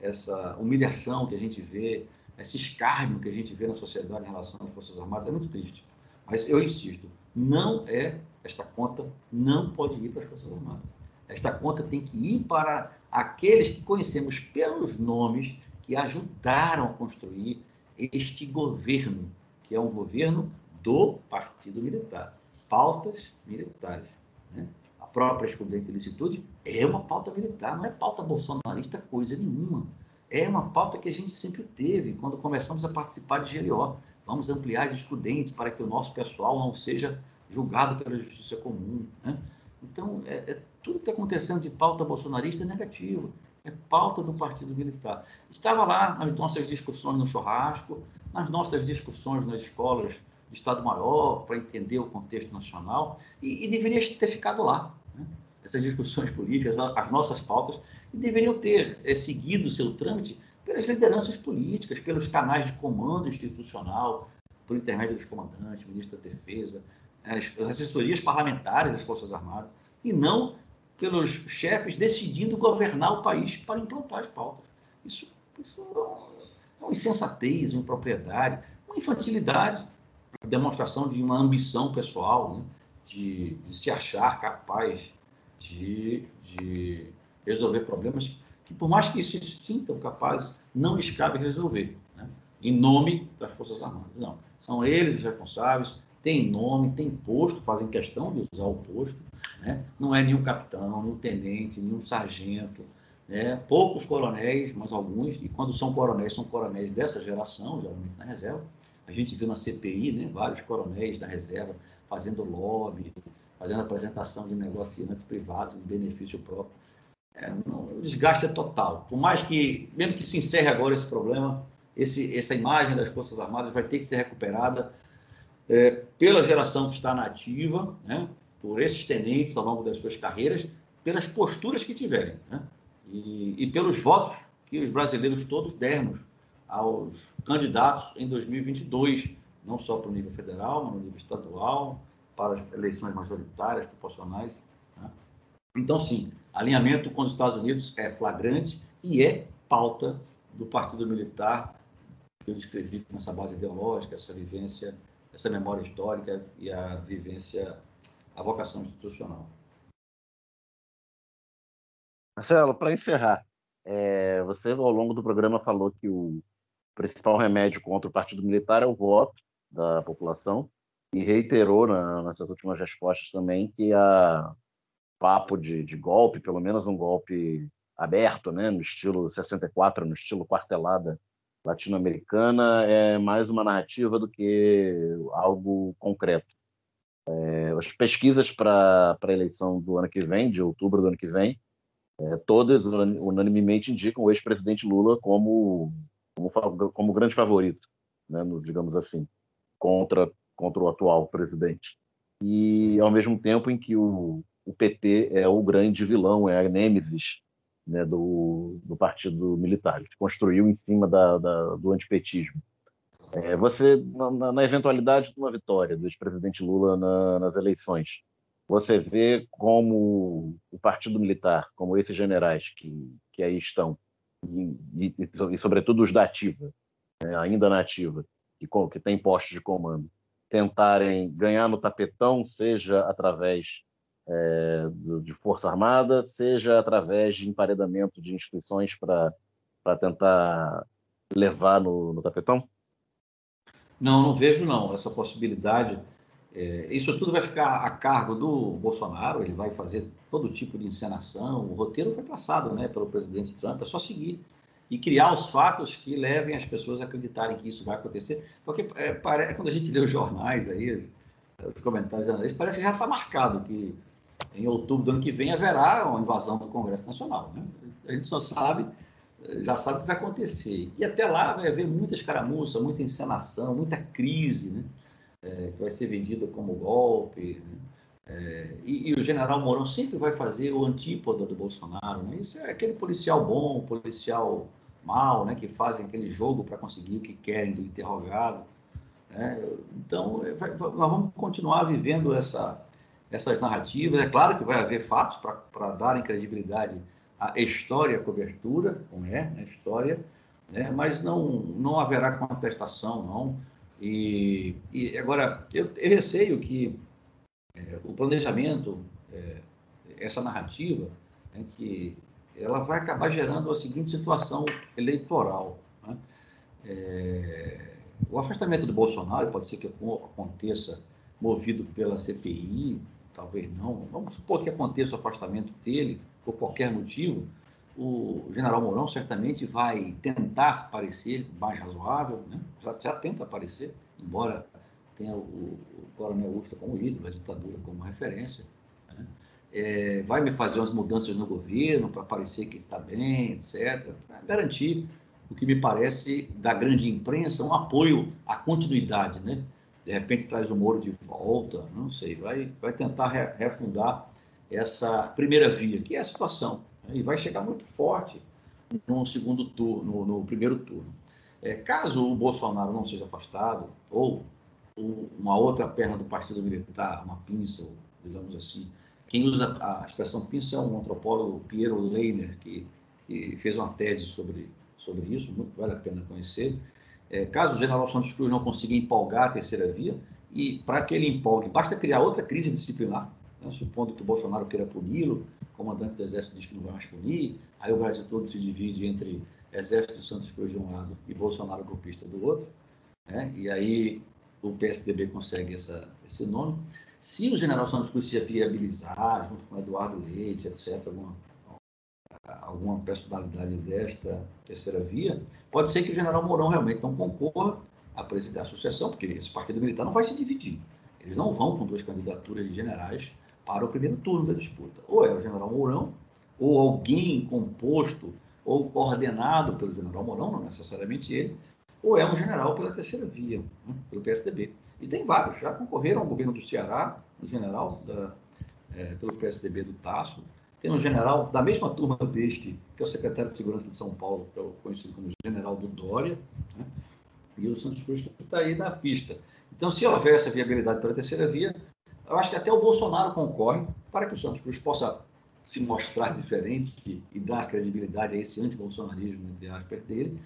essa humilhação que a gente vê, esse escárnio que a gente vê na sociedade em relação às Forças Armadas é muito triste. Mas eu insisto, não é, esta conta não pode ir para as Forças Armadas. Esta conta tem que ir para aqueles que conhecemos pelos nomes que ajudaram a construir este governo, que é um governo do Partido Militar. Pautas militares. Né? A própria excludente licitude é uma pauta militar, não é pauta bolsonarista coisa nenhuma é uma pauta que a gente sempre teve quando começamos a participar de GLO. Vamos ampliar os estudantes para que o nosso pessoal não seja julgado pela justiça comum. Né? Então, é, é, tudo que está acontecendo de pauta bolsonarista é negativo. é pauta do Partido Militar. Estava lá nas nossas discussões no churrasco, nas nossas discussões nas escolas de Estado-Maior, para entender o contexto nacional, e, e deveria ter ficado lá. Né? Essas discussões políticas, as nossas pautas, e deveriam ter é, seguido o seu trâmite pelas lideranças políticas, pelos canais de comando institucional, por intermédio dos comandantes, ministro da Defesa, as, as assessorias parlamentares das Forças Armadas, e não pelos chefes decidindo governar o país para implantar as pautas. Isso, isso é uma insensatez, uma impropriedade, uma infantilidade, demonstração de uma ambição pessoal, né? de, de, se achar capaz de, de, resolver problemas que, por mais que se sintam capazes, não lhes cabe resolver, né? em nome das Forças Armadas. Não, são eles os responsáveis, têm nome, têm posto, fazem questão de usar o posto, né? Não é nenhum capitão, nenhum tenente, nenhum sargento. Né? Poucos coronéis, mas alguns, e quando são coronéis, são coronéis dessa geração, geralmente na reserva. A gente viu na CPI né, vários coronéis da reserva fazendo lobby, fazendo apresentação de negociantes privados em benefício próprio. É, o desgaste é total. Por mais que, mesmo que se encerre agora esse problema, esse, essa imagem das Forças Armadas vai ter que ser recuperada é, pela geração que está na ativa, né? por esses tenentes ao longo das suas carreiras, pelas posturas que tiverem, né? e, e pelos votos que os brasileiros todos dermos aos candidatos em 2022, não só para o nível federal, mas no nível estadual, para as eleições majoritárias, proporcionais. Né? Então, sim, alinhamento com os Estados Unidos é flagrante e é pauta do Partido Militar que eu descrevi essa base ideológica, essa vivência, essa memória histórica e a vivência a vocação institucional. Marcelo, para encerrar, é, você ao longo do programa falou que o principal remédio contra o Partido Militar é o voto da população e reiterou na, nessas últimas respostas também que a papo de, de, golpe, pelo menos um golpe aberto, né, no estilo 64, no estilo quartelada latino-americana, é mais uma narrativa do que algo concreto. É, as pesquisas para a eleição do ano que vem, de outubro do ano que vem, é, todas unanimemente indicam o ex-presidente Lula como, como, como grande favorito, né, no, digamos assim, contra, contra o atual presidente. E ao mesmo tempo em que o, o PT é o grande vilão, é a nêmesis né, do, do partido militar, que se construiu em cima da, da, do antipetismo. É, você, na, na, eventualidade de uma vitória do ex-presidente Lula na, nas eleições, você vê como o Partido Militar, como esses generais que, que aí estão, e, e, e sobretudo os da ativa, né, ainda na ativa, que, que tem postos de comando, tentarem ganhar no tapetão, seja através é, de Força Armada, seja através de emparedamento de instituições para tentar levar no, no tapetão? Não, não vejo não essa possibilidade. É, isso tudo vai ficar a cargo do Bolsonaro, ele vai fazer todo tipo de encenação, o roteiro foi passado né, pelo presidente Trump, é só seguir e criar os fatos que levem as pessoas a acreditarem que isso vai acontecer. Porque é, parece, quando a gente lê os jornais aí, os comentários parece que já está marcado que em outubro do ano que vem haverá uma invasão do Congresso Nacional. Né? A gente só sabe já sabe o que vai acontecer. E até lá vai haver muita escaramuça, muita encenação, muita crise, né? É, que vai ser vendida como golpe. Né? É, e, e, o general Mourão sempre vai fazer o antípoda do Bolsonaro. Né? Isso é aquele policial bom, policial mal, né? que fazem aquele jogo para conseguir o que querem do interrogado. Né? Então, é, vai, nós vamos continuar vivendo essa, essas narrativas. É claro que vai haver fatos para darem credibilidade a história, a cobertura, como é, né, história, né, mas não, não haverá contestação, não. E, e agora, eu, eu receio que é, o planejamento, é, essa narrativa, né, que ela vai acabar gerando a seguinte situação eleitoral. Né? É, o afastamento do Bolsonaro pode ser que aconteça movido pela CPI, talvez não. Vamos supor que aconteça o afastamento dele por qualquer motivo, o general Mourão certamente vai tentar parecer mais razoável, né? já, já tenta aparecer, embora tenha o, o coronel Ustra como ídolo, a ditadura como referência. Né? é, vai me fazer umas mudanças no governo para parecer que está bem, etc. Para garantir o que me parece da grande imprensa um apoio à continuidade, né? De repente traz o Moro de volta, não sei, vai, vai tentar refundar essa primeira via, que é a situação, né? e vai chegar muito forte no segundo turno, no, no primeiro turno. É, caso o Bolsonaro não seja afastado, ou, ou uma outra perna do Partido Militar, uma pinça, digamos assim, quem usa a expressão pinça é um antropólogo, Piero Leiner, que, que fez uma tese sobre, sobre isso, muito vale a pena conhecer. É, caso o general Santos Cruz não consiga empolgar a terceira via, e para que ele empolgue, basta criar outra crise disciplinar, né? supondo que o Bolsonaro queira puni-lo, o comandante do Exército diz que não vai mais punir, aí o Brasil todo se divide entre Exército Santos Cruz de um lado e Bolsonaro golpista do outro, né? e aí o PSDB consegue essa, esse nome. Se o general Santos Cruz se viabilizar, junto com Eduardo Leite, etc., alguma, alguma personalidade desta terceira via, pode ser que o general Mourão realmente não concorra a presidir a sucessão, porque esse partido militar não vai se dividir. Eles não vão com duas candidaturas de generais para o primeiro turno da disputa. Ou é o general Mourão, ou alguém composto ou coordenado pelo general Mourão, não necessariamente ele, ou é um general pela terceira via, né, pelo PSDB. E tem vários, já concorreram ao governo do Ceará, um general da, é, pelo PSDB do Tasso, tem um general da mesma turma deste, que é o secretário de Segurança de São Paulo, que é o conhecido como general do Dória, né? e o Santos Cruz está aí na pista. Então, se houver essa viabilidade pela terceira via, eu acho que até o Bolsonaro concorre para que o Santos Cruz possa se mostrar diferente e, dar credibilidade a esse anti-bolsonarismo, entre aspas, dele,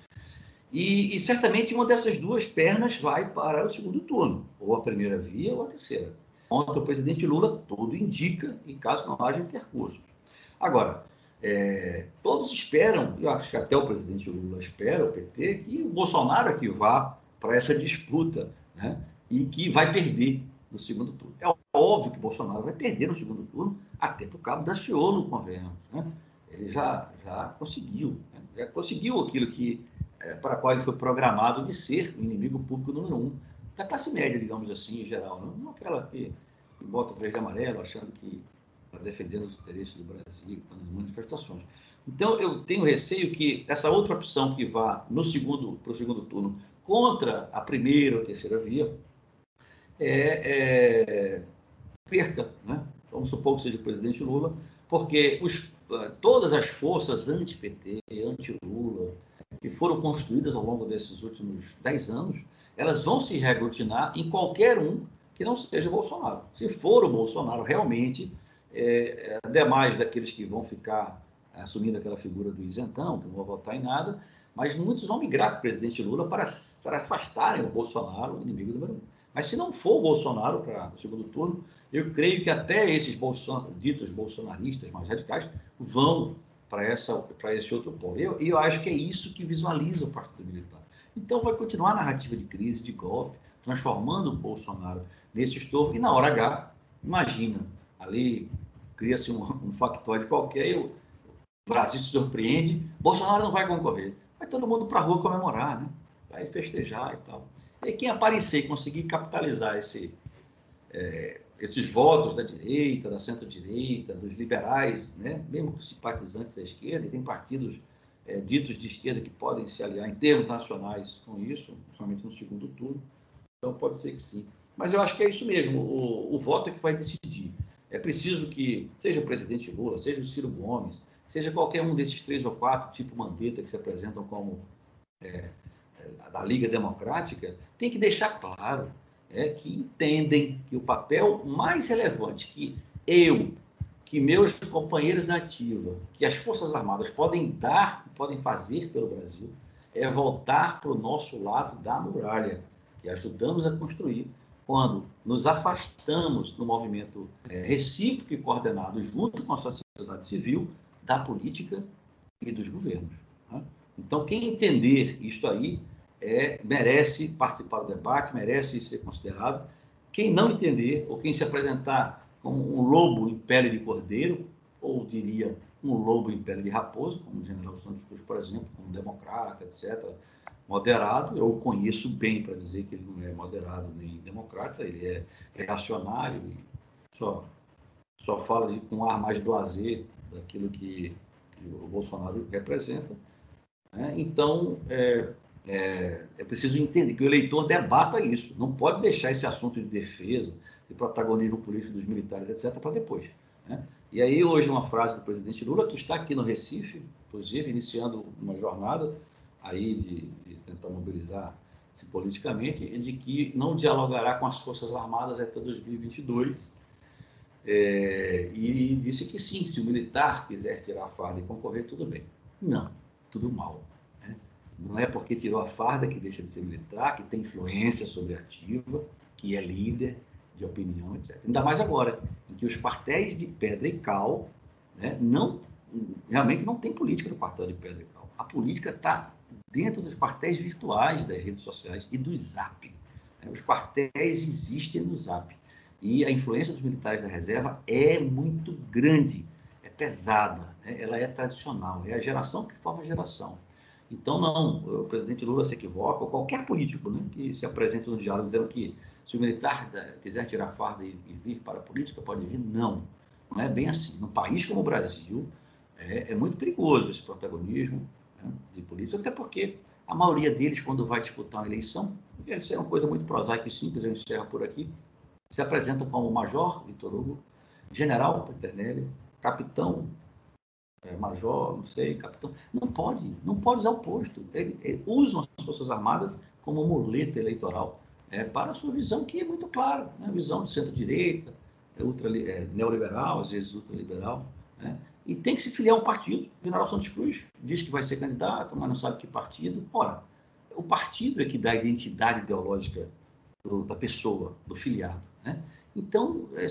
e, e, certamente uma dessas duas pernas vai para o segundo turno, ou a primeira via ou a terceira. Contra o presidente Lula, tudo indica, em caso não haja intercursos. Agora, é, todos esperam, eu acho que até o presidente Lula espera, o PT, que o Bolsonaro é que vá para essa disputa né, e que vai perder no segundo turno. É óbvio que o Bolsonaro vai perder no segundo turno, até por cabo da Ciolo, convenhamos. Né? Ele já, já conseguiu, né? já conseguiu aquilo que é, para qual ele foi programado de ser o inimigo público número um da classe média, digamos assim, em geral. Não, não aquela que, que bota o verde e amarelo achando que está defendendo os interesses do Brasil nas manifestações. Então, eu tenho receio que essa outra opção que vá no segundo para o segundo turno contra a primeira ou terceira via é, é, perca, né? vamos supor que seja o presidente Lula, porque os, todas as forças anti-PT, anti-Lula, que foram construídas ao longo desses últimos dez anos, elas vão se reaglutinar em qualquer um que não seja Bolsonaro. Se for o Bolsonaro realmente, é, é, demais daqueles que vão ficar assumindo aquela figura do isentão, que não vão votar em nada, mas muitos vão migrar para o presidente Lula para, para afastarem o Bolsonaro, o inimigo número um. Mas se não for o Bolsonaro para o segundo turno, eu creio que até esses bolson ditos bolsonaristas mais radicais vão para esse outro polo. E eu, eu acho que é isso que visualiza o Partido Militar. Então vai continuar a narrativa de crise, de golpe, transformando o Bolsonaro nesse estorvo. E na hora H, imagina, ali cria-se um, um factóide qualquer e o Brasil se surpreende, Bolsonaro não vai concorrer. Vai todo mundo para a rua comemorar, né? vai festejar e tal. E quem aparecer e conseguir capitalizar esse, é, esses votos da direita, da centro-direita, dos liberais, né? mesmo simpatizantes da esquerda, e tem partidos é, ditos de esquerda que podem se aliar em termos nacionais com isso, principalmente no segundo turno. Então, pode ser que sim. Mas eu acho que é isso mesmo, o, o voto é que vai decidir. É preciso que, seja o presidente Lula, seja o Ciro Gomes, seja qualquer um desses três ou quatro, tipo Mandetta, que se apresentam como é, é da Liga Democrática, tem que deixar claro é, que entendem que o papel mais relevante que eu, que meus companheiros na ativa, que as Forças Armadas podem dar, podem fazer pelo Brasil, é voltar para o nosso lado da muralha, que ajudamos a construir quando nos afastamos do movimento é, recíproco e coordenado junto com a sociedade civil da política e dos governos. Né? Então, quem entender isto aí é, merece participar do debate, merece ser considerado. Quem não entender, ou quem se apresentar como um lobo em pele de cordeiro, ou diria um lobo em pele de raposa, como o general Santos Cruz, por exemplo, como democrata, etc., moderado, eu o conheço bem para dizer que ele não é moderado nem democrata, ele é reacionário e só, só fala de, com um ar mais blazer daquilo que, que o Bolsonaro representa. Né? Então, é, é, é, preciso entender que o eleitor debata isso. Não pode deixar esse assunto de defesa, de protagonismo político dos militares, etc., para depois. Né? E aí, hoje, uma frase do presidente Lula, que está aqui no Recife, inclusive, iniciando uma jornada aí de, tentar mobilizar politicamente, de que não dialogará com as Forças Armadas até 2022. É, e disse que sim, se o militar quiser tirar a farda e concorrer, tudo bem. Não, tudo mal. Né? Não é porque tirou a farda que deixa de ser militar, que tem influência sobre ativa, que é líder de opinião, etc. Ainda mais agora, em que os quartéis de pedra e cal né, não, realmente não tem política no quartel de pedra e cal. A política está dentro dos quartéis virtuais das redes sociais e do Zap. Né? Os quartéis existem no Zap. E a influência dos militares da reserva é muito grande, é pesada, né? ela é tradicional, é a geração que forma a geração. Então, não, o presidente Lula se equivoca, ou qualquer político né, que se apresente no diálogo dizendo que se o militar quiser tirar farda e, vir para a política, pode vir. Não, não é bem assim. Num país como o Brasil, é, é muito perigoso esse protagonismo, de polícia, até porque a maioria deles, quando vai disputar uma eleição, isso é uma coisa muito prosaica e simples, eu encerro por aqui, se apresentam como Major Vitor Hugo, General Peternelli, Capitão é, Major, não sei, Capitão. Não pode, não pode usar o posto. Ele, ele usam as Forças Armadas como muleta eleitoral é, para a sua visão, que é muito clara, né? visão de centro-direita, é, ultra, é, neoliberal, às vezes ultraliberal. Né? E tem que se filiar a um partido. O general Santos Cruz diz que vai ser candidato, mas não sabe que partido. Ora, o partido é que dá a identidade ideológica do, da pessoa, do filiado. Né? Então, é,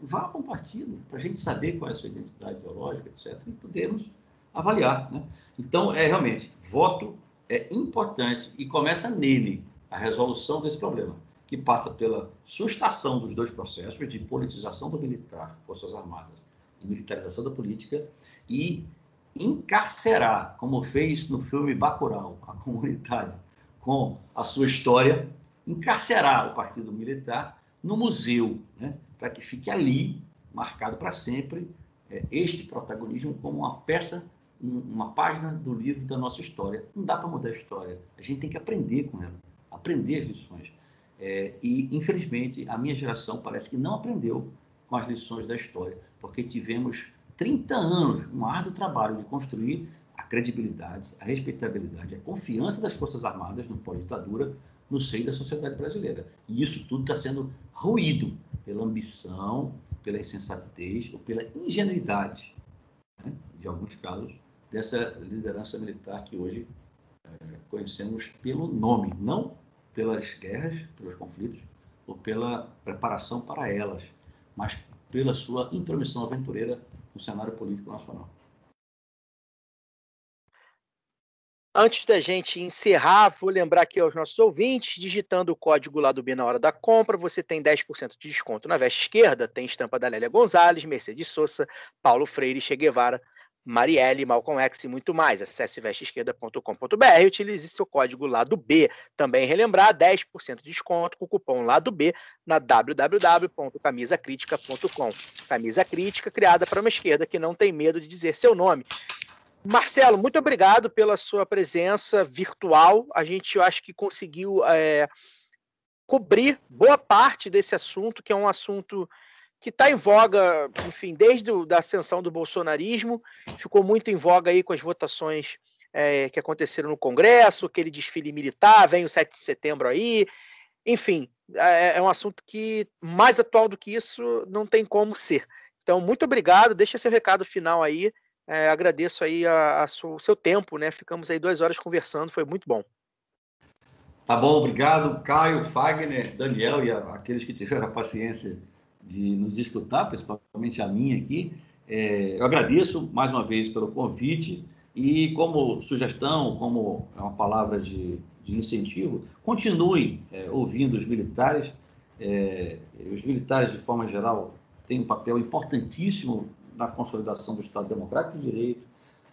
vá para um partido para a gente saber qual é a sua identidade ideológica, etc., e podermos avaliar. Né? Então, é realmente, voto é importante e começa nele a resolução desse problema, que passa pela sustação dos dois processos de politização do militar, Forças Armadas, militarização da política e encarcerar, como fez no filme Bacurau, a comunidade com a sua história, encarcerar o Partido Militar no museu, né, para que fique ali, marcado para sempre, é, este protagonismo como uma peça, uma página do livro da nossa história. Não dá para mudar a história, a gente tem que aprender com ela, aprender as lições. É, e, infelizmente, a minha geração parece que não aprendeu com as lições da história porque tivemos 30 anos, um árduo trabalho de construir a credibilidade, a respeitabilidade, a confiança das Forças Armadas no pós-ditadura no seio da sociedade brasileira. E isso tudo está sendo ruído pela ambição, pela insensatez ou pela ingenuidade, né, de alguns casos, dessa liderança militar que hoje é, conhecemos pelo nome, não pelas guerras, pelos conflitos, ou pela preparação para elas, mas pela sua intromissão aventureira no cenário político nacional. Antes da gente encerrar, vou lembrar aqui aos nossos ouvintes, digitando o código lá do B na hora da compra, você tem 10% de desconto na veste esquerda, tem estampa da Lélia Gonzalez, Mercedes Sosa, Paulo Freire, Che Guevara, Marielle, Malcolm X e muito mais. Acesse vesteesquerda.com.br e utilize seu código lado B. Também relembrar 10% de desconto com o cupom lado B na www.camisacritica.com. Camisa Crítica criada para uma esquerda que não tem medo de dizer seu nome. Marcelo, muito obrigado pela sua presença virtual. A gente, eu acho que conseguiu é, cobrir boa parte desse assunto, que é um assunto que está em voga, enfim, desde a ascensão do bolsonarismo, ficou muito em voga aí com as votações é, que aconteceram no Congresso, aquele desfile militar, vem o 7 de setembro aí, enfim, é, é um assunto que mais atual do que isso não tem como ser. Então, muito obrigado, deixa seu recado final aí, é, agradeço aí o seu tempo, né? Ficamos aí duas horas conversando, foi muito bom. Tá bom, obrigado, Caio, Fagner, Daniel e a, aqueles que tiveram a paciência de nos escutar, principalmente a minha aqui. É, eu agradeço mais uma vez pelo convite e como sugestão, como é uma palavra de, de incentivo, continuem é, ouvindo os militares. É, os militares, de forma geral, têm um papel importantíssimo na consolidação do Estado Democrático de Direito,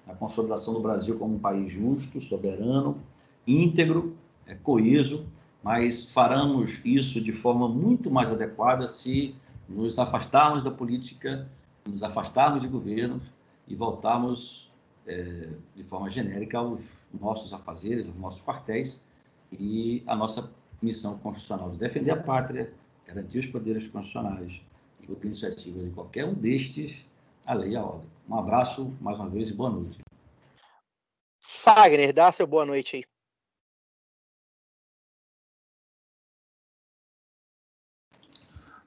na consolidação do Brasil como um país justo, soberano, íntegro, é, coeso, mas faremos isso de forma muito mais adequada se nos afastarmos da política, nos afastarmos de governos e voltarmos é, de forma genérica aos nossos afazeres, aos nossos quartéis e a nossa missão constitucional de defender a pátria, garantir os poderes constitucionais e por iniciativas de qualquer um destes, a lei e a ordem. Um abraço mais uma vez e boa noite. Fagner, dá seu boa noite aí.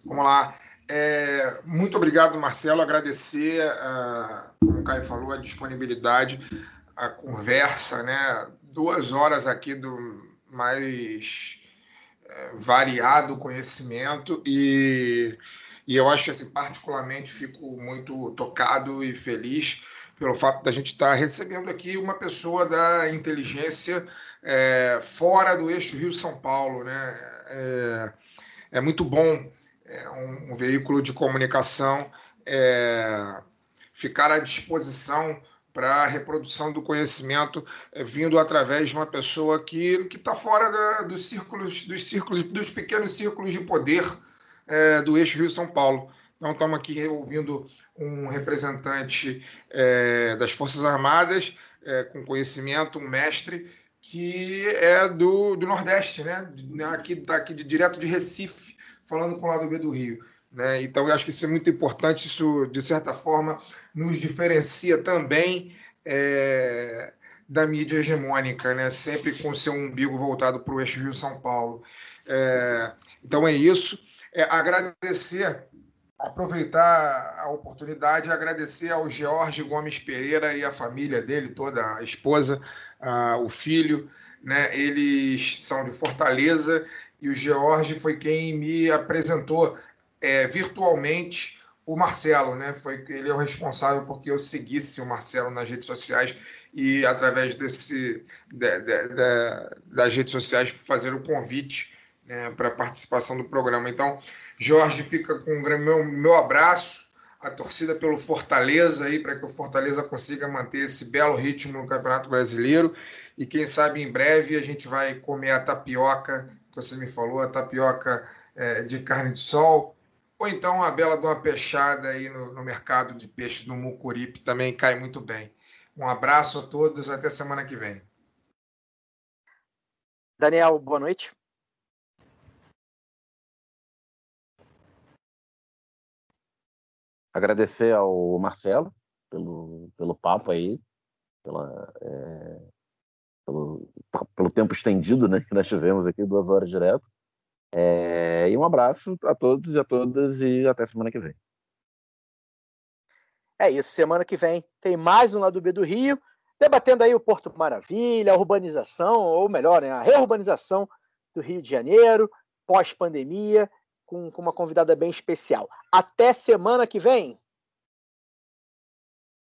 Vamos lá. É, muito obrigado, Marcelo. Agradecer, uh, como o Caio falou, a disponibilidade, a conversa, né? Duas horas aqui do mais é, variado conhecimento e, e eu acho assim, particularmente, fico muito tocado e feliz pelo fato da gente estar recebendo aqui uma pessoa da inteligência é, fora do eixo Rio-São Paulo, né? É, é muito bom um, um, veículo de comunicação é, ficar à disposição para a reprodução do conhecimento é, vindo através de uma pessoa que está fora da, dos círculos, dos círculos, dos pequenos círculos de poder é, do eixo Rio-São Paulo. Então, estamos aqui ouvindo um representante é, das Forças Armadas, é, com conhecimento, um mestre, que é do, do Nordeste, né? Aqui, tá aqui de, direto de Recife, falando com o lado B do Rio. Né? Então, eu acho que isso é muito importante, isso, de certa forma, nos diferencia também é, da mídia hegemônica, né? sempre com seu umbigo voltado para o eixo Rio-São Paulo. É, então, é isso. É, agradecer, aproveitar a oportunidade agradecer ao George Gomes Pereira e a família dele toda, a esposa, a, o filho, né? eles são de Fortaleza e o George foi quem me apresentou é, virtualmente o Marcelo, né? Foi ele é o responsável porque eu seguisse o Marcelo nas redes sociais e através desse de, de, de, das redes sociais fazer o convite né, para participação do programa. Então, Jorge fica com o meu, meu abraço, a torcida pelo Fortaleza aí para que o Fortaleza consiga manter esse belo ritmo no Campeonato Brasileiro e quem sabe em breve a gente vai comer a tapioca que você me falou, a tapioca é, de carne de sol ou então a bela de uma peixada aí no, no mercado de peixe do Mucuripe também cai muito bem. Um abraço a todos, até semana que vem. Daniel, boa noite. Agradecer ao Marcelo pelo, pelo papo aí, pela, é, pelo, pelo tempo estendido né, que nós tivemos aqui, duas horas direto. É, e um abraço a todos e a todas e até semana que vem. É isso, semana que vem tem mais um lado B do Rio, debatendo aí o Porto Maravilha, a urbanização, ou melhor, né, a reurbanização do Rio de Janeiro, pós-pandemia, com, com uma convidada bem especial. Até semana que vem!